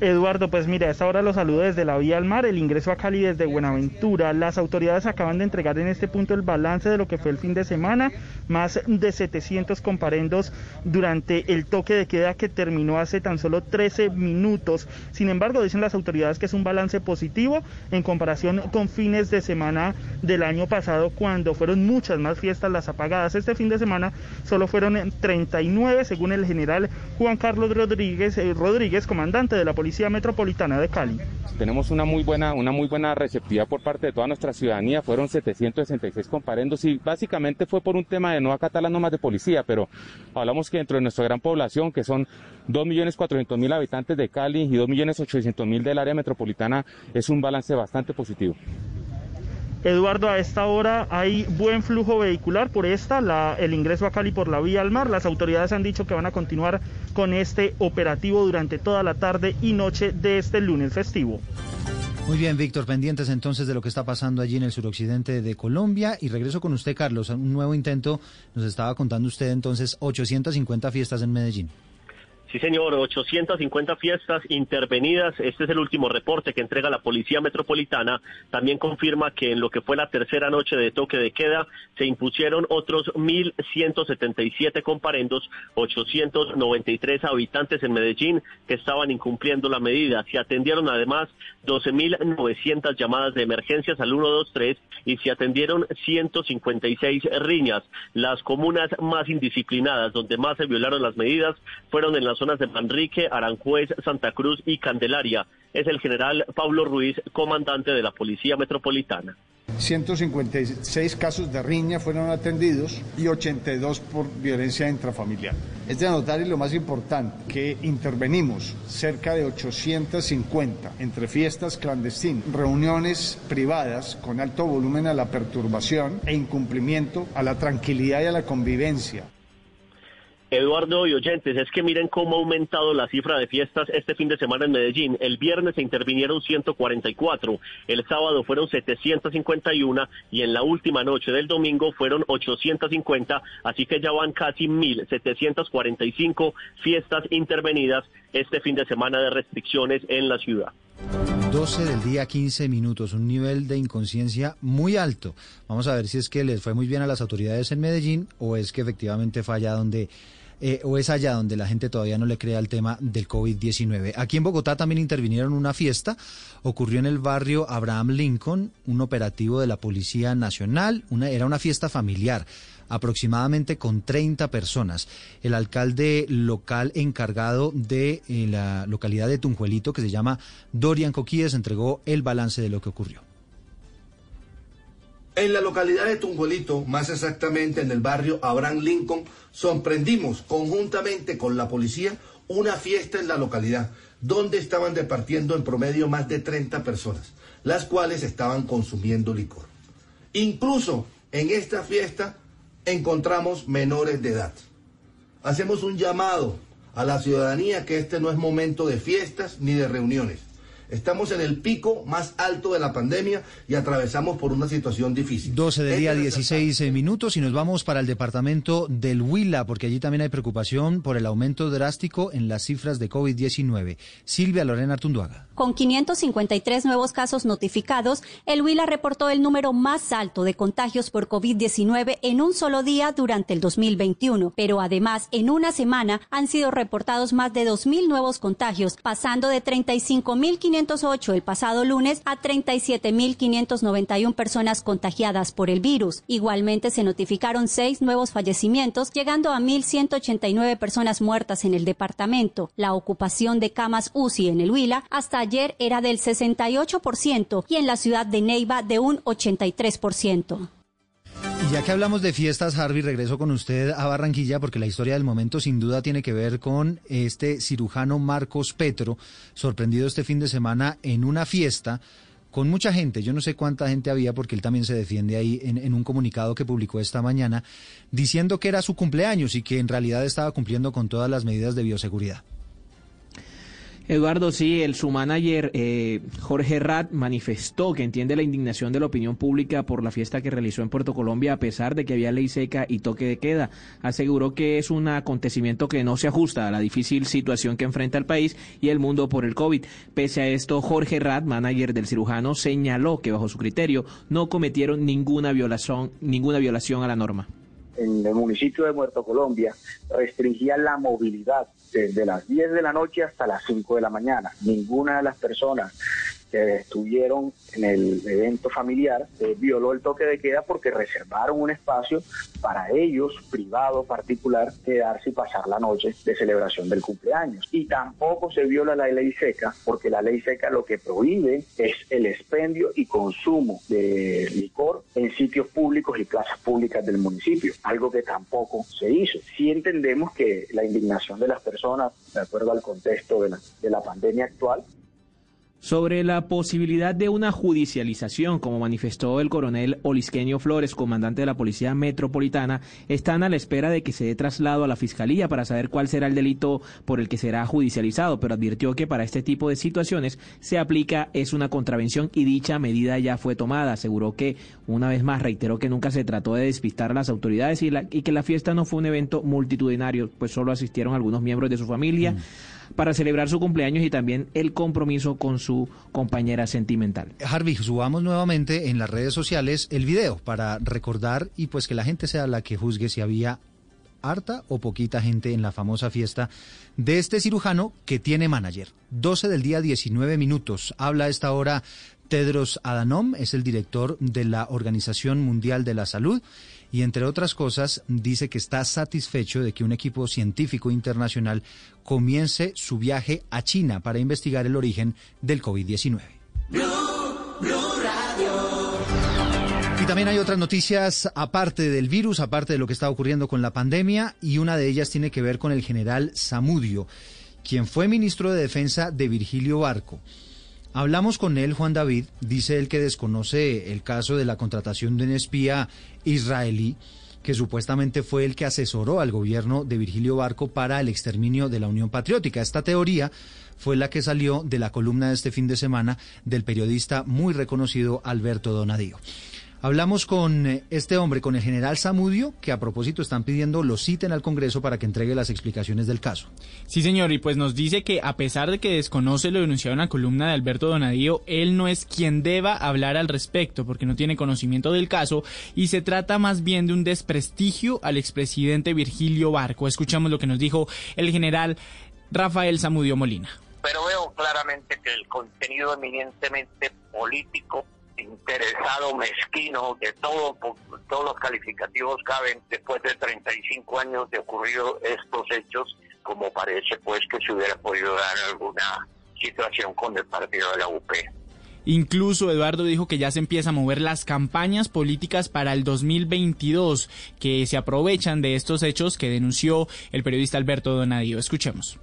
Eduardo, pues mira, a esta hora los saludo desde la vía al mar, el ingreso a Cali desde Buenaventura. Las autoridades acaban de entregar en este punto el balance de lo que fue el fin de semana, más de 700 comparendos durante el toque de queda que terminó hace tan solo 13 minutos. Sin embargo, dicen las autoridades que es un balance positivo en comparación con fines de semana del año pasado, cuando fueron muchas más fiestas las apagadas. Este fin de semana solo fueron 39, según el general Juan Carlos Rodríguez, eh, Rodríguez comandante de la Policía Metropolitana de Cali.
Tenemos una muy buena, una muy buena receptividad por parte de toda nuestra ciudadanía. Fueron 766 comparendos y básicamente fue por un tema de no acatar las normas de policía, pero hablamos que dentro de nuestra gran población, que son 2.400.000 habitantes de Cali y 2.800.000 del área metropolitana, es un balance bastante positivo.
Eduardo, a esta hora hay buen flujo vehicular por esta, la, el ingreso a Cali por la vía al mar. Las autoridades han dicho que van a continuar con este operativo durante toda la tarde y noche de este lunes festivo.
Muy bien, Víctor, pendientes entonces de lo que está pasando allí en el suroccidente de Colombia. Y regreso con usted, Carlos, un nuevo intento. Nos estaba contando usted entonces 850 fiestas en Medellín.
Sí, señor, 850 fiestas intervenidas. Este es el último reporte que entrega la Policía Metropolitana. También confirma que en lo que fue la tercera noche de toque de queda se impusieron otros 1.177 comparendos, 893 habitantes en Medellín que estaban incumpliendo la medida. Se atendieron además 12.900 llamadas de emergencias al 123 y se atendieron 156 riñas. Las comunas más indisciplinadas, donde más se violaron las medidas, fueron en las zonas de Manrique, Aranjuez, Santa Cruz y Candelaria. Es el general Pablo Ruiz, comandante de la Policía Metropolitana.
156 casos de riña fueron atendidos y 82 por violencia intrafamiliar. Es de anotar y lo más importante, que intervenimos cerca de 850 entre fiestas clandestinas, reuniones privadas con alto volumen a la perturbación e incumplimiento a la tranquilidad y a la convivencia.
Eduardo y oyentes, es que miren cómo ha aumentado la cifra de fiestas este fin de semana en Medellín. El viernes se intervinieron 144, el sábado fueron 751 y en la última noche del domingo fueron 850, así que ya van casi 1.745 fiestas intervenidas este fin de semana de restricciones en la ciudad.
12 del día, 15 minutos, un nivel de inconsciencia muy alto. Vamos a ver si es que les fue muy bien a las autoridades en Medellín o es que efectivamente falla donde eh, o es allá donde la gente todavía no le crea el tema del COVID-19. Aquí en Bogotá también intervinieron una fiesta, ocurrió en el barrio Abraham Lincoln, un operativo de la Policía Nacional, una, era una fiesta familiar aproximadamente con 30 personas. El alcalde local encargado de eh, la localidad de Tunjuelito, que se llama Dorian Coquíes, entregó el balance de lo que ocurrió.
En la localidad de Tunjuelito, más exactamente en el barrio Abraham Lincoln, sorprendimos conjuntamente con la policía una fiesta en la localidad, donde estaban departiendo en promedio más de 30 personas, las cuales estaban consumiendo licor. Incluso en esta fiesta encontramos menores de edad. Hacemos un llamado a la ciudadanía que este no es momento de fiestas ni de reuniones. Estamos en el pico más alto de la pandemia y atravesamos por una situación difícil.
12 de día, 16 minutos y nos vamos para el departamento del Huila, porque allí también hay preocupación por el aumento drástico en las cifras de COVID-19. Silvia Lorena Artunduaga.
Con 553 nuevos casos notificados, el Huila reportó el número más alto de contagios por COVID-19 en un solo día durante el 2021. Pero además, en una semana han sido reportados más de 2.000 nuevos contagios, pasando de 35.508 el pasado lunes a 37.591 personas contagiadas por el virus. Igualmente se notificaron seis nuevos fallecimientos, llegando a 1.189 personas muertas en el departamento. La ocupación de camas UCI en el Huila hasta ayer era del 68% y en la ciudad de Neiva de un 83%.
Y ya que hablamos de fiestas, Harvey, regreso con usted a Barranquilla porque la historia del momento sin duda tiene que ver con este cirujano Marcos Petro, sorprendido este fin de semana en una fiesta con mucha gente, yo no sé cuánta gente había porque él también se defiende ahí en, en, un comunicado que publicó esta mañana, diciendo que era su cumpleaños y que en realidad estaba cumpliendo con todas las medidas de bioseguridad.
Eduardo, sí, el su manager eh, Jorge Rat manifestó que entiende la indignación de la opinión pública por la fiesta que realizó en Puerto Colombia a pesar de que había ley seca y toque de queda. Aseguró que es un acontecimiento que no se ajusta a la difícil situación que enfrenta el país y el mundo por el COVID. Pese a esto, Jorge Rat, manager del cirujano, señaló que bajo su criterio no cometieron ninguna violación, ninguna violación a la norma
en el municipio de Muerto Colombia restringía la movilidad desde las 10 de la noche hasta las 5 de la mañana. Ninguna de las personas que estuvieron en el evento familiar eh, violó el toque de queda porque reservaron un espacio para ellos, privado, particular, quedarse y pasar la noche de celebración del cumpleaños. Y tampoco se viola la ley seca porque la ley seca lo que prohíbe es el expendio y consumo de licor en sitios públicos y plazas públicas del municipio, algo que tampoco se hizo. Sí entendemos que la indignación de las personas, de acuerdo al contexto de la, de la pandemia actual,
Sobre la posibilidad de una judicialización, como manifestó el coronel Olisqueño Flores, comandante de la Policía Metropolitana, están a la espera de que se dé traslado a la Fiscalía para saber cuál será el delito por el que será judicializado, pero advirtió que para este tipo de situaciones se aplica es una contravención y dicha medida ya fue tomada. Aseguró que, una vez más, reiteró que nunca se trató de despistar a las autoridades y, y que la fiesta no fue un evento multitudinario, pues solo asistieron algunos miembros de su familia. Mm para celebrar su cumpleaños y también el compromiso con su compañera sentimental.
Harvey, subamos nuevamente en las redes sociales el video para recordar y pues que la gente sea la que juzgue si había harta o poquita gente en la famosa fiesta de este cirujano que tiene manager. 12 del día 19 minutos. Habla a esta hora Tedros Adhanom, es el director de la Organización Mundial de la Salud y entre otras cosas dice que está satisfecho de que un equipo científico internacional comience su viaje a China para investigar el origen del COVID-19. Y también hay otras noticias aparte del virus, aparte de lo que está ocurriendo con la pandemia, y una de ellas tiene que ver con el general Zamudio, quien fue ministro de Defensa de Virgilio Barco. Hablamos con él, Juan David, dice él que desconoce el caso de la contratación de un espía israelí que supuestamente fue el que asesoró al gobierno de Virgilio Barco para el exterminio de la Unión Patriótica. Esta teoría fue la que salió de la columna de este fin de semana del periodista muy reconocido Alberto Donadío. Hablamos con eh, este hombre, con el general Zamudio, que a propósito están pidiendo lo citen al Congreso para que entregue las explicaciones del caso.
Sí, señor, y pues nos dice que a pesar de que desconoce lo denunciado en la columna de Alberto Donadío, él no es quien deba hablar al respecto, porque no tiene conocimiento del caso, y se trata más bien de un desprestigio al expresidente Virgilio Barco. Escuchamos lo que nos dijo el general Rafael Zamudio Molina.
Pero veo claramente que el contenido eminentemente político interesado, mezquino, de todo, todos los calificativos caben después de 35 años de ocurrido estos hechos, como parece pues que se hubiera podido dar alguna situación con el partido de la UP.
Incluso Eduardo dijo que ya se empieza a mover las campañas políticas para el 2022, que se aprovechan de estos hechos que denunció el periodista Alberto Donadío. Escuchemos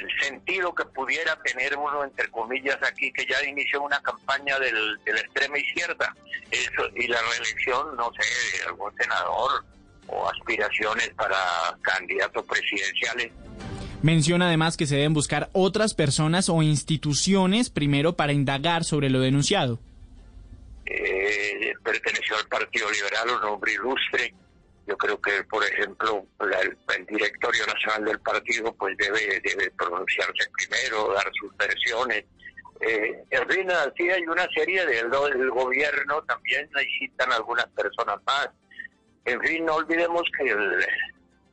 el sentido que pudiera tener uno, entre comillas, aquí, que ya inició una campaña del, de la extrema izquierda, eso, y la reelección, no sé, de algún senador o aspiraciones para candidatos presidenciales.
Menciona además que se deben buscar otras personas o instituciones primero para indagar sobre lo denunciado.
Eh, perteneció al Partido Liberal, un hombre ilustre, yo creo que, por ejemplo, el directorio nacional del partido pues debe, debe pronunciarse primero, dar sus versiones. Eh, en fin, así hay una serie del, del gobierno, también necesitan algunas personas más. En fin, no olvidemos que el,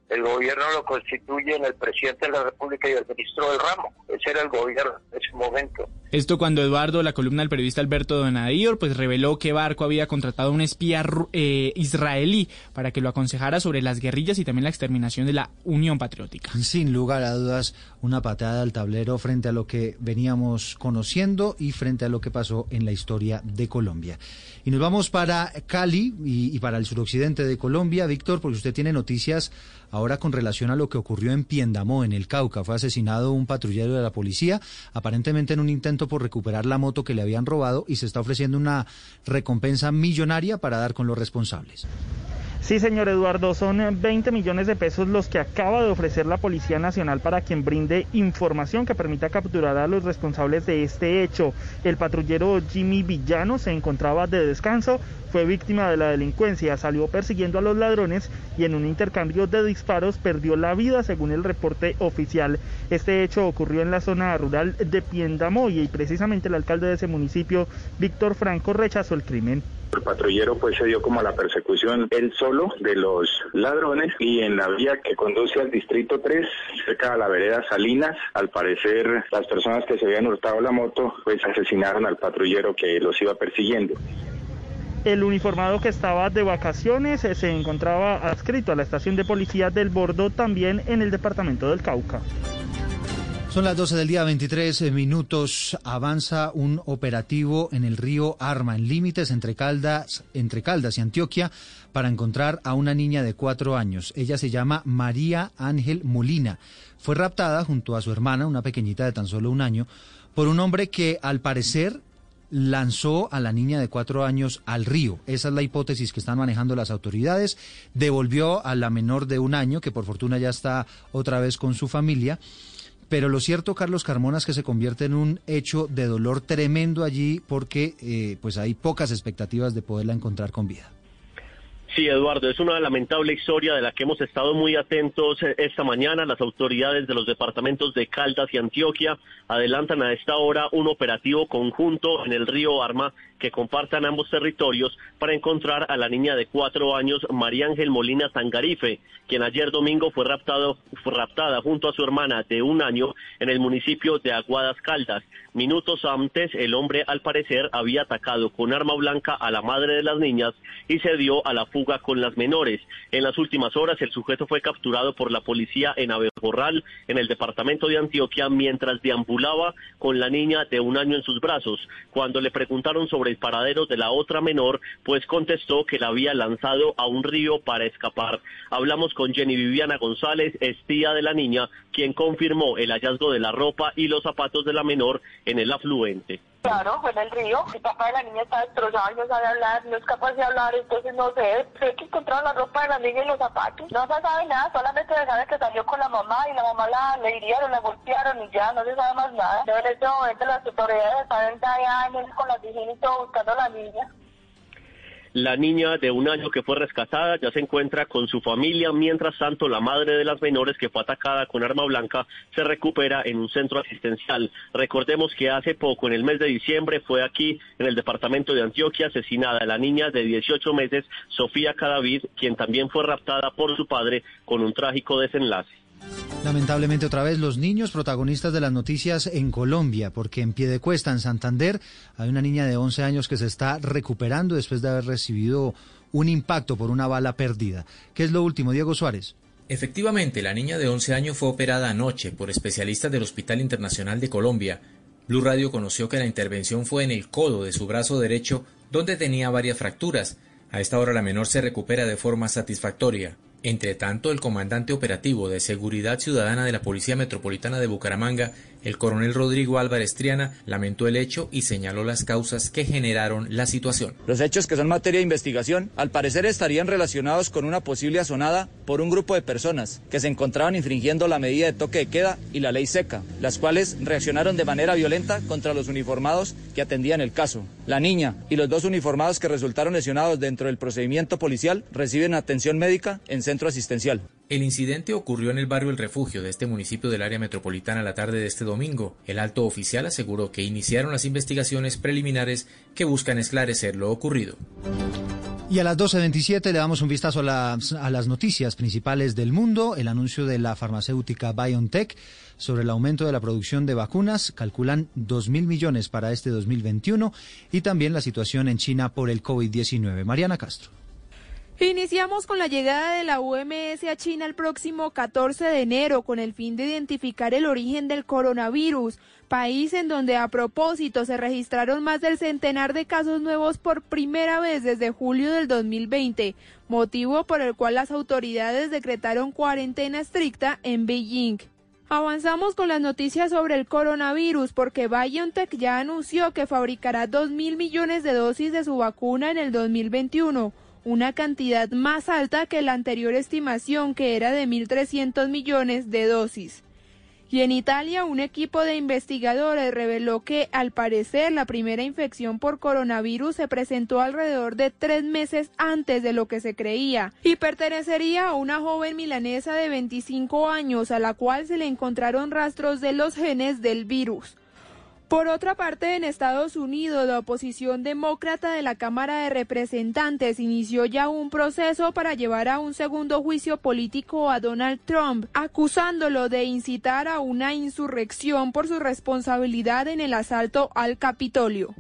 el gobierno lo constituyen el presidente de la República y el ministro del ramo. Ese era el gobierno en ese momento.
Esto cuando Eduardo, la columna del periodista Alberto Donadío, pues reveló que Barco había contratado a un espía eh, israelí para que lo aconsejara sobre las guerrillas y también la exterminación de la Unión Patriótica.
Sin lugar a dudas, una patada al tablero frente a lo que veníamos conociendo y frente a lo que pasó en la historia de Colombia. Y nos vamos para Cali y, para el suroccidente de Colombia, Víctor, porque usted tiene noticias ahora con relación a lo que ocurrió en Piendamó, en el Cauca. Fue asesinado un patrullero de la policía, aparentemente en un intento por recuperar la moto que le habían robado y se está ofreciendo una recompensa millonaria para dar con los responsables.
Sí, señor Eduardo, son 20 millones de pesos los que acaba de ofrecer la Policía Nacional para quien brinde información que permita capturar a los responsables de este hecho. El patrullero Jimmy Villano se encontraba de descanso, fue víctima de la delincuencia, salió persiguiendo a los ladrones y en un intercambio de disparos perdió la vida según el reporte oficial. Este hecho ocurrió en la zona rural de Piendamoy y precisamente el alcalde de ese municipio, Víctor Franco, rechazó el crimen.
El patrullero pues se dio como a la persecución él solo de los ladrones y en la vía que conduce al distrito 3, cerca de la vereda Salinas, al parecer las personas que se habían hurtado la moto pues asesinaron al patrullero que los iba persiguiendo.
El uniformado que estaba de vacaciones eh, se encontraba adscrito a la estación de policía del Bordo también en el departamento del Cauca.
Son las 12 del día, 23 minutos. Avanza un operativo en el río Arma, en límites entre Caldas, entre Caldas y Antioquia, para encontrar a una niña de cuatro años. Ella se llama María Ángel Molina. Fue raptada junto a su hermana, una pequeñita de tan solo un año, por un hombre que al parecer lanzó a la niña de cuatro años al río. Esa es la hipótesis que están manejando las autoridades. Devolvió a la menor de un año, que por fortuna ya está otra vez con su familia. Pero lo cierto, Carlos Carmona, es que se convierte en un hecho de dolor tremendo allí porque eh, pues hay pocas expectativas de poderla encontrar con vida.
Sí, Eduardo, es una lamentable historia de la que hemos estado muy atentos eh, esta mañana. Las autoridades de los departamentos de Caldas y Antioquia adelantan a esta hora un operativo conjunto en el río Arma que compartan ambos territorios para encontrar a la niña de cuatro años, María Ángel Molina Tangarife, quien ayer domingo fue, raptado, fue raptada junto a su hermana de un año en el municipio de Aguadas Caldas. Minutos antes, el hombre al parecer había atacado con arma blanca a la madre de las niñas y se dio a la fuga con las menores. En las últimas horas, el sujeto fue capturado por la policía en Abejorral, en el departamento de Antioquia, mientras deambulaba con la niña de un año en sus brazos. Cuando le preguntaron sobre el paradero de la otra menor, pues contestó que la había lanzado a un río para escapar. Hablamos con Jenny Viviana González, estía de la niña, quien confirmó el hallazgo de la ropa y los zapatos de la menor en el afluente.
Claro, fue en el río. El papá de la niña está destrozado y no sabe hablar, no es capaz de hablar, entonces no sé. Sé que encontraron la ropa de la niña y los zapatos. No se sabe nada, solamente se sabe que salió con la mamá y la mamá la le hirieron, la golpearon y ya, no se sabe más nada. Pero en este momento las autoridades están allá con las y todo buscando a la niña.
La niña de un año que fue rescatada ya se encuentra con su familia, mientras tanto la madre de las menores que fue atacada con arma blanca se recupera en un centro asistencial. Recordemos que hace poco, en el mes de diciembre, fue aquí en el departamento de Antioquia asesinada la niña de 18 meses, Sofía Cadavid, quien también fue raptada por su padre con un trágico desenlace.
Lamentablemente otra vez los niños protagonistas de las noticias en Colombia, porque en pie de cuesta, en Santander, hay una niña de 11 años que se está recuperando después de haber recibido un impacto por una bala perdida. ¿Qué es lo último, Diego Suárez?
Efectivamente, la niña de 11 años fue operada anoche por especialistas del Hospital Internacional de Colombia. Blue Radio conoció que la intervención fue en el codo de su brazo derecho, donde tenía varias fracturas. A esta hora la menor se recupera de forma satisfactoria. Entre tanto, el comandante operativo de Seguridad Ciudadana de la Policía Metropolitana de Bucaramanga, el coronel Rodrigo Álvarez Triana, lamentó el hecho y señaló las causas que generaron la situación.
Los hechos que son materia de investigación, al parecer estarían relacionados con una posible asonada por un grupo de personas que se encontraban infringiendo la medida de toque de queda y la ley seca, las cuales reaccionaron de manera violenta contra los uniformados que atendían el caso. La niña y los dos uniformados que resultaron lesionados dentro del procedimiento policial reciben atención médica en centro asistencial.
El incidente ocurrió en el barrio El Refugio de este municipio del área metropolitana la tarde de este domingo. El alto oficial aseguró que iniciaron las investigaciones preliminares que buscan esclarecer lo ocurrido.
Y a las 12.27 le damos un vistazo a, las noticias principales del mundo. El anuncio de la farmacéutica BioNTech sobre el aumento de la producción de vacunas. Calculan 2.000 millones para este 2021. Y también la situación en China por el COVID-19. Mariana Castro.
Iniciamos con la llegada de la UMS a China el próximo 14 de enero con el fin de identificar el origen del coronavirus, país en donde a propósito se registraron más del centenar de casos nuevos por primera vez desde julio del 2020, motivo por el cual las autoridades decretaron cuarentena estricta en Beijing. Avanzamos con las noticias sobre el coronavirus porque BioNTech ya anunció que fabricará 2 mil millones de dosis de su vacuna en el 2021 una cantidad más alta que la anterior estimación que era de 1.300 millones de dosis. Y en Italia, un equipo de investigadores reveló que, al parecer, la primera infección por coronavirus se presentó alrededor de tres meses antes de lo que se creía y pertenecería a una joven milanesa de 25 años a la cual se le encontraron rastros de los genes del virus. Por otra parte, en Estados Unidos, la oposición demócrata de la Cámara de Representantes inició ya un proceso para llevar a un segundo juicio político a Donald Trump, acusándolo de incitar a una insurrección por su responsabilidad en el asalto al Capitolio.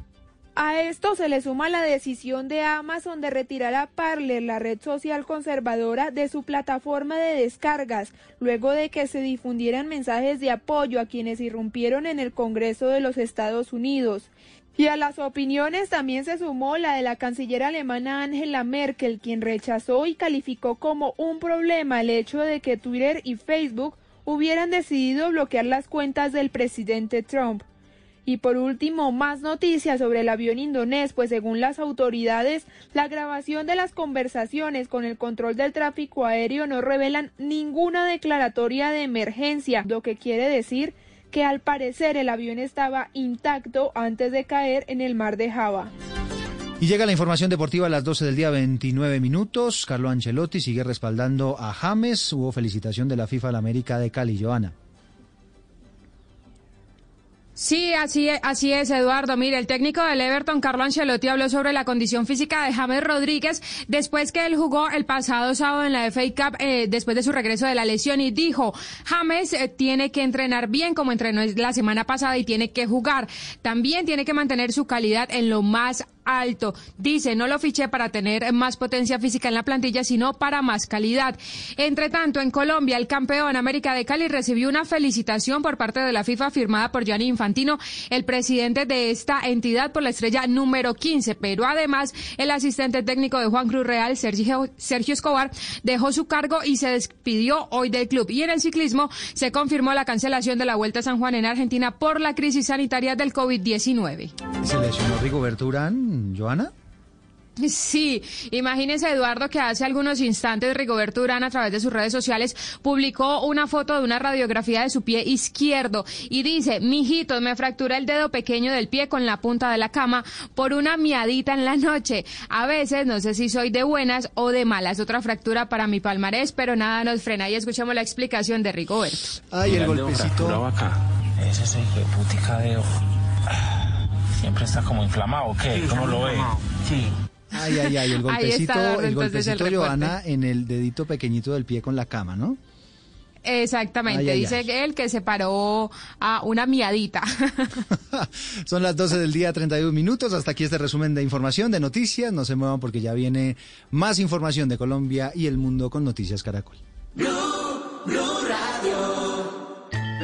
A esto se le suma la decisión de Amazon de retirar a Parler, la red social conservadora, de su plataforma de descargas, luego de que se difundieran mensajes de apoyo a quienes irrumpieron en el Congreso de los Estados Unidos. Y a las opiniones también se sumó la de la canciller alemana Angela Merkel, quien rechazó y calificó como un problema el hecho de que Twitter y Facebook hubieran decidido bloquear las cuentas del presidente Trump. Y por último, más noticias sobre el avión indonés, pues según las autoridades, la grabación de las conversaciones con el control del tráfico aéreo no revelan ninguna declaratoria de emergencia, lo que quiere decir que al parecer el avión estaba intacto antes de caer en el mar de Java.
Y llega la información deportiva a las 12 del día 29 minutos. Carlo Ancelotti sigue respaldando a James. Hubo felicitación de la FIFA a la América de Cali, Joana.
Sí, así es, así es, Eduardo. Mire, el técnico del Everton, Carlo Ancelotti, habló sobre la condición física de James Rodríguez después que él jugó el pasado sábado en la FA Cup eh, después de su regreso de la lesión y dijo, James eh, tiene que entrenar bien como entrenó la semana pasada y tiene que jugar. También tiene que mantener su calidad en lo más alto. Dice, no lo fiché para tener más potencia física en la plantilla, sino para más calidad. Entre tanto, en Colombia, el campeón América de Cali recibió una felicitación por parte de la FIFA firmada por Gianni Infantino, el presidente de esta entidad por la estrella número 15. Pero además, el asistente técnico de Juan Cruz Real, Sergio, Sergio Escobar, dejó su cargo y se despidió hoy del club. Y en el ciclismo se confirmó la cancelación de la Vuelta a San Juan en Argentina por la crisis sanitaria del COVID-19.
Se lesionó Rigoberto Urán Joana.
Sí, imagínese Eduardo que hace algunos instantes Rigoberto Urán a través de sus redes sociales publicó una foto de una radiografía de su pie izquierdo y dice, mijito, me fractura el dedo pequeño del pie con la punta de la cama por una miadita en la noche. A veces no sé si soy de buenas o de malas. Otra fractura para mi palmarés, pero nada nos frena. Y escuchemos la explicación de Rigoberto.
Ay, el golpecito.
Ese es el putica de siempre está como inflamado, ¿qué? ¿Cómo lo ve?
Sí. Ay, ay, ay, el golpecito, el golpecito, Joana, en el dedito pequeñito del pie con la cama, ¿no?
Exactamente, dice él que se paró a una miadita.
Son las 12 del día, 31 minutos. Hasta aquí este resumen de información, de noticias. No se muevan porque ya viene más información de Colombia y el mundo con Noticias Caracol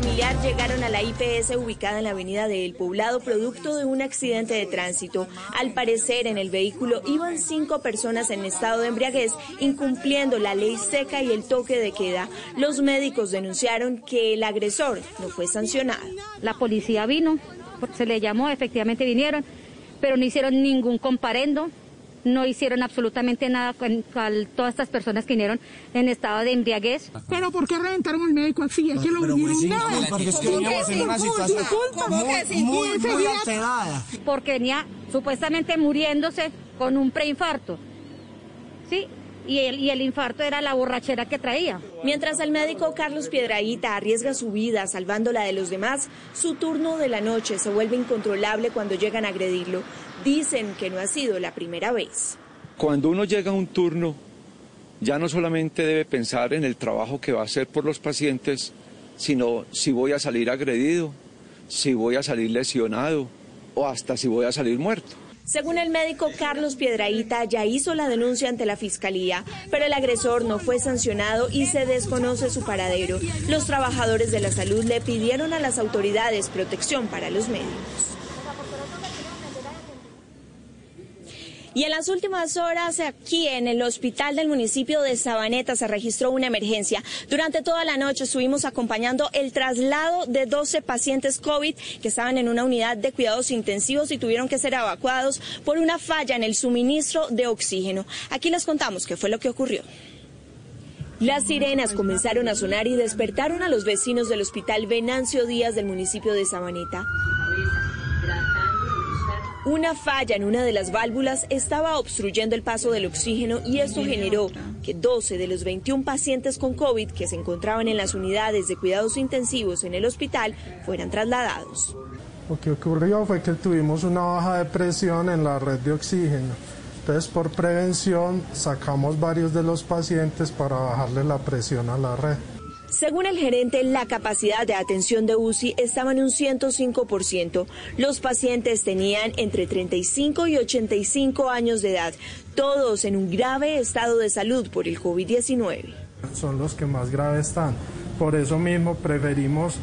Familiar llegaron a la IPS ubicada en la avenida del Poblado producto de un accidente de tránsito. Al parecer, en el vehículo iban cinco personas en estado de embriaguez, incumpliendo la ley seca y el toque de queda. Los médicos denunciaron que el agresor no fue sancionado.
La policía vino, se le llamó, efectivamente vinieron, pero no hicieron ningún comparendo, no hicieron absolutamente nada con, todas estas personas que vinieron en estado de embriaguez.
Pero ¿por qué reventaron al médico así? Es que lo vinieron nada.
Porque es que veníamos en una situación muy, muy, muy alterada.
Porque venía supuestamente muriéndose con un preinfarto. ¿Sí? y el, y el infarto era la borrachera que traía.
Mientras el médico Carlos Piedraíta arriesga su vida salvando la de los demás, su turno de la noche se vuelve incontrolable cuando llegan a agredirlo. Dicen que no ha sido la primera vez.
Cuando uno llega a un turno, ya no solamente debe pensar en el trabajo que va a hacer por los pacientes, sino si voy a salir agredido, si voy a salir lesionado o hasta si voy a salir muerto.
Según el médico Carlos Piedraíta, ya hizo la denuncia ante la fiscalía, pero el agresor no fue sancionado y se desconoce su paradero. Los trabajadores de la salud le pidieron a las autoridades protección para los médicos. Y en las últimas horas aquí en el hospital del municipio de Sabaneta se registró una emergencia. Durante toda la noche estuvimos acompañando el traslado de 12 pacientes COVID que estaban en una unidad de cuidados intensivos y tuvieron que ser evacuados por una falla en el suministro de oxígeno. Aquí les contamos qué fue lo que ocurrió. Las sirenas comenzaron a sonar y despertaron a los vecinos del hospital Venancio Díaz del municipio de Sabaneta. Una falla en una de las válvulas estaba obstruyendo el paso del oxígeno y esto generó que 12 de los 21 pacientes con COVID que se encontraban en las unidades de cuidados intensivos en el hospital fueran trasladados.
Lo que ocurrió fue que tuvimos una baja de presión en la red de oxígeno. Entonces, por prevención, sacamos varios de los pacientes para bajarle la presión a la red.
Según el gerente, la capacidad de atención de UCI estaba en un 105%. Los pacientes tenían entre 35 y 85 años de edad, todos en un grave estado de salud por el COVID-19.
Son los que más graves están. Por eso mismo preferimos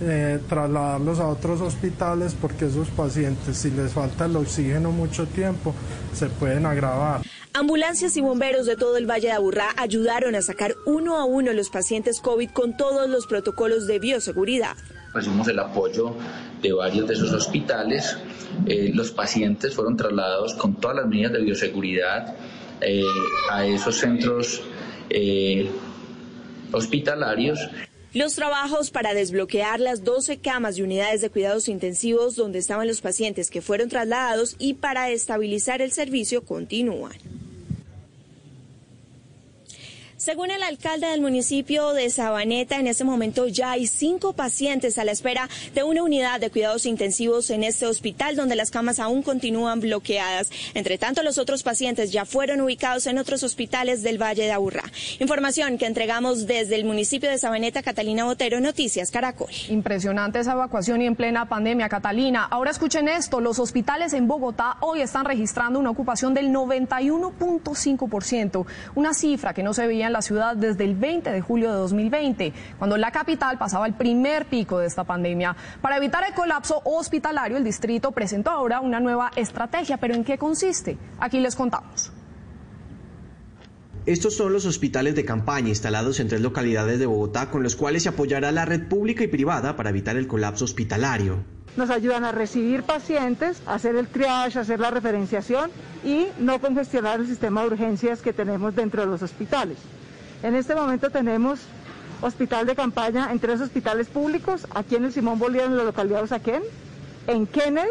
eh, trasladarlos a otros hospitales porque esos pacientes, si les falta el oxígeno mucho tiempo, se pueden agravar.
Ambulancias y bomberos de todo el Valle de Aburrá ayudaron a sacar uno a uno los pacientes COVID con todos los protocolos de bioseguridad.
Recibimos el apoyo de varios de esos hospitales. Eh, los pacientes fueron trasladados con todas las medidas de bioseguridad eh, a esos centros eh, hospitalarios.
Los trabajos para desbloquear las 12 camas y unidades de cuidados intensivos donde estaban los pacientes que fueron trasladados y para estabilizar el servicio continúan. Según el alcalde del municipio de Sabaneta, en este momento ya hay cinco pacientes a la espera de una unidad de cuidados intensivos en este hospital donde las camas aún continúan bloqueadas. Entre tanto, los otros pacientes ya fueron ubicados en otros hospitales del Valle de Aburrá. Información que entregamos desde el municipio de Sabaneta, Catalina Botero, Noticias Caracol.
Impresionante esa evacuación y en plena pandemia, Catalina. Ahora escuchen esto, los hospitales en Bogotá hoy están registrando una ocupación del 91.5%, una cifra que no se veía en la ciudad desde el 20 de julio de 2020, cuando la capital pasaba el primer pico de esta pandemia. Para evitar el colapso hospitalario, el distrito presentó ahora una nueva estrategia, pero ¿en qué consiste? Aquí les contamos.
Estos son los hospitales de campaña instalados en tres localidades de Bogotá con los cuales se apoyará la red pública y privada para evitar el colapso hospitalario.
Nos ayudan a recibir pacientes, hacer el triage, hacer la referenciación y no congestionar el sistema de urgencias que tenemos dentro de los hospitales. En este momento tenemos hospital de campaña en tres hospitales públicos, aquí en el Simón Bolívar, en la localidad de Usaquén, en Kennedy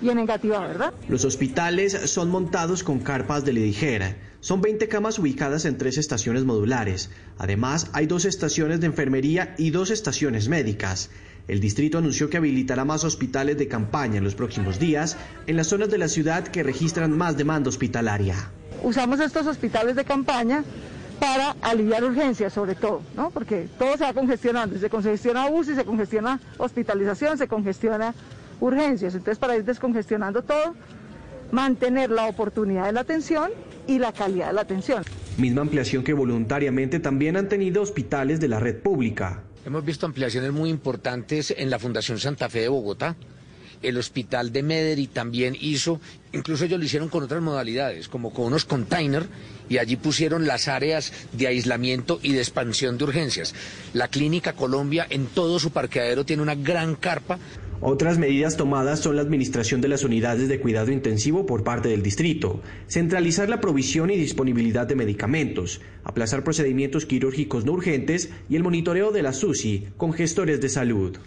y en Engativá, ¿verdad?
Los hospitales son montados con carpas de ligera. Son 20 camas ubicadas en tres estaciones modulares. Además, hay dos estaciones de enfermería y dos estaciones médicas. El distrito anunció que habilitará más hospitales de campaña en los próximos días en las zonas de la ciudad que registran más demanda hospitalaria.
Usamos estos hospitales de campaña para aliviar urgencias sobre todo, ¿no? Porque todo se va congestionando, se congestiona UCI, se congestiona hospitalización, se congestiona urgencias. Entonces, para ir descongestionando todo, mantener la oportunidad de la atención y la calidad de la atención.
Misma ampliación que voluntariamente también han tenido hospitales de la red pública.
Hemos visto ampliaciones muy importantes en la Fundación Santa Fe de Bogotá. El hospital de Mederi también hizo, incluso ellos lo hicieron con otras modalidades, como con unos containers, y allí pusieron las áreas de aislamiento y de expansión de urgencias. La Clínica Colombia en todo su parqueadero tiene una gran carpa
otras medidas tomadas son la administración de las unidades de cuidado intensivo por parte del distrito, centralizar la provisión y disponibilidad de medicamentos, aplazar procedimientos quirúrgicos no urgentes y el monitoreo de la SUSI con gestores de salud.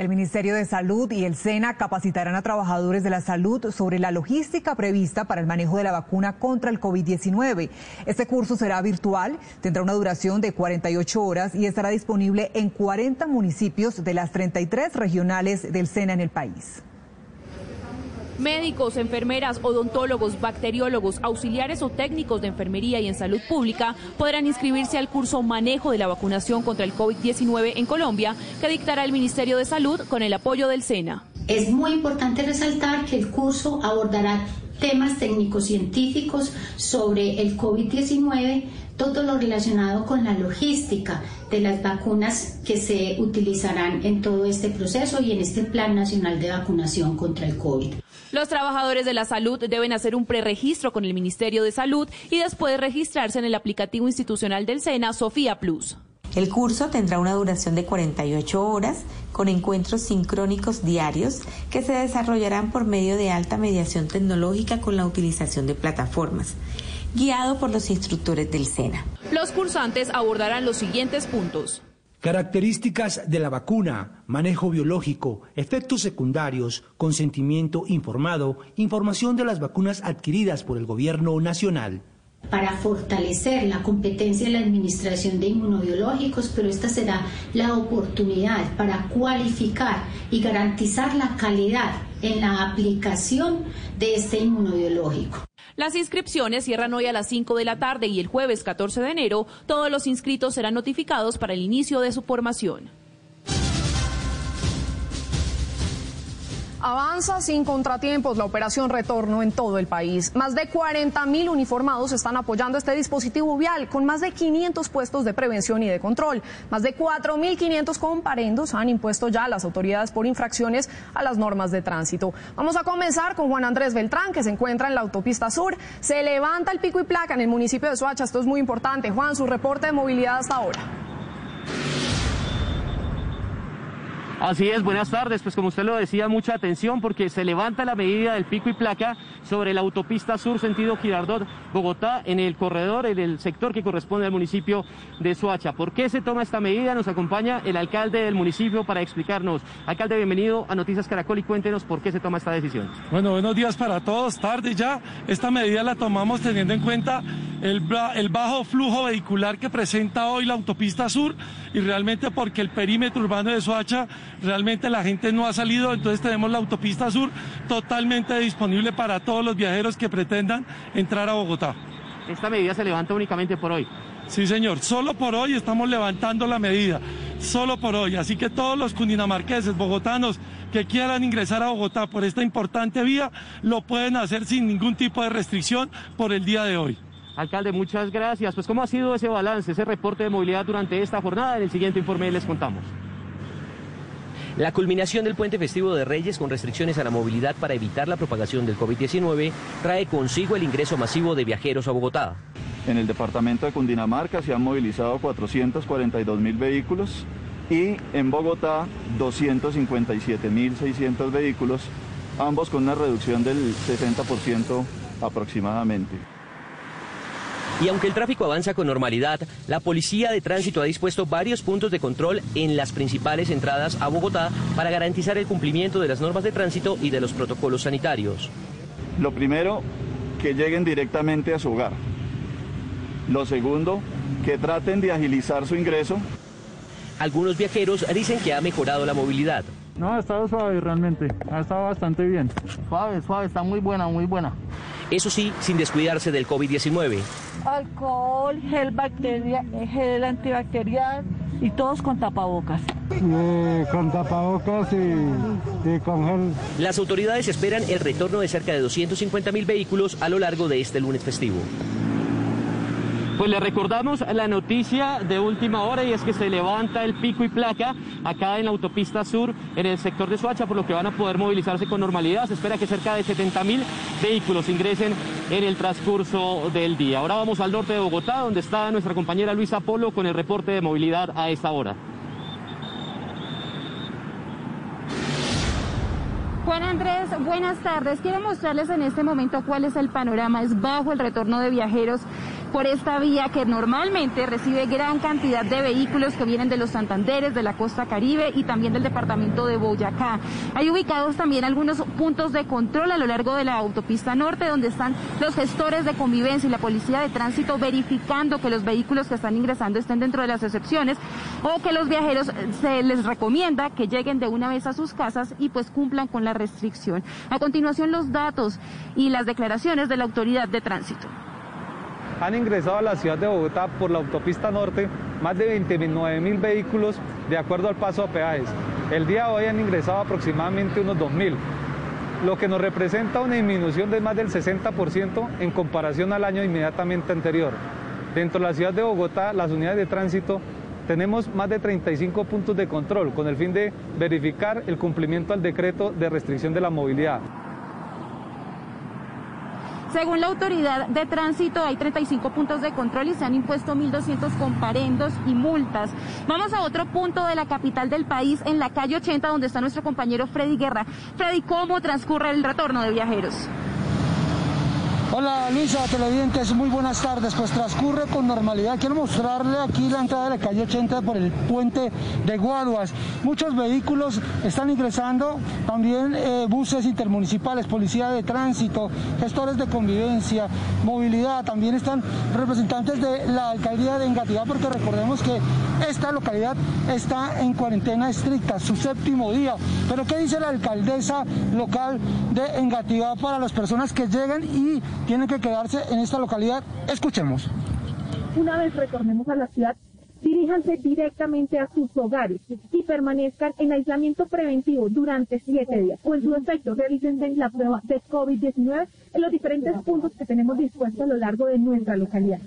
El Ministerio de Salud y el SENA capacitarán a trabajadores de la salud sobre la logística prevista para el manejo de la vacuna contra el COVID-19. Este curso será virtual, tendrá una duración de 48 horas y estará disponible en 40 municipios de las 33 regionales del SENA en el país.
Médicos, enfermeras, odontólogos, bacteriólogos, auxiliares o técnicos de enfermería y en salud pública podrán inscribirse al curso Manejo de la vacunación contra el COVID-19 en Colombia que dictará el Ministerio de Salud con el apoyo del SENA.
Es muy importante resaltar que el curso abordará temas técnicos científicos sobre el COVID-19, todo lo relacionado con la logística de las vacunas que se utilizarán en todo este proceso y en este Plan Nacional de Vacunación contra el COVID.
Los trabajadores de la salud deben hacer un preregistro con el Ministerio de Salud y después registrarse en el aplicativo institucional del SENA Sofía Plus.
El curso tendrá una duración de 48 horas con encuentros sincrónicos diarios que se desarrollarán por medio de alta mediación tecnológica con la utilización de plataformas, guiado por los instructores del SENA.
Los cursantes abordarán los siguientes puntos.
Características de la vacuna, manejo biológico, efectos secundarios, consentimiento informado, información de las vacunas adquiridas por el Gobierno Nacional
para fortalecer la competencia de la administración de inmunobiológicos, pero esta será la oportunidad para cualificar y garantizar la calidad en la aplicación de este inmunobiológico.
Las inscripciones cierran hoy a las 5 de la tarde y el jueves 14 de enero todos los inscritos serán notificados para el inicio de su formación.
Avanza sin contratiempos la operación Retorno en todo el país. Más de 40 mil uniformados están apoyando este dispositivo vial con más de 500 puestos de prevención y de control. Más de 4.500 comparendos han impuesto ya las autoridades por infracciones a las normas de tránsito. Vamos a comenzar con Juan Andrés Beltrán, que se encuentra en la autopista sur. Se levanta el pico y placa en el municipio de Soacha. Esto es muy importante. Juan, su reporte de movilidad hasta ahora.
Así es, buenas tardes. Pues como usted lo decía, mucha atención porque se levanta la medida del pico y placa sobre la autopista sur sentido Girardot, Bogotá, en el corredor, en el sector que corresponde al municipio de Soacha. ¿Por qué se toma esta medida? Nos acompaña el alcalde del municipio para explicarnos. Alcalde, bienvenido a Noticias Caracol y cuéntenos por qué se toma esta decisión.
Bueno, buenos días para todos. Tarde ya. Esta medida la tomamos teniendo en cuenta el, el bajo flujo vehicular que presenta hoy la autopista sur y realmente porque el perímetro urbano de Soacha realmente la gente no ha salido, entonces tenemos la autopista sur totalmente disponible para todos los viajeros que pretendan entrar a Bogotá.
Esta medida se levanta únicamente por hoy.
Sí, señor, solo por hoy estamos levantando la medida, solo por hoy. Así que todos los cundinamarqueses, bogotanos que quieran ingresar a Bogotá por esta importante vía, lo pueden hacer sin ningún tipo de restricción por el día de hoy.
Alcalde, muchas gracias. Pues, ¿cómo ha sido ese balance, ese reporte de movilidad durante esta jornada? En el siguiente informe les contamos.
La culminación del puente festivo de Reyes con restricciones a la movilidad para evitar la propagación del COVID-19 trae consigo el ingreso masivo de viajeros a Bogotá.
En el departamento de Cundinamarca se han movilizado 442 mil vehículos y en Bogotá 257.600 vehículos, ambos con una reducción del 60% aproximadamente.
Y aunque el tráfico avanza con normalidad, la Policía de Tránsito ha dispuesto varios puntos de control en las principales entradas a Bogotá para garantizar el cumplimiento de las normas de tránsito y de los protocolos sanitarios.
Lo primero, que lleguen directamente a su hogar. Lo segundo, que traten de agilizar su ingreso.
Algunos viajeros dicen que ha mejorado la movilidad.
No, ha estado suave realmente, ha estado bastante bien.
Suave, suave, está muy buena, muy buena.
Eso sí, sin descuidarse del COVID-19.
Alcohol, gel, bacteria, gel antibacterial y todos con tapabocas.
con tapabocas y, con gel.
Las autoridades esperan el retorno de cerca de 250 mil vehículos a lo largo de este lunes festivo.
Pues le recordamos la noticia de última hora y es que se levanta el pico y placa acá en la autopista sur en el sector de Suacha, por lo que van a poder movilizarse con normalidad. Se espera que cerca de 70 mil vehículos ingresen en el transcurso del día. Ahora vamos al norte de Bogotá, donde está nuestra compañera Luisa Polo con el reporte de movilidad a esta hora.
Juan Andrés, buenas tardes. Quiero mostrarles en este momento cuál es el panorama. Es bajo el retorno de viajeros por esta vía que normalmente recibe gran cantidad de vehículos que vienen de los Santanderes, de la costa caribe y también del departamento de Boyacá. Hay ubicados también algunos puntos de control a lo largo de la autopista norte donde están los gestores de convivencia y la policía de tránsito verificando que los vehículos que están ingresando estén dentro de las excepciones o que los viajeros eh, se les recomienda que lleguen de una vez a sus casas y pues cumplan con la restricción. A continuación los datos y las declaraciones de la autoridad de tránsito
han ingresado a la ciudad de Bogotá por la autopista norte más de 29 mil vehículos de acuerdo al paso a peajes. El día de hoy han ingresado aproximadamente unos 2 mil, lo que nos representa una disminución de más del 60% en comparación al año inmediatamente anterior. Dentro de la ciudad de Bogotá, las unidades de tránsito tenemos más de 35 puntos de control con el fin de verificar el cumplimiento al decreto de restricción de la movilidad.
Según la autoridad de tránsito, hay 35 puntos de control y se han impuesto 1.200 comparendos y multas. Vamos a otro punto de la capital del país, en la calle 80, donde está nuestro compañero Freddy Guerra. Freddy, ¿cómo transcurre el retorno de viajeros?
Hola Luisa, televidentes, muy buenas tardes. Pues transcurre con normalidad. Quiero mostrarle aquí la entrada de la calle 80 por el puente de Guaduas. Muchos vehículos están ingresando, también eh, buses intermunicipales, policía de tránsito, gestores de convivencia, movilidad. También están representantes de la alcaldía de Engativá, porque recordemos que esta localidad está en cuarentena estricta, su séptimo día. Pero ¿qué dice la alcaldesa local de Engativá para las personas que llegan y tienen que quedarse en esta localidad. Escuchemos.
Una vez retornemos a la ciudad, diríjanse directamente a sus hogares y permanezcan en aislamiento preventivo durante siete días. O en su efecto, realicen la prueba de COVID-19 en los diferentes puntos que tenemos dispuestos a lo largo de nuestra localidad.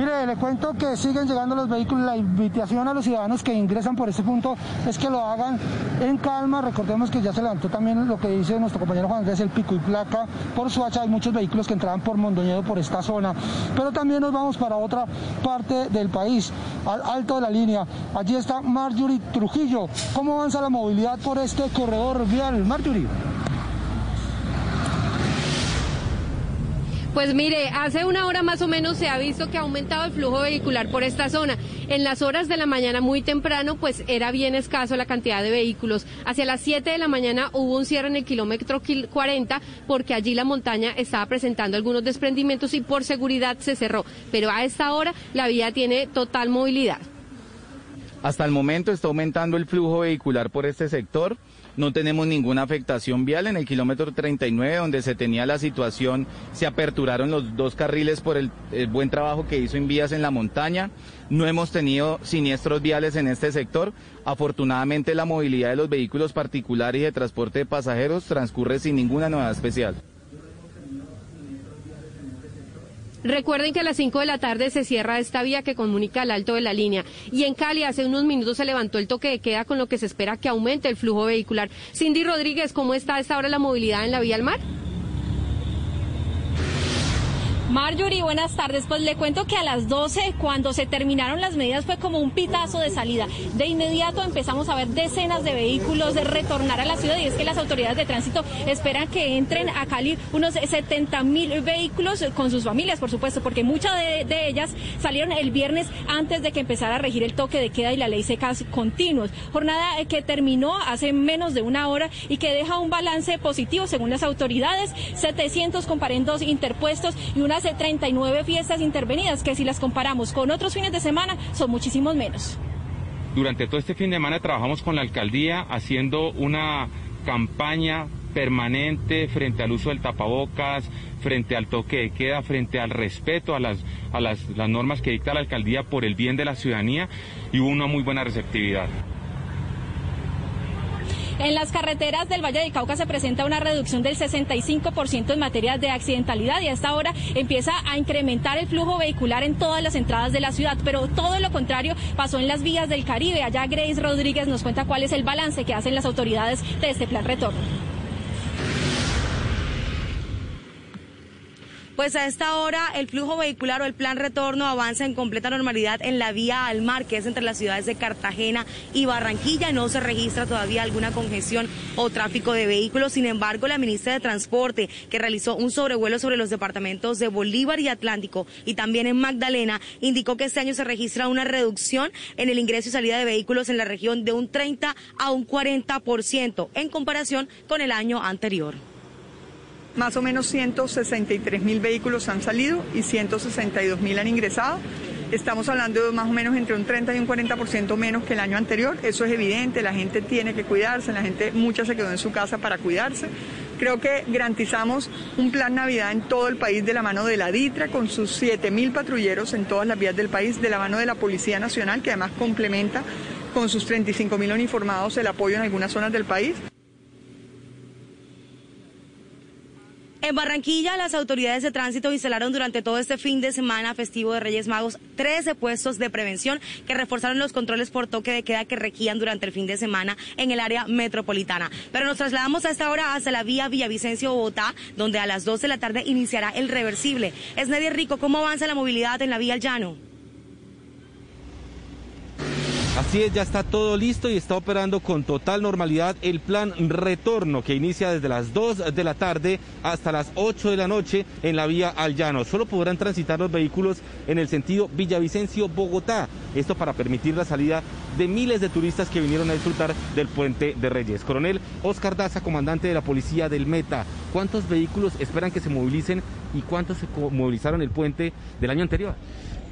Mire, le cuento que siguen llegando los vehículos. La invitación a los ciudadanos que ingresan por este punto es que lo hagan en calma. Recordemos que ya se levantó también lo que dice nuestro compañero Juan Andrés, el pico y placa por Suacha. Hay muchos vehículos que entraban por Mondoñedo, por esta zona. Pero también nos vamos para otra parte del país, al alto de la línea. Allí está Marjorie Trujillo. ¿Cómo avanza la movilidad por este corredor vial? Marjorie.
Pues mire, hace una hora más o menos se ha visto que ha aumentado el flujo vehicular por esta zona. En las horas de la mañana muy temprano, pues era bien escaso la cantidad de vehículos. Hacia las 7 de la mañana hubo un cierre en el kilómetro 40 porque allí la montaña estaba presentando algunos desprendimientos y por seguridad se cerró. Pero a esta hora la vía tiene total movilidad.
Hasta el momento está aumentando el flujo vehicular por este sector. No tenemos ninguna afectación vial en el kilómetro 39 donde se tenía la situación, se aperturaron los dos carriles por el, buen trabajo que hizo en vías en la montaña. No hemos tenido siniestros viales en este sector. Afortunadamente la movilidad de los vehículos particulares y de transporte de pasajeros transcurre sin ninguna novedad especial.
Recuerden que a las 5 de la tarde se cierra esta vía que comunica al alto de la línea. Y en Cali hace unos minutos se levantó el toque de queda con lo que se espera que aumente el flujo vehicular. Cindy Rodríguez, ¿cómo está a esta hora la movilidad en la vía al mar?
Marjorie, buenas tardes. Pues le cuento que a las 12, cuando se terminaron las medidas, fue como un pitazo de salida. De inmediato empezamos a ver decenas de vehículos de retornar a la ciudad y es que las autoridades de tránsito esperan que entren a Cali unos 70 mil vehículos con sus familias, por supuesto, porque muchas de, ellas salieron el viernes antes de que empezara a regir el toque de queda y la ley secas continuos. Jornada que terminó hace menos de una hora y que deja un balance positivo según las autoridades, 700 comparendos interpuestos y una 39 fiestas intervenidas, que si las comparamos con otros fines de semana son muchísimos menos.
Durante todo este fin de semana trabajamos con la alcaldía haciendo una campaña permanente frente al uso del tapabocas, frente al toque de queda, frente al respeto a las, a las, las normas que dicta la alcaldía por el bien de la ciudadanía y hubo una muy buena receptividad.
En las carreteras del Valle de Cauca se presenta una reducción del 65% en materia de accidentalidad y a esta hora empieza a incrementar el flujo vehicular en todas las entradas de la ciudad, pero todo lo contrario pasó en las vías del Caribe. Allá Grace Rodríguez nos cuenta cuál es el balance que hacen las autoridades de este plan retorno. Pues a esta hora el flujo vehicular o el plan retorno avanza en completa normalidad en la vía al mar, que es entre las ciudades de Cartagena y Barranquilla. No se registra todavía alguna congestión o tráfico de vehículos. Sin embargo, la ministra de Transporte, que realizó un sobrevuelo sobre los departamentos de Bolívar y Atlántico y también en Magdalena, indicó que este año se registra una reducción en el ingreso y salida de vehículos en la región de un 30 a un 40% en comparación con el año anterior.
Más o menos 163 mil vehículos han salido y 162 mil han ingresado. Estamos hablando de más o menos entre un 30 y un 40% menos que el año anterior. Eso es evidente, la gente tiene que cuidarse, la gente mucha se quedó en su casa para cuidarse. Creo que garantizamos un plan Navidad en todo el país de la mano de la DITRA, con sus 7 mil patrulleros en todas las vías del país, de la mano de la Policía Nacional, que además complementa con sus 35 mil uniformados el apoyo en algunas zonas del país.
En Barranquilla, las autoridades de tránsito instalaron durante todo este fin de semana festivo de Reyes Magos 13 puestos de prevención que reforzaron los controles por toque de queda que regían durante el fin de semana en el área metropolitana. Pero nos trasladamos a esta hora hasta la vía Villavicencio Bogotá, donde a las 2 de la tarde iniciará el reversible. Es Nadia Rico, ¿cómo avanza la movilidad en la vía al llano?
Así es, ya está todo listo y está operando con total normalidad el plan retorno que inicia desde las 2 de la tarde hasta las 8 de la noche en la vía al llano. Solo podrán transitar los vehículos en el sentido Villavicencio-Bogotá. Esto para permitir la salida de miles de turistas que vinieron a disfrutar del puente de Reyes. Coronel Oscar Daza, comandante de la policía del Meta, ¿cuántos vehículos esperan que se movilicen y cuántos se movilizaron el puente del año anterior?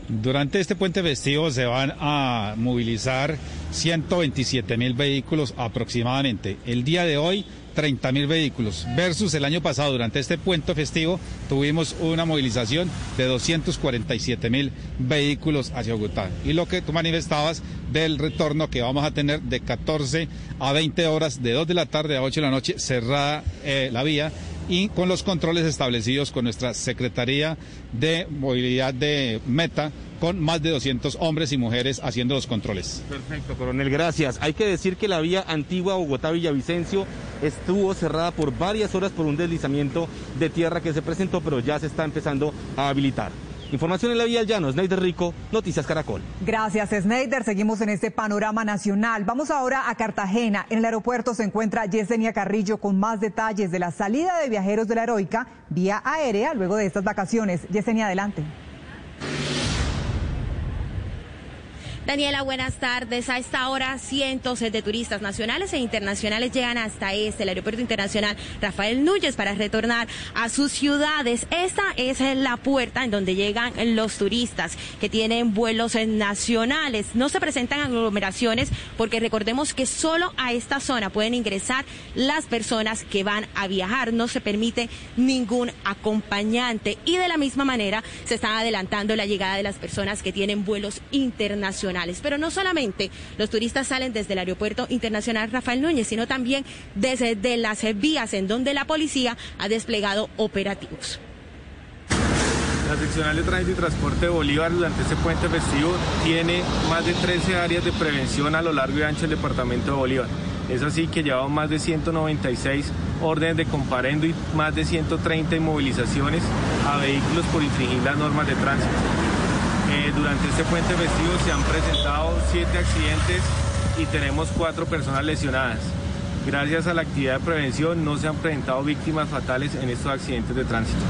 Durante este puente festivo se van a movilizar 127 mil vehículos aproximadamente. El día de hoy 30 mil vehículos versus el año pasado durante este puente festivo tuvimos una movilización de 247 mil vehículos hacia Bogotá. Y lo que tú manifestabas del retorno que vamos a tener de 14 a 20 horas, de 2 de la tarde a 8 de la noche, cerrada eh, la vía y con los controles establecidos con nuestra Secretaría de Movilidad de Meta, con más de 200 hombres y mujeres haciendo los controles.
Perfecto, coronel, gracias. Hay que decir que la vía antigua Bogotá-Villavicencio estuvo cerrada por varias horas por un deslizamiento de tierra que se presentó, pero ya se está empezando a habilitar. Información en la Vía Llano, Sneider Rico, Noticias Caracol.
Gracias, Sneider. Seguimos en este panorama nacional. Vamos ahora a Cartagena. En el aeropuerto se encuentra Yesenia Carrillo con más detalles de la salida de viajeros de la Heroica vía aérea luego de estas vacaciones. Yesenia, adelante.
Daniela, buenas tardes. A esta hora, cientos de turistas nacionales e internacionales llegan hasta este, el Aeropuerto Internacional Rafael Núñez, para retornar a sus ciudades. Esta es la puerta en donde llegan los turistas que tienen vuelos nacionales. No se presentan aglomeraciones porque recordemos que solo a esta zona pueden ingresar las personas que van a viajar. No se permite ningún acompañante. Y de la misma manera se está adelantando la llegada de las personas que tienen vuelos internacionales. Pero no solamente los turistas salen desde el Aeropuerto Internacional Rafael Núñez, sino también desde las vías en donde la policía ha desplegado operativos.
La seccional de tránsito y transporte de Bolívar durante este puente festivo tiene más de 13 áreas de prevención a lo largo y ancho del departamento de Bolívar. Es así que llevamos más de 196 órdenes de comparendo y más de 130 inmovilizaciones a vehículos por infringir las normas de tránsito. Eh, durante este puente festivo se han presentado siete accidentes y tenemos cuatro personas lesionadas. Gracias a la actividad de prevención no se han presentado víctimas fatales en estos accidentes de tránsito.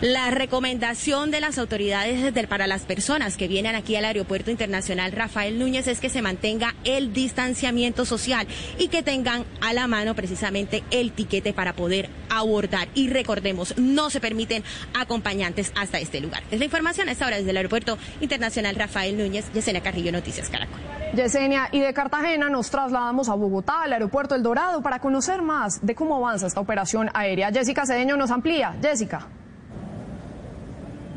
La recomendación de las autoridades para las personas que vienen aquí al Aeropuerto Internacional Rafael Núñez es que se mantenga el distanciamiento social y que tengan a la mano precisamente el tiquete para poder abordar. Y recordemos, no se permiten acompañantes hasta este lugar. Es la información a esta hora desde el Aeropuerto Internacional Rafael Núñez. Yesenia Carrillo, Noticias Caracol.
Yesenia, y de Cartagena nos trasladamos a Bogotá, al Aeropuerto El Dorado, para conocer más de cómo avanza esta operación aérea. Jessica Cedeño nos amplía. Jessica.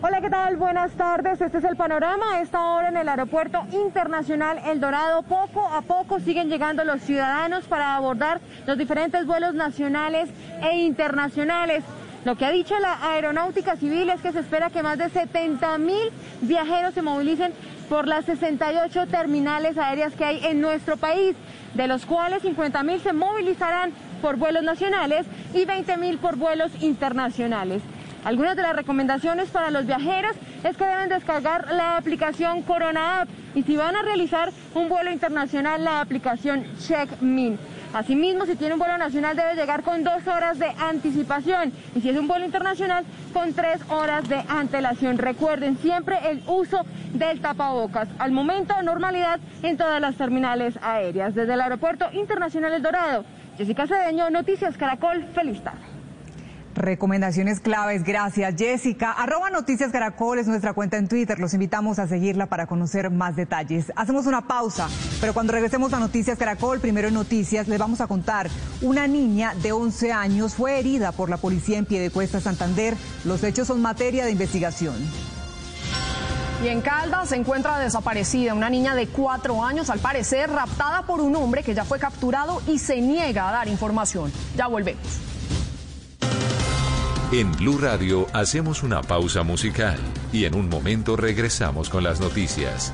Hola, ¿qué tal? Buenas tardes. Este es el panorama. A esta hora en el Aeropuerto Internacional El Dorado, poco a poco siguen llegando los ciudadanos para abordar los diferentes vuelos nacionales e internacionales. Lo que ha dicho la Aeronáutica Civil es que se espera que más de 70 mil viajeros se movilicen por las 68 terminales aéreas que hay en nuestro país, de los cuales 50 mil se movilizarán por vuelos nacionales y 20 mil por vuelos internacionales. Algunas de las recomendaciones para los viajeros es que deben descargar la aplicación Corona App y si van a realizar un vuelo internacional, la aplicación CheckMin. Asimismo, si tiene un vuelo nacional debe llegar con dos horas de anticipación y si es un vuelo internacional con tres horas de antelación. Recuerden siempre el uso del tapabocas. Al momento, normalidad en todas las terminales aéreas. Desde el Aeropuerto Internacional El Dorado, Jessica Cedeño, Noticias Caracol, feliz tarde.
Recomendaciones claves, gracias Jessica. Arroba Noticias Caracol es nuestra cuenta en Twitter, los invitamos a seguirla para conocer más detalles. Hacemos una pausa, pero cuando regresemos a Noticias Caracol, primero en Noticias, les vamos a contar, una niña de 11 años fue herida por la policía en Piedecuesta, Santander. Los hechos son materia de investigación.
Y en Caldas se encuentra desaparecida una niña de cuatro años, al parecer raptada por un hombre que ya fue capturado y se niega a dar información. Ya volvemos.
En Blue Radio hacemos una pausa musical y en un momento regresamos con las noticias.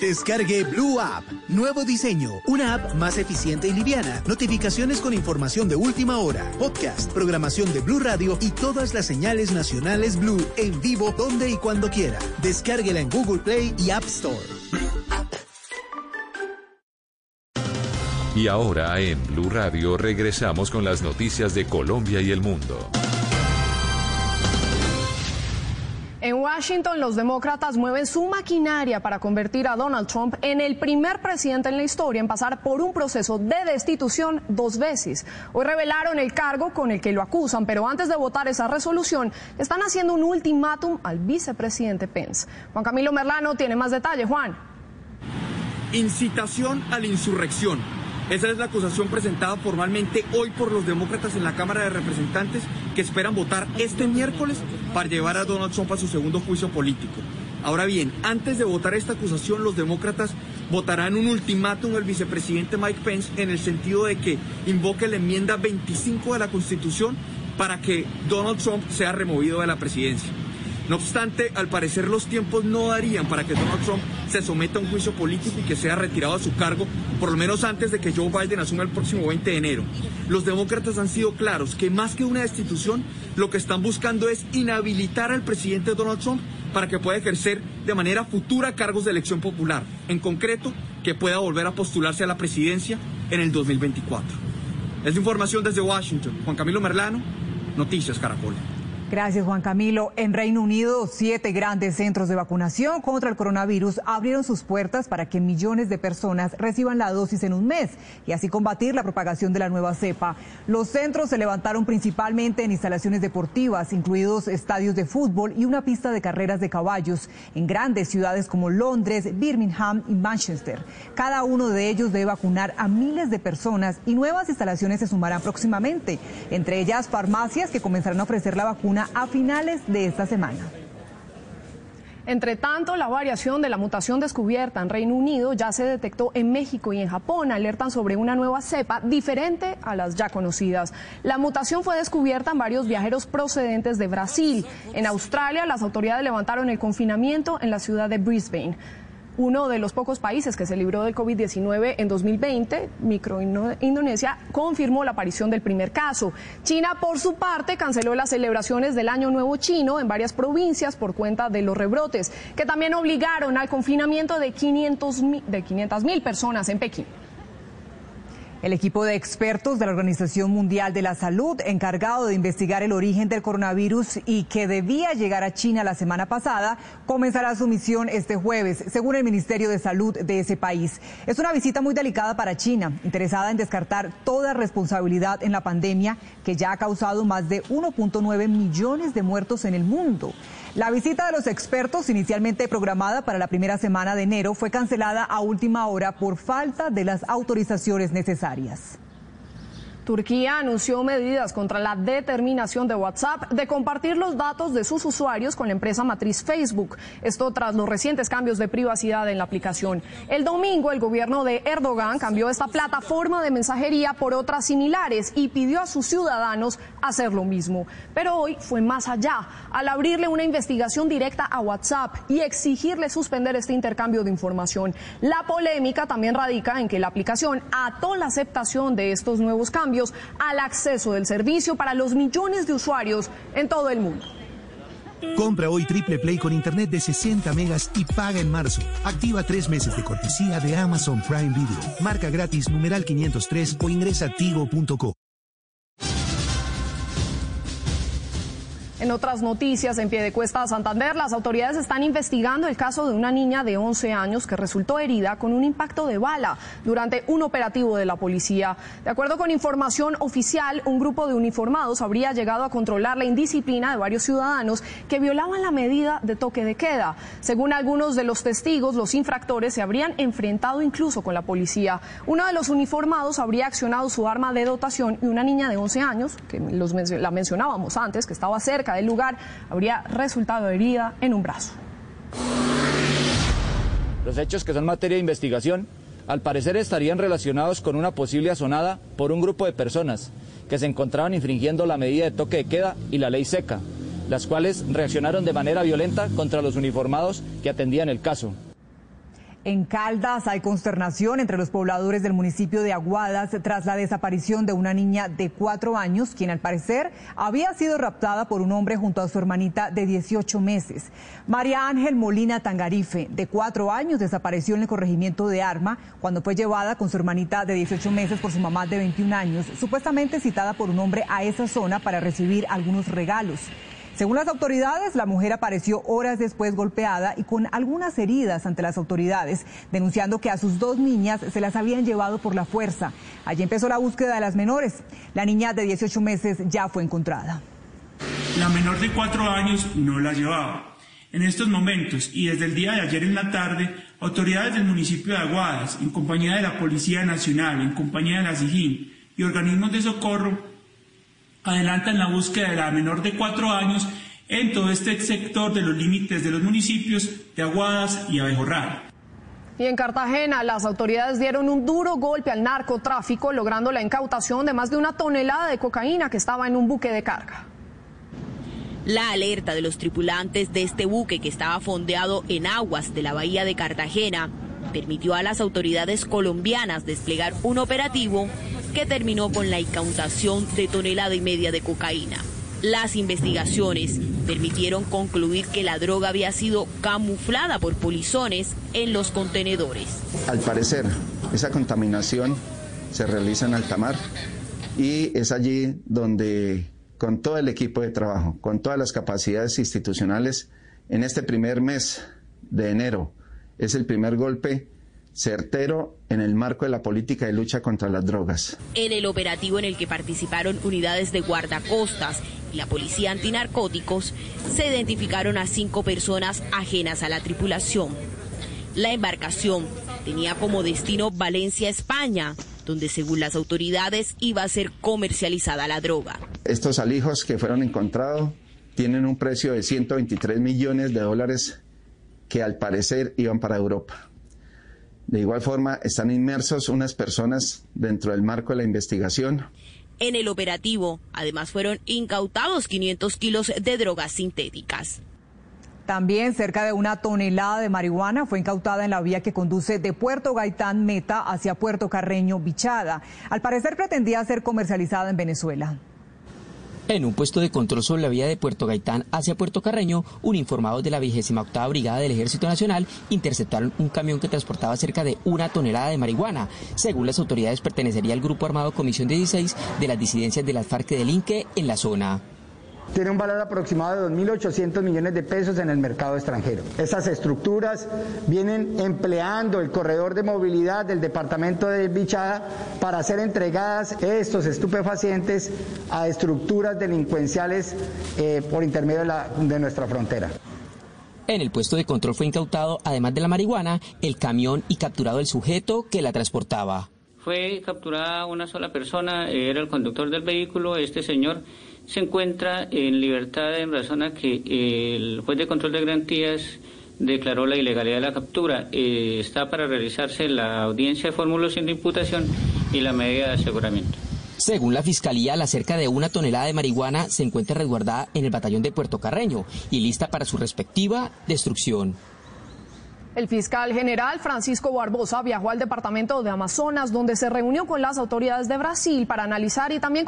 Descargue Blue App. Nuevo diseño. Una app más eficiente y liviana. Notificaciones con información de última hora. Podcast, programación de Blue Radio y todas las señales nacionales Blue en vivo donde y cuando quiera. Descárguela en Google Play y App Store.
Y ahora en Blue Radio regresamos con las noticias de Colombia y el mundo.
En Washington, los demócratas mueven su maquinaria para convertir a Donald Trump en el primer presidente en la historia en pasar por un proceso de destitución dos veces. Hoy revelaron el cargo con el que lo acusan, pero antes de votar esa resolución, están haciendo un ultimátum al vicepresidente Pence. Juan Camilo Merlano tiene más detalles. Juan.
Incitación a la insurrección esa es la acusación presentada formalmente hoy por los demócratas en la Cámara de Representantes que esperan votar este miércoles para llevar a Donald Trump a su segundo juicio político. Ahora bien, antes de votar esta acusación, los demócratas votarán un ultimátum al vicepresidente Mike Pence en el sentido de que invoque la enmienda 25 de la Constitución para que Donald Trump sea removido de la presidencia. No obstante, al parecer los tiempos no darían para que Donald Trump se someta a un juicio político y que sea retirado de su cargo, por lo menos antes de que Joe Biden asuma el próximo 20 de enero. Los demócratas han sido claros que más que una destitución, lo que están buscando es inhabilitar al presidente Donald Trump para que pueda ejercer de manera futura cargos de elección popular, en concreto, que pueda volver a postularse a la presidencia en el 2024. Es información desde Washington. Juan Camilo Merlano, Noticias Caracol.
Gracias, Juan Camilo. En Reino Unido, siete grandes centros de vacunación contra el coronavirus abrieron sus puertas para que millones de personas reciban la dosis en un mes y así combatir la propagación de la nueva cepa. Los centros se levantaron principalmente en instalaciones deportivas, incluidos estadios de fútbol y una pista de carreras de caballos en grandes ciudades como Londres, Birmingham y Manchester. Cada uno de ellos debe vacunar a miles de personas y nuevas instalaciones se sumarán próximamente, entre ellas farmacias que comenzarán a ofrecer la vacuna a finales de esta semana.
Entre tanto, la variación de la mutación descubierta en Reino Unido ya se detectó en México y en Japón. Alertan sobre una nueva cepa diferente a las ya conocidas. La mutación fue descubierta en varios viajeros procedentes de Brasil. En Australia, las autoridades levantaron el confinamiento en la ciudad de Brisbane uno de los pocos países que se libró del COVID-19 en 2020, Micro Indonesia, confirmó la aparición del primer caso. China, por su parte, canceló las celebraciones del Año Nuevo Chino en varias provincias por cuenta de los rebrotes, que también obligaron al confinamiento de 500 mil personas en Pekín.
El equipo de expertos de la Organización Mundial de la Salud, encargado de investigar el origen del coronavirus y que debía llegar a China la semana pasada, comenzará su misión este jueves, según el Ministerio de Salud de ese país. Es una visita muy delicada para China, interesada en descartar toda responsabilidad en la pandemia que ya ha causado más de 1.9 millones de muertos en el mundo. La visita de los expertos, inicialmente programada para la primera semana de enero, fue cancelada a última hora por falta de las autorizaciones necesarias.
Turquía anunció medidas contra la determinación de WhatsApp de compartir los datos de sus usuarios con la empresa matriz Facebook. Esto tras los recientes cambios de privacidad en la aplicación. El domingo, el gobierno de Erdogan cambió esta plataforma de mensajería por otras similares y pidió a sus ciudadanos hacer lo mismo. Pero hoy fue más allá, al abrirle una investigación directa a WhatsApp y exigirle suspender este intercambio de información. La polémica también radica en que la aplicación ató la aceptación de estos nuevos cambios al acceso del servicio para los millones de usuarios en todo el mundo.
Compra hoy Triple Play con internet de 60 megas y paga en marzo. Activa tres meses de cortesía de Amazon Prime Video. Marca gratis numeral 503 o ingresa tigo.co.
En otras noticias, en pie de cuesta Santander, las autoridades están investigando el caso de una niña de 11 años que resultó herida con un impacto de bala durante un operativo de la policía. De acuerdo con información oficial, un grupo de uniformados habría llegado a controlar la indisciplina de varios ciudadanos que violaban la medida de toque de queda. Según algunos de los testigos, los infractores se habrían enfrentado incluso con la policía. Uno de los uniformados habría accionado su arma de dotación y una niña de 11 años, que la mencionábamos antes, que estaba cerca del lugar habría resultado herida en un brazo.
Los hechos que son materia de investigación al parecer estarían relacionados con una posible azonada por un grupo de personas que se encontraban infringiendo la medida de toque de queda y la ley seca, las cuales reaccionaron de manera violenta contra los uniformados que atendían el caso.
En Caldas hay consternación entre los pobladores del municipio de Aguadas tras la desaparición de una niña de cuatro años, quien al parecer había sido raptada por un hombre junto a su hermanita de 18 meses. María Ángel Molina Tangarife, de cuatro años, desapareció en el corregimiento de Arma cuando fue llevada con su hermanita de 18 meses por su mamá de 21 años, supuestamente citada por un hombre a esa zona para recibir algunos regalos. Según las autoridades, la mujer apareció horas después golpeada y con algunas heridas ante las autoridades, denunciando que a sus dos niñas se las habían llevado por la fuerza. Allí empezó la búsqueda de las menores. La niña de 18 meses ya fue encontrada.
La menor de cuatro años no la llevaba. En estos momentos y desde el día de ayer en la tarde, autoridades del municipio de Aguadas, en compañía de la Policía Nacional, en compañía de la SIGIN y organismos de socorro, adelantan la búsqueda de la menor de cuatro años en todo este sector de los límites de los municipios de Aguadas y Abejorral.
Y en Cartagena, las autoridades dieron un duro golpe al narcotráfico, logrando la incautación de más de una tonelada de cocaína que estaba en un buque de carga.
La alerta de los tripulantes de este buque que estaba fondeado en aguas de la bahía de Cartagena permitió a las autoridades colombianas desplegar un operativo que terminó con la incautación de tonelada y media de cocaína. Las investigaciones permitieron concluir que la droga había sido camuflada por polizones en los contenedores.
Al parecer, esa contaminación se realiza en alta mar y es allí donde con todo el equipo de trabajo, con todas las capacidades institucionales, en este primer mes de enero es el primer golpe certero en el marco de la política de lucha contra las drogas.
En el operativo en el que participaron unidades de guardacostas y la policía antinarcóticos, se identificaron a cinco personas ajenas a la tripulación. La embarcación tenía como destino Valencia, España, donde según las autoridades iba a ser comercializada la droga.
Estos alijos que fueron encontrados tienen un precio de 123 millones de dólares que al parecer iban para Europa. De igual forma, están inmersos unas personas dentro del marco de la investigación.
En el operativo, además, fueron incautados 500 kilos de drogas sintéticas.
También cerca de una tonelada de marihuana fue incautada en la vía que conduce de Puerto Gaitán Meta hacia Puerto Carreño Bichada. Al parecer pretendía ser comercializada en Venezuela.
En un puesto de control sobre la vía de Puerto Gaitán hacia Puerto Carreño, uniformados de la 28 Brigada del Ejército Nacional interceptaron un camión que transportaba cerca de una tonelada de marihuana. Según las autoridades, pertenecería al grupo armado Comisión 16 de las disidencias de las FARC del Inque en la zona
tiene un valor aproximado de 2.800 millones de pesos en el mercado extranjero. Estas estructuras vienen empleando el corredor de movilidad del departamento de Bichada para ser entregadas estos estupefacientes a estructuras delincuenciales eh, por intermedio de, la, de nuestra frontera.
En el puesto de control fue incautado, además de la marihuana, el camión y capturado el sujeto que la transportaba.
Fue capturada una sola persona, era el conductor del vehículo, este señor se encuentra en libertad en razón a que el juez de control de garantías declaró la ilegalidad de la captura. Eh, está para realizarse la audiencia de formulación de imputación y la medida de aseguramiento.
Según la Fiscalía, la cerca de una tonelada de marihuana se encuentra resguardada en el batallón de Puerto Carreño y lista para su respectiva destrucción.
El fiscal general Francisco Barbosa viajó al departamento de Amazonas, donde se reunió con las autoridades de Brasil para analizar y también